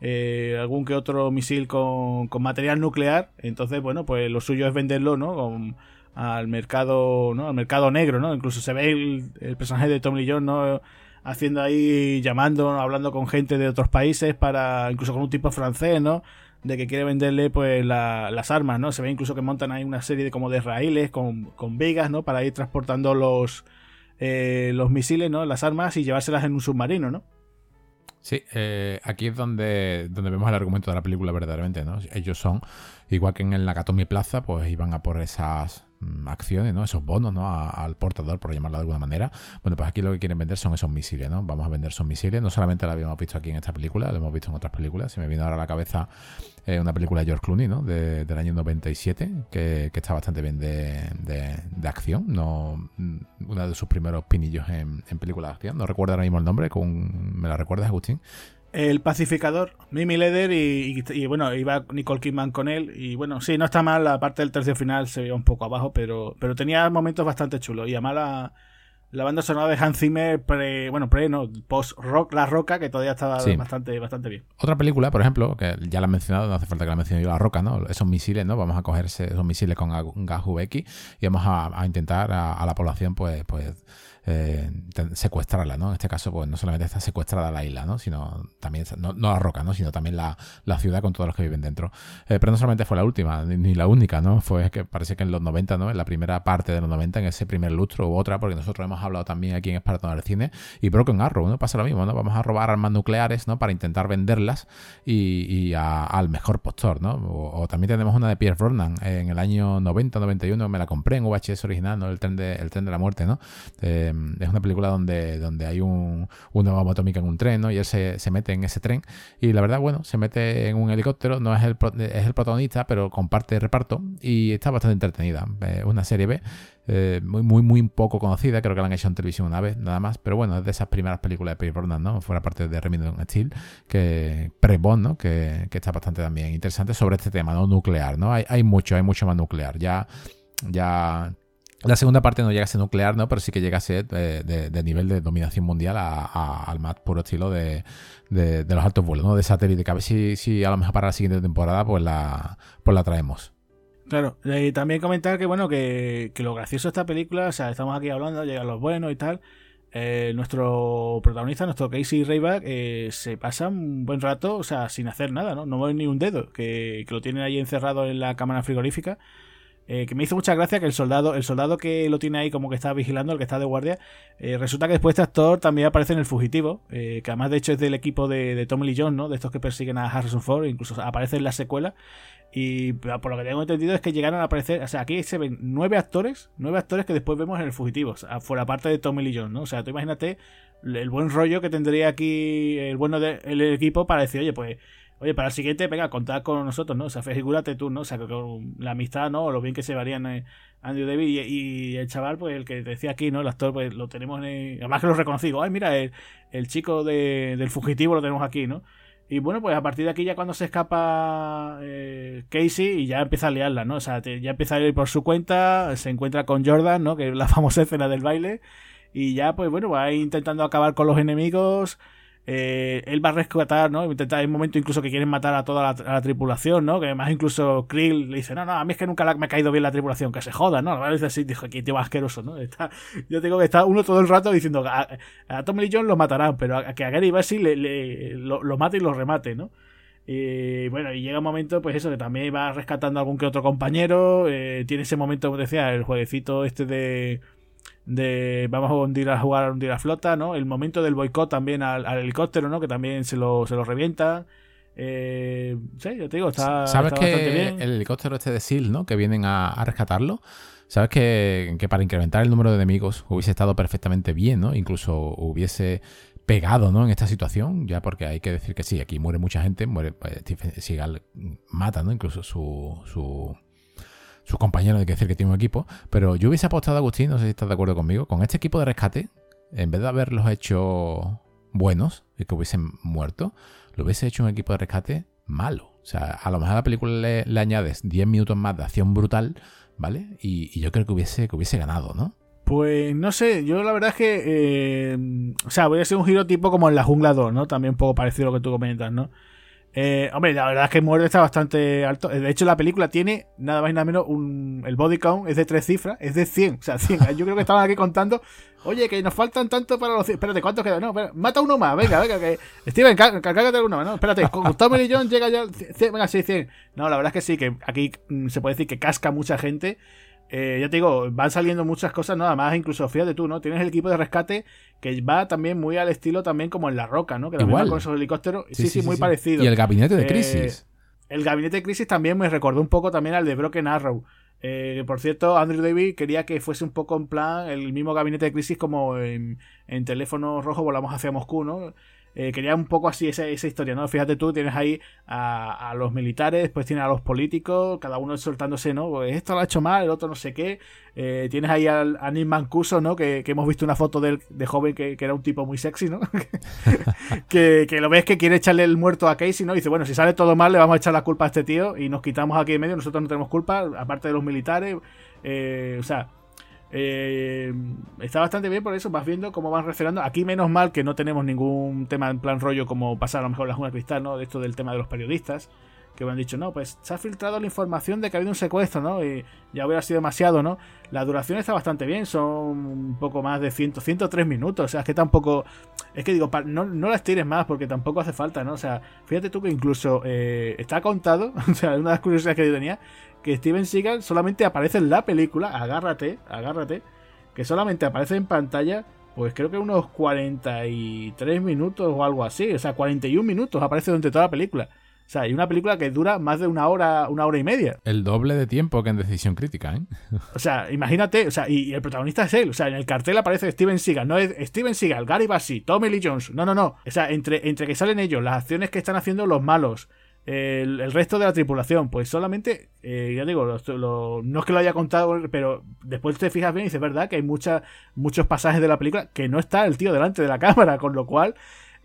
eh, algún que otro misil con, con material nuclear, entonces, bueno, pues lo suyo es venderlo, ¿no? Con, al mercado, ¿no? Al mercado negro, ¿no? Incluso se ve el, personaje de Tom Lee Jones, ¿no? Haciendo ahí, llamando, hablando con gente de otros países para, incluso con un tipo francés, ¿no? De que quiere venderle, pues, las armas, ¿no? Se ve incluso que montan ahí una serie de como de raíles con, con vigas, ¿no? Para ir transportando los, eh, los misiles, ¿no? Las armas y llevárselas en un submarino, ¿no? Sí, eh, aquí es donde, donde vemos el argumento de la película verdaderamente, ¿no? Ellos son, igual que en el Nakatomi Plaza, pues iban a por esas acciones, ¿no? Esos bonos, ¿no? al portador, por llamarlo de alguna manera. Bueno, pues aquí lo que quieren vender son esos misiles, ¿no? Vamos a vender esos misiles. No solamente lo habíamos visto aquí en esta película, lo hemos visto en otras películas. Se me viene ahora a la cabeza eh, una película de George Clooney, ¿no? del año 97, que, que está bastante bien de, de, acción. No, mm, uno de sus primeros pinillos en, en películas de acción. No recuerdo ahora mismo el nombre, con, ¿me la recuerdas, Agustín? El pacificador, Mimi Leder y, bueno, iba Nicole Kidman con él y bueno, sí, no está mal, la parte del tercio final se veía un poco abajo, pero, pero tenía momentos bastante chulos y además la, la banda sonora de Hans Zimmer pre, bueno, pre, no, post rock, La Roca, que todavía estaba bastante, bastante bien. Otra película, por ejemplo, que ya la he mencionado, no hace falta que la mencione yo, La Roca, ¿no? Esos misiles, ¿no? Vamos a coger esos misiles con gas UX y vamos a, intentar a, a, la población, pues, pues eh, secuestrarla, ¿no? En este caso, pues no solamente está secuestrada la isla, ¿no? Sino también, no, la roca, ¿no? Sino también la, ciudad con todos los que viven dentro. Eh, pero no solamente fue la última, ni, la única, ¿no? Fue que parece que en los 90, ¿no? En la primera parte de los 90, en ese primer lustro u otra, porque nosotros hemos hablado también aquí en Espartano del Cine, y Broken Arrow, ¿no? Pasa lo mismo, ¿no? Vamos a robar armas nucleares, ¿no? Para intentar venderlas y, al mejor postor, ¿no? O, también tenemos una de Pierre Brosnan en el año 90-91, me la compré en VHS original, ¿no? El tren de, el tren de la muerte, ¿no? Eh, es una película donde, donde hay un, una bomba atómica en un tren, ¿no? Y él se, mete en ese tren. Y la verdad, bueno, se mete en un helicóptero, no es el, es el protagonista, pero comparte reparto y está bastante entretenida. Es una serie B. Eh, muy, muy, muy poco conocida, creo que la han hecho en televisión una vez, nada más, pero bueno, es de esas primeras películas de Pierre Brosnan, ¿no? Fuera parte de Remington Steel, que pre-Bond, ¿no? Que, está bastante también interesante sobre este tema, ¿no? Nuclear, ¿no? Hay, hay mucho, hay mucho más nuclear. Ya, ya la segunda parte no llega a ser nuclear, ¿no? Pero sí que llega a ser de, nivel de dominación mundial al más puro estilo de, los altos vuelos, ¿no? De satélite. Que a ver si, a lo mejor para la siguiente temporada pues la, pues la traemos. Claro, y también comentar que bueno, que, lo gracioso de esta película, o sea, estamos aquí hablando, llegan los buenos y tal. Eh, nuestro protagonista, nuestro Casey Rayback, eh, se pasa un buen rato, o sea, sin hacer nada, ¿no? No mueve ni un dedo, que, que lo tienen ahí encerrado en la cámara frigorífica eh, que me hizo mucha gracia que el soldado, el soldado que lo tiene ahí como que está vigilando, el que está de guardia, eh, resulta que después este actor también aparece en El Fugitivo, eh, que además de hecho es del equipo de, de Tommy Lee Jones, ¿no? De estos que persiguen a Harrison Ford, incluso aparece en la secuela. Y por lo que tengo entendido es que llegaron a aparecer, o sea, aquí se ven nueve actores, nueve actores que después vemos en El Fugitivo, fuera parte de Tommy Lee Jones, ¿no? O sea, tú imagínate el buen rollo que tendría aquí el bueno del equipo para decir, oye, pues Oye, para el siguiente, venga, contad con nosotros, ¿no? O sea, figúrate tú, ¿no? O sea, con la amistad, ¿no? O lo bien que se varían eh, Andrew David y, el chaval, pues el que decía aquí, ¿no? El actor, pues lo tenemos en... Además que lo reconocí, ay, mira, el, chico de, del fugitivo lo tenemos aquí, ¿no? Y bueno, pues a partir de aquí ya cuando se escapa eh, Casey y ya empieza a liarla, ¿no? O sea, ya empieza a ir por su cuenta, se encuentra con Jordan, ¿no? Que es la famosa escena del baile. Y ya, pues bueno, va intentando acabar con los enemigos. Eh, él va a rescatar, ¿no? Intentar, hay un momento incluso que quieren matar a toda la, tripulación, ¿no? Que además incluso Krill le dice, no, no, a mí es que nunca me ha caído bien la tripulación, que se joda, ¿no? A veces así, dijo, aquí tío asqueroso, ¿no? Está, yo tengo que estar uno todo el rato diciendo, a, a Tom Lee Jones lo matarán, pero a, que a Gary Bassi le, le, lo, mate y lo remate, ¿no? Y bueno, y llega un momento, pues eso, que también va rescatando a algún que otro compañero. Eh, tiene ese momento, como decía, el jueguecito este de de vamos a hundir a jugar a hundir a flota, ¿no? El momento del boicot también al, helicóptero, ¿no? Que también se lo, se lo revienta. Eh, sí, yo te digo, está, ¿Sabes que bien. el helicóptero este de SEAL, ¿no? Que vienen a, rescatarlo. Sabes que, para incrementar el número de enemigos hubiese estado perfectamente bien, ¿no? Incluso hubiese pegado, ¿no? En esta situación, ya porque hay que decir que sí, aquí muere mucha gente, muere, pues, Stephen mata, ¿no? Incluso su, su sus compañeros, hay que decir que tiene un equipo, pero yo hubiese apostado, Agustín, no sé si estás de acuerdo conmigo, con este equipo de rescate, en vez de haberlos hecho buenos y que hubiesen muerto, lo hubiese hecho un equipo de rescate malo. O sea, a lo mejor a la película le, añades 10 minutos más de acción brutal, ¿vale? Y, yo creo que hubiese, que hubiese ganado, ¿no? Pues no sé, yo la verdad es que. Eh, o sea, voy a hacer un giro tipo como en la jungla 2, ¿no? También un poco parecido a lo que tú comentas, ¿no? Eh, hombre, la verdad es que muerde está bastante alto. De hecho, la película tiene nada más y nada menos un. El body count es de tres cifras, es de 100. O sea, 100. Yo creo que estaban aquí contando. Oye, que nos faltan tanto para los. Espérate, ¿cuántos quedan? No, mata uno más. Venga, venga, que. Steven, cárgate uno más. No, espérate, Gustavo y llega ya. venga, sí, 100. No, la verdad es que sí, que aquí mm, se puede decir que casca mucha gente. Eh, ya te digo, van saliendo muchas cosas, nada más, incluso fíjate tú, ¿no? Tienes el equipo de rescate que va también muy al estilo también como en La Roca, ¿no? Que también va con esos helicópteros. Sí, sí, muy parecido. Y el gabinete de eh, crisis. el gabinete de crisis también me recordó un poco también al de Broken Arrow. Eh, por cierto, Andrew David quería que fuese un poco en plan el mismo gabinete de crisis como en, en teléfono rojo volamos hacia Moscú, ¿no? Eh, quería un poco así esa, esa, historia, ¿no? Fíjate tú, tienes ahí a, los militares, después tienes a los políticos, cada uno soltándose, ¿no? Pues esto lo ha hecho mal, el otro no sé qué. Eh, tienes ahí al, a Nick Mancuso, ¿no? Que, hemos visto una foto de, de joven que, era un tipo muy sexy, ¿no? que, lo ves que quiere echarle el muerto a Casey, ¿no? Dice, bueno, si sale todo mal, le vamos a echar la culpa a este tío y nos quitamos aquí en medio, nosotros no tenemos culpa, aparte de los militares. Eh, o sea, eh, está bastante bien por eso, vas viendo cómo van reaccionando. Aquí menos mal que no tenemos ningún tema en plan rollo como pasar a lo mejor la Jungla Cristal, ¿no? De esto del tema de los periodistas que me han dicho, no, pues se ha filtrado la información de que ha habido un secuestro, ¿no? Y ya hubiera sido demasiado, ¿no? La duración está bastante bien, son un poco más de 100, 103 minutos, o sea, es que tampoco, es que digo, no, no las tires más porque tampoco hace falta, ¿no? O sea, fíjate tú que incluso eh, está contado, o sea, una de las curiosidades que yo tenía, que Steven Seagal solamente aparece en la película, agárrate, agárrate, que solamente aparece en pantalla pues creo que unos 43 minutos o algo así, o sea, 41 minutos aparece durante toda la película. O sea, hay una película que dura más de una hora, una hora y media. El doble de tiempo que en Decisión Crítica, ¿eh? O sea, imagínate, o sea, y, el protagonista es él. O sea, en el cartel aparece Steven Seagal. No es Steven Seagal, Gary Bassi, Tommy Lee Jones. No, no, no. O sea, entre, entre que salen ellos, las acciones que están haciendo los malos, el, resto de la tripulación, pues solamente, eh, ya digo, no es que lo haya contado, pero después te fijas bien y dices, verdad, que hay muchas muchos pasajes de la película que no está el tío delante de la cámara, con lo cual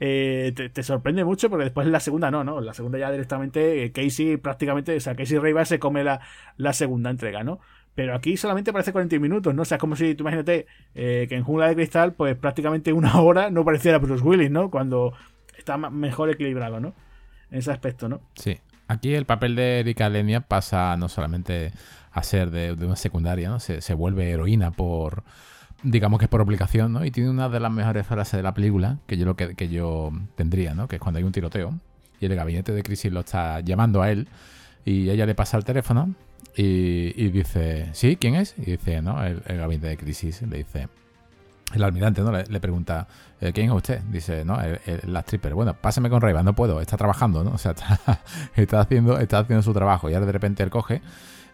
eh, te, sorprende mucho porque después en la segunda no, ¿no? En la segunda ya directamente eh, Casey prácticamente, o sea, Casey Raybar se come la, la, segunda entrega, ¿no? Pero aquí solamente parece 40 minutos, ¿no? O sea, es como si tú imagínate eh, que en Jungla de Cristal, pues prácticamente una hora no pareciera Bruce Willis, ¿no? Cuando está mejor equilibrado, ¿no? Ese aspecto, ¿no? Sí. Aquí el papel de Erika Lenia pasa no solamente a ser de, una secundaria, ¿no? Se, vuelve heroína por digamos que por obligación, ¿no? Y tiene una de las mejores frases de la película que yo lo que, que yo tendría, ¿no? Que es cuando hay un tiroteo y el gabinete de crisis lo está llamando a él y ella le pasa el teléfono y, dice, ¿sí? ¿Quién es? Y dice, ¿no? El, gabinete de crisis le dice, el almirante, ¿no? Le, pregunta, eh, ¿quién es usted? Dice, ¿no? El, la stripper. Bueno, pásame con Rayban, no puedo, está trabajando, ¿no? O sea, está, está, haciendo, está haciendo su trabajo y ahora de repente él coge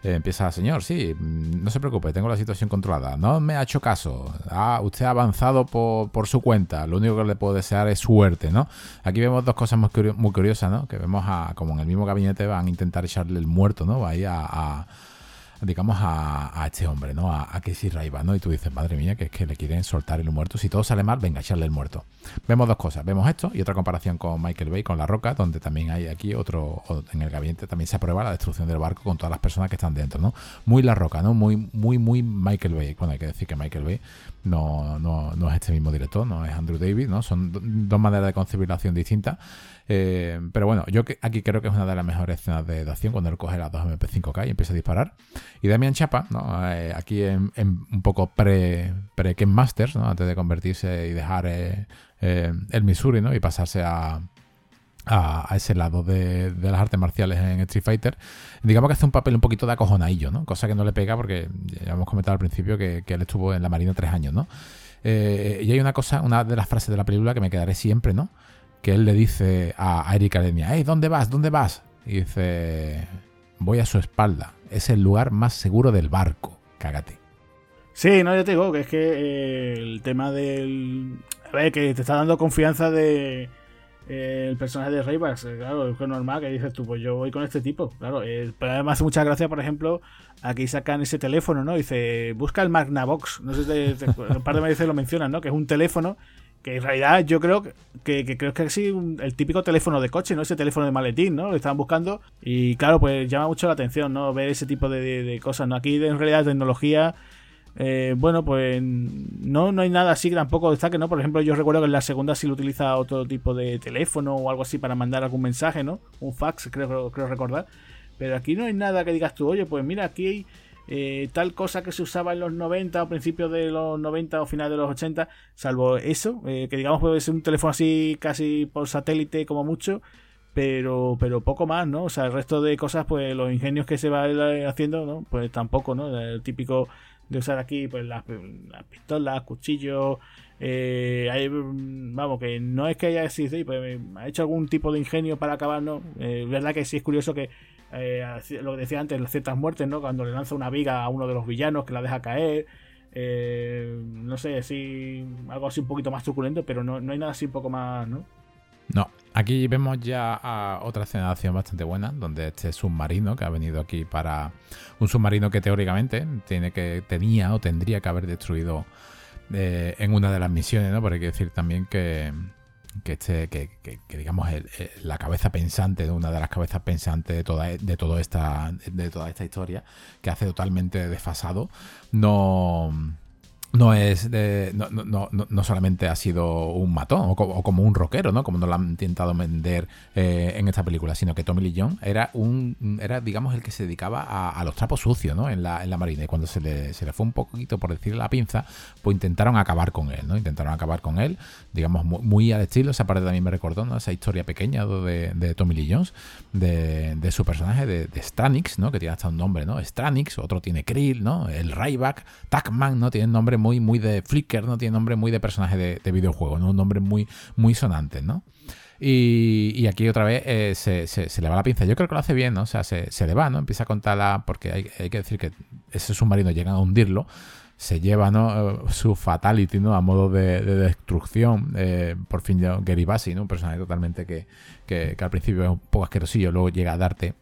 eh, empieza, señor, sí, mm, no se preocupe, tengo la situación controlada. No me ha hecho caso. Ah, usted ha avanzado por, su cuenta. Lo único que le puedo desear es suerte, ¿no? Aquí vemos dos cosas muy, curiosas, ¿no? Que vemos a, como en el mismo gabinete van a intentar echarle el muerto, ¿no? Ahí a digamos, a, este hombre, ¿no? A, a Casey Raiva, ¿no? Y tú dices, madre mía, que es que le quieren soltar el muerto. Si todo sale mal, venga, echarle el muerto. Vemos dos cosas. Vemos esto y otra comparación con Michael Bay, con La Roca, donde también hay aquí otro, en el gabinete también se aprueba la destrucción del barco con todas las personas que están dentro, ¿no? Muy La Roca, ¿no? Muy, muy, muy Michael Bay. Bueno, hay que decir que Michael Bay no, no, no es este mismo director, no es Andrew David, ¿no? Son dos maneras de concebir la acción distintas. Eh, pero bueno, yo aquí creo que es una de las mejores escenas de, acción cuando él coge las dos MP5K y empieza a disparar. Y Damian Chapa, eh, aquí en, un poco pre, pre Masters, ¿no? antes de convertirse y dejar eh, el Missouri ¿no? y pasarse a, a, ese lado de, las artes marciales en Street Fighter, digamos que hace un papel un poquito de acojonadillo, ¿no? Cosa que no le pega porque ya hemos comentado al principio que, él estuvo en la Marina tres años, ¿no? y hay una cosa, una de las frases de la película que me quedaré siempre, ¿no? Que él le dice a, Erika Lenia, hey, ¿dónde vas? ¿Dónde vas? Y dice, voy a su espalda, es el lugar más seguro del barco, cágate. Sí, no, ya te digo que es que eh, el tema del... A ver, que te está dando confianza de... Eh, el personaje de Raybax, eh, claro, es normal que dices tú, pues yo voy con este tipo, claro. pero además hace mucha gracia, por ejemplo, aquí sacan ese teléfono, ¿no? Dice, busca el Magnavox, no sé si un par de veces lo mencionan, ¿no? Que es un teléfono que en realidad yo creo que, que, creo que es el típico teléfono de coche, ¿no? Ese teléfono de maletín, ¿no? Lo estaban buscando. Y claro, pues llama mucho la atención, ¿no? Ver ese tipo de, cosas, ¿no? Aquí en realidad tecnología. Eh, bueno, pues no, no hay nada así que tampoco destaque, ¿no? Por ejemplo, yo recuerdo que en la segunda sí lo utiliza otro tipo de teléfono o algo así para mandar algún mensaje, ¿no? Un fax, creo, creo recordar. Pero aquí no hay nada que digas tú, oye, pues mira, aquí hay eh, tal cosa que se usaba en los 90 o principios de los 90 o finales de los 80, salvo eso, eh, que digamos puede ser un teléfono así casi por satélite como mucho, pero, pero poco más, ¿no? O sea, el resto de cosas, pues los ingenios que se va haciendo, ¿no? Pues tampoco, ¿no? El típico de usar aquí, pues las, pistolas, cuchillos, eh, hay, vamos, que no es que haya existido, pues ha hecho algún tipo de ingenio para acabar, ¿no? verdad que sí es curioso que eh, lo que decía antes, las ciertas muertes, ¿no? Cuando le lanza una viga a uno de los villanos que la deja caer. Eh, no sé, así, algo así un poquito más truculento, pero no, hay nada así un poco más, ¿no? No, aquí vemos ya otra escena de acción bastante buena, donde este submarino que ha venido aquí para un submarino que teóricamente tiene que tenía o tendría que haber destruido eh, en una de las misiones, ¿no? Pero hay que decir también que, que, este, que, digamos la cabeza pensante una de las cabezas pensantes de toda, de, esta, de toda esta historia, que hace totalmente desfasado, no, no es no, no, no, solamente ha sido un matón o, como un rockero, ¿no? Como nos lo han intentado vender eh, en esta película, sino que Tommy Lee Jones era un era digamos el que se dedicaba a, los trapos sucios, ¿no? En la, en la marina y cuando se le, se le fue un poquito por decir la pinza, pues intentaron acabar con él, ¿no? Intentaron acabar con él, digamos muy, al estilo, esa parte también me recordó, ¿no? Esa historia pequeña de, de Tommy Lee Jones, de, de su personaje de, de, Stranix, ¿no? Que tiene hasta un nombre, ¿no? Stranix, otro tiene Krill, ¿no? El Ryback, Tacman, ¿no? Tiene nombre muy, muy de Flickr, ¿no? Tiene nombre muy de personaje de, videojuego, ¿no? Un nombre muy, muy sonante, ¿no? Y, aquí otra vez eh, se, le va la pinza. Yo creo que lo hace bien, ¿no? O sea, se, le va, ¿no? Empieza a contarla, porque hay, que decir que ese submarino llega a hundirlo. Se lleva, ¿no? Eh, su fatality, ¿no? A modo de, destrucción. Eh, por fin, Gary Bassi, ¿no? Un personaje totalmente que, que, que, al principio es un poco asquerosillo, luego llega a darte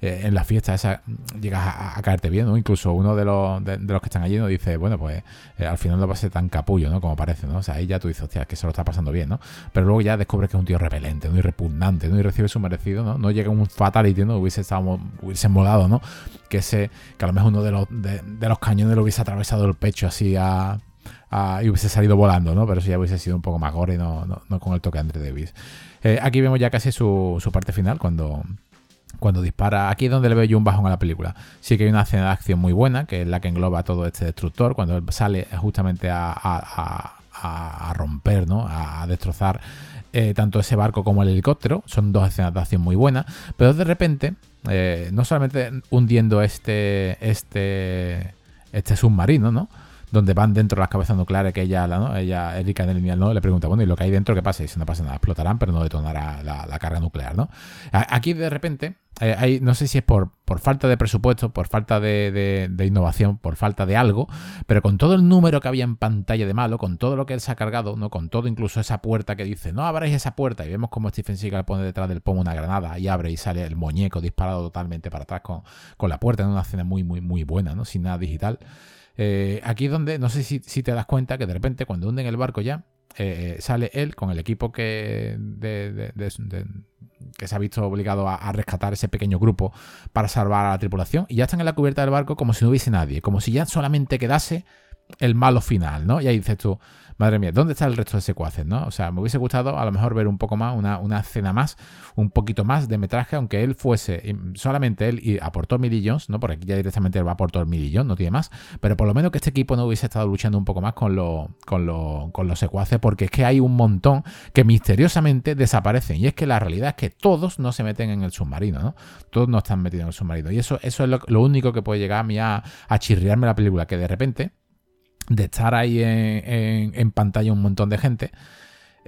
eh, en la fiesta esa llegas a, caerte bien, ¿no? Incluso uno de los, de, los que están allí nos dice, bueno, pues eh, al final no va a ser tan capullo, ¿no? Como parece, ¿no? O sea, ahí ya tú dices, hostia, que se lo está pasando bien, ¿no? Pero luego ya descubres que es un tío repelente, ¿no? Y repugnante, ¿no? Y recibe su merecido, ¿no? No llega un fatality, ¿no? Hubiese estado, hubiese molado, ¿no? Que ese, que a lo mejor uno de los, de, los cañones lo hubiese atravesado el pecho así a, y hubiese salido volando, ¿no? Pero eso ya hubiese sido un poco más gore no, no, con el toque de Andre Davis. Eh, aquí vemos ya casi su, su parte final, cuando, cuando dispara. Aquí es donde le veo yo un bajón a la película. Sí que hay una escena de acción muy buena, que es la que engloba todo este destructor, cuando él sale justamente a, romper, ¿no? A, destrozar eh, tanto ese barco como el helicóptero. Son dos escenas de acción muy buenas. Pero de repente, eh, no solamente hundiendo este, este, este submarino, ¿no? Donde van dentro las cabezas nucleares que ella, ¿no? ella Erika en el lineal, ¿no? le pregunta, bueno, ¿y lo que hay dentro qué pasa? Y si no pasa nada, explotarán, pero no detonará la, carga nuclear, ¿no? Aquí de repente, eh, hay, no sé si es por, por falta de presupuesto, por falta de, innovación, por falta de algo, pero con todo el número que había en pantalla de malo, con todo lo que él se ha cargado, ¿no? Con todo incluso esa puerta que dice, no abráis esa puerta, y vemos como Stephen Seagal pone detrás del pomo una granada y abre y sale el muñeco disparado totalmente para atrás con, con la puerta en una escena muy, muy, muy buena, ¿no? Sin nada digital. Eh, aquí es donde, no sé si, te das cuenta que de repente cuando hunden el barco ya, eh, sale él con el equipo que, que se ha visto obligado a, rescatar ese pequeño grupo para salvar a la tripulación y ya están en la cubierta del barco como si no hubiese nadie, como si ya solamente quedase el malo final, ¿no? Y ahí dices tú, madre mía, ¿dónde está el resto de secuaces, no? O sea, me hubiese gustado a lo mejor ver un poco más, una, una escena más, un poquito más de metraje, aunque él fuese, solamente él y aportó millones, ¿no? Porque aquí ya directamente él va a aportar millón, no tiene más, pero por lo menos que este equipo no hubiese estado luchando un poco más con, con, con los secuaces, porque es que hay un montón que misteriosamente desaparecen, y es que la realidad es que todos no se meten en el submarino, ¿no? Todos no están metidos en el submarino, y eso, eso es lo, único que puede llegar a mí a, a chirriarme la película, que de repente de estar ahí en, pantalla un montón de gente,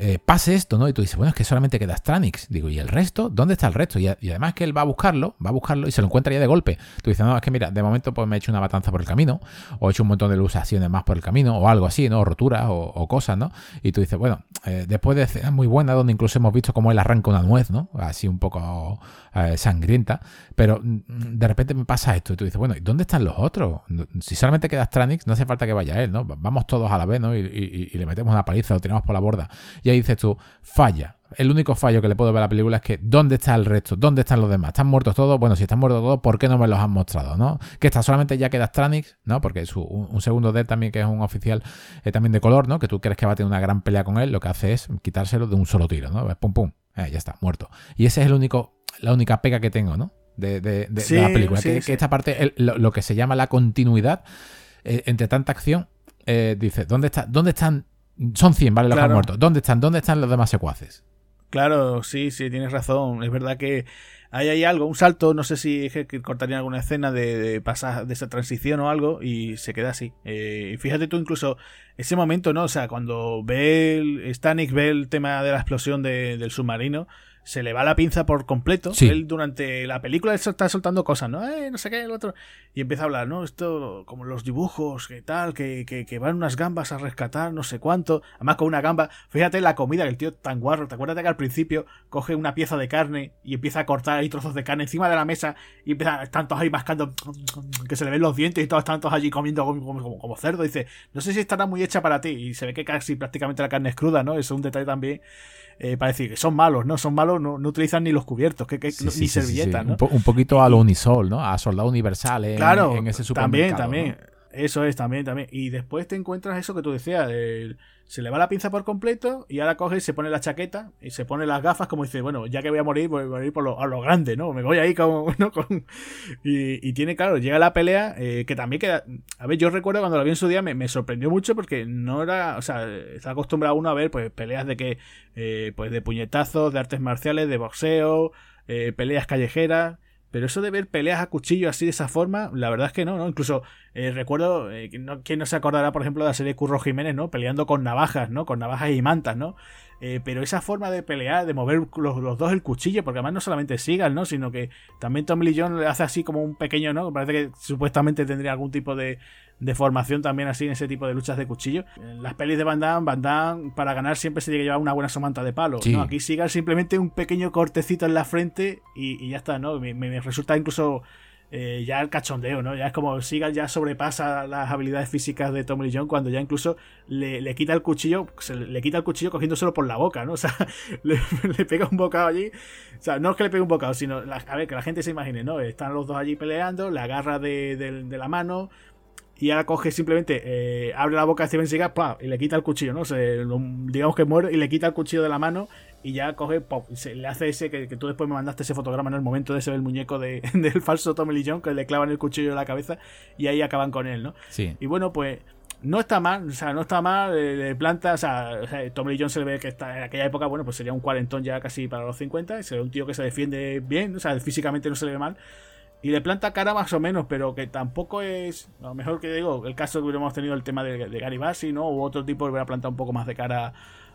eh, pase esto, ¿no? Y tú dices, bueno, es que solamente queda Stranix. Digo, ¿y el resto? ¿Dónde está el resto? Y, además que él va a buscarlo, va a buscarlo y se lo encuentra ya de golpe. Tú dices, no, es que mira, de momento pues me he hecho una matanza por el camino, o he hecho un montón de lusaciones más por el camino, o algo así, ¿no? O roturas o, cosas, ¿no? Y tú dices, bueno, eh, después de escenas muy buena, donde incluso hemos visto cómo él arranca una nuez, ¿no? Así un poco eh, sangrienta, pero mm, de repente me pasa esto y tú dices, bueno, ¿y dónde están los otros? Si solamente queda Stranix, no hace falta que vaya él, ¿no? Vamos todos a la vez, ¿no? Y, le metemos una paliza, lo tiramos por la borda. Y ahí dices tú, falla. El único fallo que le puedo ver a la película es que ¿dónde está el resto? ¿Dónde están los demás? ¿Están muertos todos? Bueno, si están muertos todos, ¿por qué no me los han mostrado? ¿no? Que está solamente ya queda Stranix, ¿no? Porque es un, segundo de él también, que es un oficial eh, también de color, ¿no? Que tú crees que va a tener una gran pelea con él, lo que hace es quitárselo de un solo tiro, ¿no? Pum, pum. Eh, ya está, muerto. Y ese es el único la única pega que tengo, ¿no? De, de, la película. que, esta parte, lo, que se llama la continuidad eh, entre tanta acción, eh, dice, ¿dónde, está, ¿dónde están? Son 100, ¿vale? Los que han muerto. ¿Dónde están? ¿Dónde están los demás secuaces? Claro, sí, sí, tienes razón. Es verdad que hay ahí algo, un salto, no sé si que cortarían alguna escena de, pasar de esa transición o algo y se queda así. Eh, fíjate tú incluso ese momento, ¿no? O sea, cuando ve el, Stanik ve el tema de la explosión del submarino, se le va la pinza por completo. Él durante la película está soltando cosas, ¿no? Eh, no sé qué, el otro. Y empieza a hablar, ¿no? Esto, como los dibujos, que tal, que, que, van unas gambas a rescatar, no sé cuánto. Además, con una gamba. Fíjate la comida que el tío tan guarro. ¿Te acuerdas de que al principio coge una pieza de carne y empieza a cortar ahí trozos de carne encima de la mesa y empieza, están todos ahí mascando, que se le ven los dientes y todos están todos allí comiendo como, como, cerdo. Dice, no sé si estará muy hecha para ti. Y se ve que casi prácticamente la carne es cruda, ¿no? Eso es un detalle también eh, para decir que son malos, ¿no? Son malos, no, no utilizan ni los cubiertos, que, ni servilletas, ¿no? Un, poquito a lo Unisol, ¿no? A Soldado Universal en, claro, en ese supermercado. También, también. Eso es, también, también. Y después te encuentras eso que tú decías, se le va la pinza por completo y ahora coge y se pone la chaqueta y se pone las gafas como dice, bueno, ya que voy a morir, voy a morir por lo, a lo grande, ¿no? Me voy ahí como. Con... Y, tiene, claro, llega la pelea eh, que también queda... A ver, yo recuerdo cuando la vi en su día me, sorprendió mucho porque no era, o sea, está acostumbrado uno a ver pues peleas de que, eh, pues de puñetazos, de artes marciales, de boxeo, eh, peleas callejeras pero eso de ver peleas a cuchillo así de esa forma, la verdad es que no, ¿no? Incluso eh, recuerdo, eh, no, ¿quién no se acordará, por ejemplo, de la serie Curro Jiménez, ¿no? Peleando con navajas, ¿no? Con navajas y mantas, ¿no? Eh, pero esa forma de pelear, de mover los, dos el cuchillo, porque además no solamente sigan, ¿no? Sino que también Tommy Lee Jones le hace así como un pequeño, ¿no? Parece que supuestamente tendría algún tipo de, de formación también así en ese tipo de luchas de cuchillo. En las pelis de Van Damme, Van Damme para ganar siempre se tiene que llevar una buena somanta de palo. ¿no? Aquí siga simplemente un pequeño cortecito en la frente y, ya está, ¿no? me resulta incluso eh, ya el cachondeo, ¿no? Ya es como Seagal ya sobrepasa las habilidades físicas de Tommy Lee Jones cuando ya incluso le, quita el cuchillo, se le, quita el cuchillo cogiéndoselo por la boca, ¿no? O sea, le, pega un bocado allí. O sea, no es que le pegue un bocado, sino, a ver, que la gente se imagine, ¿no? Están los dos allí peleando, le agarra de, de la mano, y ahora coge simplemente, eh, abre la boca de Steven Seagal y le quita el cuchillo, ¿no? Se, digamos que muere y le quita el cuchillo de la mano y ya coge, y se, le hace ese que, tú después me mandaste ese fotograma en el momento de ese el muñeco de, del falso Tommy Lee Jones que le clavan el cuchillo en la cabeza y ahí acaban con él, ¿no? Sí. Y bueno, pues no está mal, o sea, no está mal, de, planta, o sea, Tommy Lee Jones se le ve que está en aquella época, bueno, pues sería un cuarentón ya casi para los 50, y se ve un tío que se defiende bien, o sea, físicamente no se le ve mal. Y le planta cara más o menos, pero que tampoco es. A lo mejor que digo, el caso que hubiéramos tenido el tema de, de Gary Bassi, ¿no? U otro tipo que hubiera plantado un poco más de cara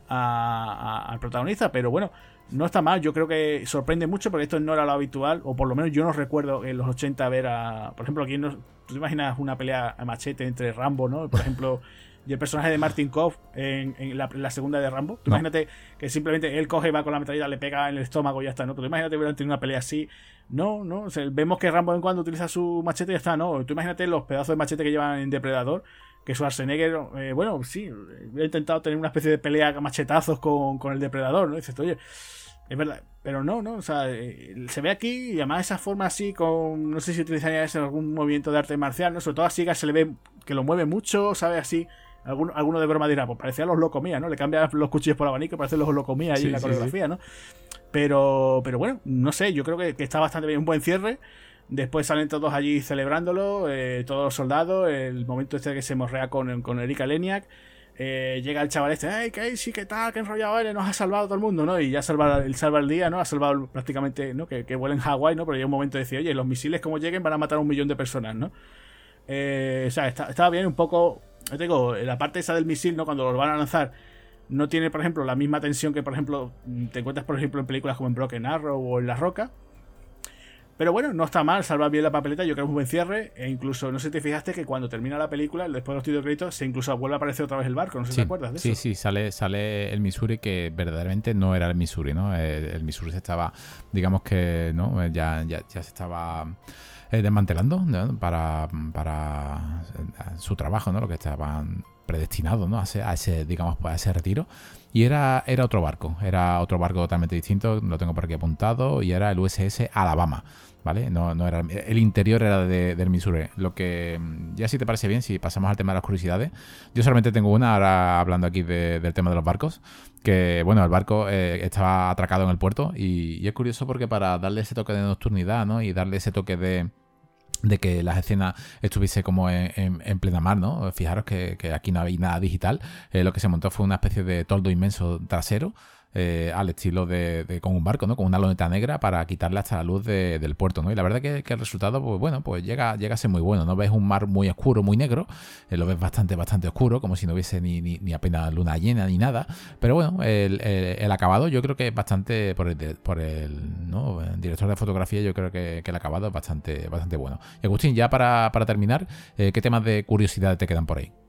al protagonista, pero bueno, no está mal. Yo creo que sorprende mucho porque esto no era lo habitual, o por lo menos yo no recuerdo en los 80 ver a. Por ejemplo, aquí no. ¿Tú te imaginas una pelea a machete entre Rambo, ¿no? Por ejemplo y el personaje de Martin Koff en, la, segunda de Rambo. Imagínate que simplemente él coge, va con la metralleta, le pega en el estómago y ya está, ¿no? Pero imagínate durante una pelea así. No, no. vemos que Rambo en cuando utiliza su machete y ya está, ¿no? Tú imagínate los pedazos de machete que llevan en Depredador. Que Schwarzenegger, eh, bueno, sí, he intentado tener una especie de pelea a machetazos con, el Depredador, ¿no? dices, oye, es verdad, pero no, ¿no? O sea, eh, se ve aquí y además esa forma así con, no sé si utilizaría algún movimiento de arte marcial, ¿no? Sobre todo así que se le ve que lo mueve mucho, ¿sabe? Así Alguno, de broma dirá, pues parecía los locomía, ¿no? Le cambian los cuchillos por abanico, parece los locomía ahí en la coreografía, ¿no? Pero, pero bueno, no sé, yo creo que, está bastante bien, un buen cierre. Después salen todos allí celebrándolo, eh, todos los soldados, el momento este que se morrea con, con Erika Leniak. Eh, llega el chaval este, ¡ay, qué sí, qué tal! ¡Qué enrollado eres! Nos ha salvado todo el mundo, ¿no? Y ya salva, el salva el día, ¿no? Ha salvado prácticamente, ¿no? Que, que vuela en Hawái, ¿no? Pero llega un momento de decir, oye, los misiles como lleguen van a matar a un millón de personas, ¿no? Eh, o sea, estaba bien un poco yo digo, la parte esa del misil, ¿no? Cuando lo van a lanzar, no tiene, por ejemplo, la misma tensión que, por ejemplo, te encuentras, por ejemplo, en películas como en Broken Arrow o en La Roca. Pero bueno, no está mal, salva bien la papeleta, yo creo que es un buen cierre. E incluso, no sé si te fijaste que cuando termina la película, después de los títulos de créditos, se incluso vuelve a aparecer otra vez el barco, no sé si te acuerdas de eso. Sí, sí, sale, sale el Missouri que verdaderamente no era el Missouri, ¿no? El, Missouri se estaba, digamos que, ¿no? Ya, ya, ya se estaba eh, desmantelando para, para su trabajo, ¿no? Lo que estaban predestinados, ¿no? A ese, digamos, pues, a ese retiro. Y era, era otro barco, era otro barco totalmente distinto, lo tengo por aquí apuntado, y era el USS Alabama, ¿vale? No, no era, el interior era de, del Missouri. Lo que, mm, ya si te parece bien, si pasamos al tema de las curiosidades, yo solamente tengo una, ahora hablando aquí del tema de los barcos, que, bueno, el barco eh, estaba atracado en el puerto, y, y, es curioso porque para darle ese toque de nocturnidad, ¿no? Y darle ese toque de de que las escenas estuviese como en, plena mar, ¿no? Fijaros que, aquí no había nada digital. Eh, lo que se montó fue una especie de toldo inmenso trasero eh, al estilo de, con un barco, ¿no? Con una loneta negra para quitarle hasta la luz del puerto, ¿no? Y la verdad que, que, el resultado, pues bueno, pues llega, llega a ser muy bueno, ¿no? Ves un mar muy oscuro, muy negro, eh, lo ves bastante, bastante oscuro, como si no hubiese ni, ni, apenas luna llena ni nada, pero bueno, el, acabado yo creo que es bastante, por el, por el, ¿no? director de fotografía, yo creo que, el acabado es bastante, bastante bueno. Y Agustín, ya para, para terminar, eh, ¿qué temas de curiosidad te quedan por ahí?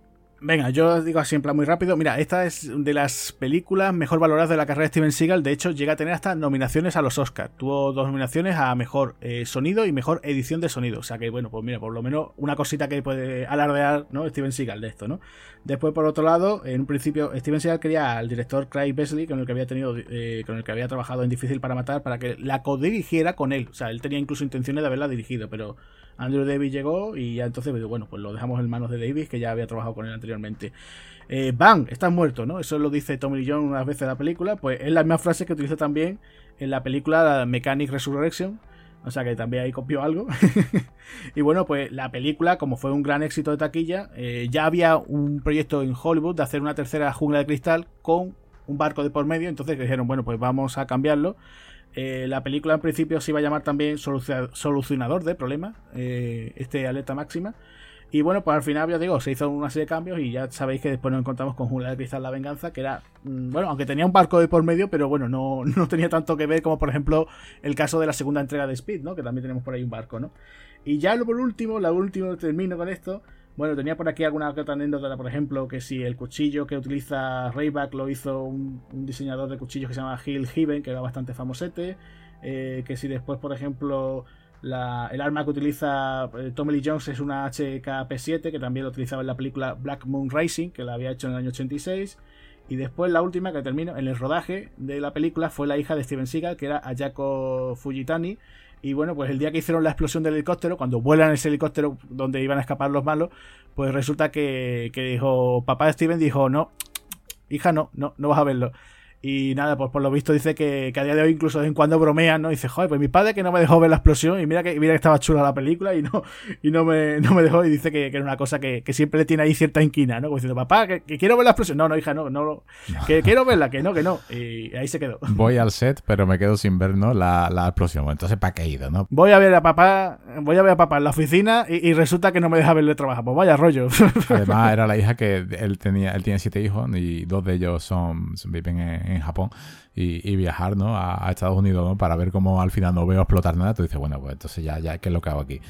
Venga, yo digo así en plan muy rápido. Mira, esta es de las películas mejor valoradas de la carrera de Steven Seagal. De hecho, llega a tener hasta nominaciones a los Oscars. Tuvo dos nominaciones a mejor eh, sonido y mejor edición de sonido. O sea que, bueno, pues mira, por lo menos una cosita que puede alardear, ¿no? Steven Seagal de esto, ¿no? Después, por otro lado, en un principio, Steven Seagal quería al director Craig Besley, con el que había tenido, eh, con el que había trabajado en Difícil para Matar, para que la codirigiera con él. O sea, él tenía incluso intenciones de haberla dirigido, pero Andrew Davis llegó y ya entonces, pues, bueno, pues lo dejamos en manos de Davis, que ya había trabajado con él anteriormente. Eh, Bang, estás muerto, ¿no? Eso lo dice Tommy Lee Jones unas veces en la película, pues es la misma frase que utiliza también en la película Mechanic Resurrection, o sea que también ahí copió algo. y bueno, pues la película, como fue un gran éxito de taquilla, eh, ya había un proyecto en Hollywood de hacer una tercera jungla de cristal con un barco de por medio, entonces dijeron, bueno, pues vamos a cambiarlo. Eh, la película en principio se iba a llamar también Solucionador de Problemas, eh, este alerta máxima. Y bueno, pues al final, ya digo, se hizo una serie de cambios y ya sabéis que después nos encontramos con Jungla de Cristal La Venganza, que era, mm, bueno, aunque tenía un barco de por medio, pero bueno, no, no tenía tanto que ver como por ejemplo el caso de la segunda entrega de Speed, ¿no? Que también tenemos por ahí un barco, ¿no? Y ya por último, la última, termino con esto. Bueno, tenía por aquí alguna otra anécdota, por ejemplo, que si el cuchillo que utiliza Rayback lo hizo un, diseñador de cuchillos que se llama Gil Heaven, que era bastante famosete. Eh, que si después, por ejemplo, el arma que utiliza eh, Tommy Lee Jones es una HKP7, que también lo utilizaba en la película Black Moon Rising, que la había hecho en el año 86. Y después la última que termino en el rodaje de la película fue la hija de Steven Seagal, que era Ayako Fujitani, y bueno, pues el día que hicieron la explosión del helicóptero, cuando vuelan ese helicóptero donde iban a escapar los malos, pues resulta que, que dijo, papá Steven dijo, no, hija, no, no, no vas a verlo. Y nada, pues por lo visto dice que, a día de hoy incluso de vez en cuando bromean, ¿no? dice, joder, pues mi padre que no me dejó ver la explosión y mira que, mira que estaba chula la película y no, y no, me, no me dejó y dice que, que era una cosa que, siempre le tiene ahí cierta inquina, ¿no? Como diciendo, papá, que, quiero ver la explosión. No, no, hija, no, no, que quiero verla, que no, que no. Y ahí se quedó. Voy al set, pero me quedo sin ver, ¿no? La, la explosión. Entonces, ¿para qué he ido, no? Voy a ver a papá, voy a ver a papá en la oficina y, resulta que no me deja verle trabajar. Pues vaya rollo. Además, era la hija que él tenía, él tiene siete hijos y dos de ellos son, viven en Japón y, viajar ¿no? A, Estados Unidos ¿no? para ver cómo al final no veo explotar nada, tú dices, bueno, pues entonces ya, ya ¿qué es lo que hago aquí?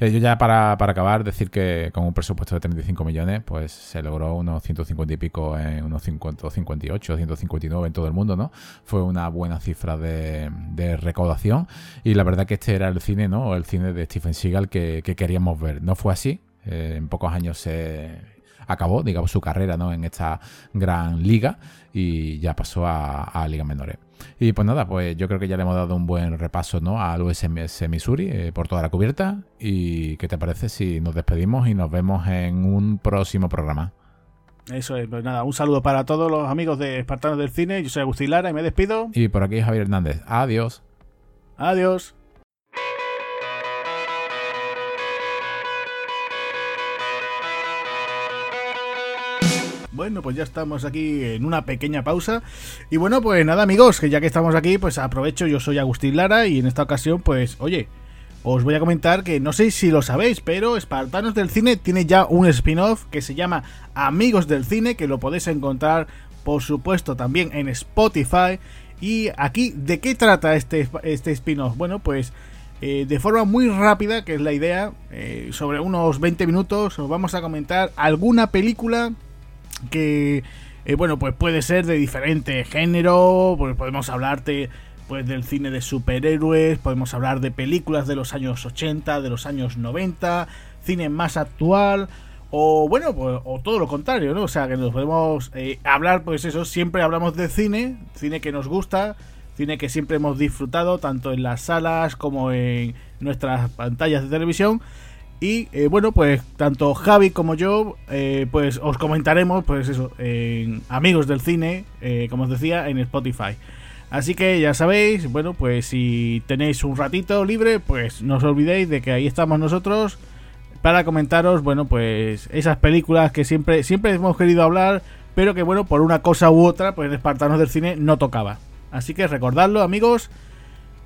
Eh, yo ya para, para, acabar, decir que con un presupuesto de 35 millones, pues se logró unos 150 y pico, en unos 50, 58, 159 en todo el mundo, ¿no? Fue una buena cifra de, de recaudación y la verdad que este era el cine, ¿no? El cine de Stephen Seagal que, que queríamos ver. No fue así, eh, en pocos años se acabó, digamos, su carrera ¿no? en esta gran liga y ya pasó a, a ligas menores. Y pues nada, pues yo creo que ya le hemos dado un buen repaso ¿no? al USMS Missouri eh, por toda la cubierta. ¿Y qué te parece si nos despedimos y nos vemos en un próximo programa? Eso es, pues nada, un saludo para todos los amigos de Espartanos del Cine. Yo soy Agustín Lara y me despido. Y por aquí Javier Hernández. Adiós. Adiós. Bueno, pues ya estamos aquí en una pequeña pausa. Y bueno, pues nada, amigos, que ya que estamos aquí, pues aprovecho. Yo soy Agustín Lara y en esta ocasión, pues, oye, os voy a comentar que no sé si lo sabéis, pero Espartanos del Cine tiene ya un spin-off que se llama Amigos del Cine, que lo podéis encontrar, por supuesto, también en Spotify. Y aquí, ¿de qué trata este, este spin-off? Bueno, pues eh, de forma muy rápida, que es la idea, eh, sobre unos 20 minutos, os vamos a comentar alguna película que eh, bueno, pues puede ser de diferente género, pues podemos hablarte pues del cine de superhéroes, podemos hablar de películas de los años 80, de los años 90, cine más actual o bueno, pues, o todo lo contrario, ¿no? O sea, que nos podemos eh, hablar, pues eso, siempre hablamos de cine, cine que nos gusta, cine que siempre hemos disfrutado, tanto en las salas como en nuestras pantallas de televisión. Y eh, bueno, pues tanto Javi como yo, eh, pues os comentaremos, pues eso, en Amigos del Cine, eh, como os decía, en Spotify. Así que ya sabéis, bueno, pues si tenéis un ratito libre, pues no os olvidéis de que ahí estamos nosotros para comentaros, bueno, pues esas películas que siempre, siempre hemos querido hablar, pero que bueno, por una cosa u otra, pues en Espartanos del Cine no tocaba. Así que recordadlo, amigos,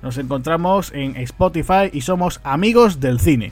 nos encontramos en Spotify y somos Amigos del Cine.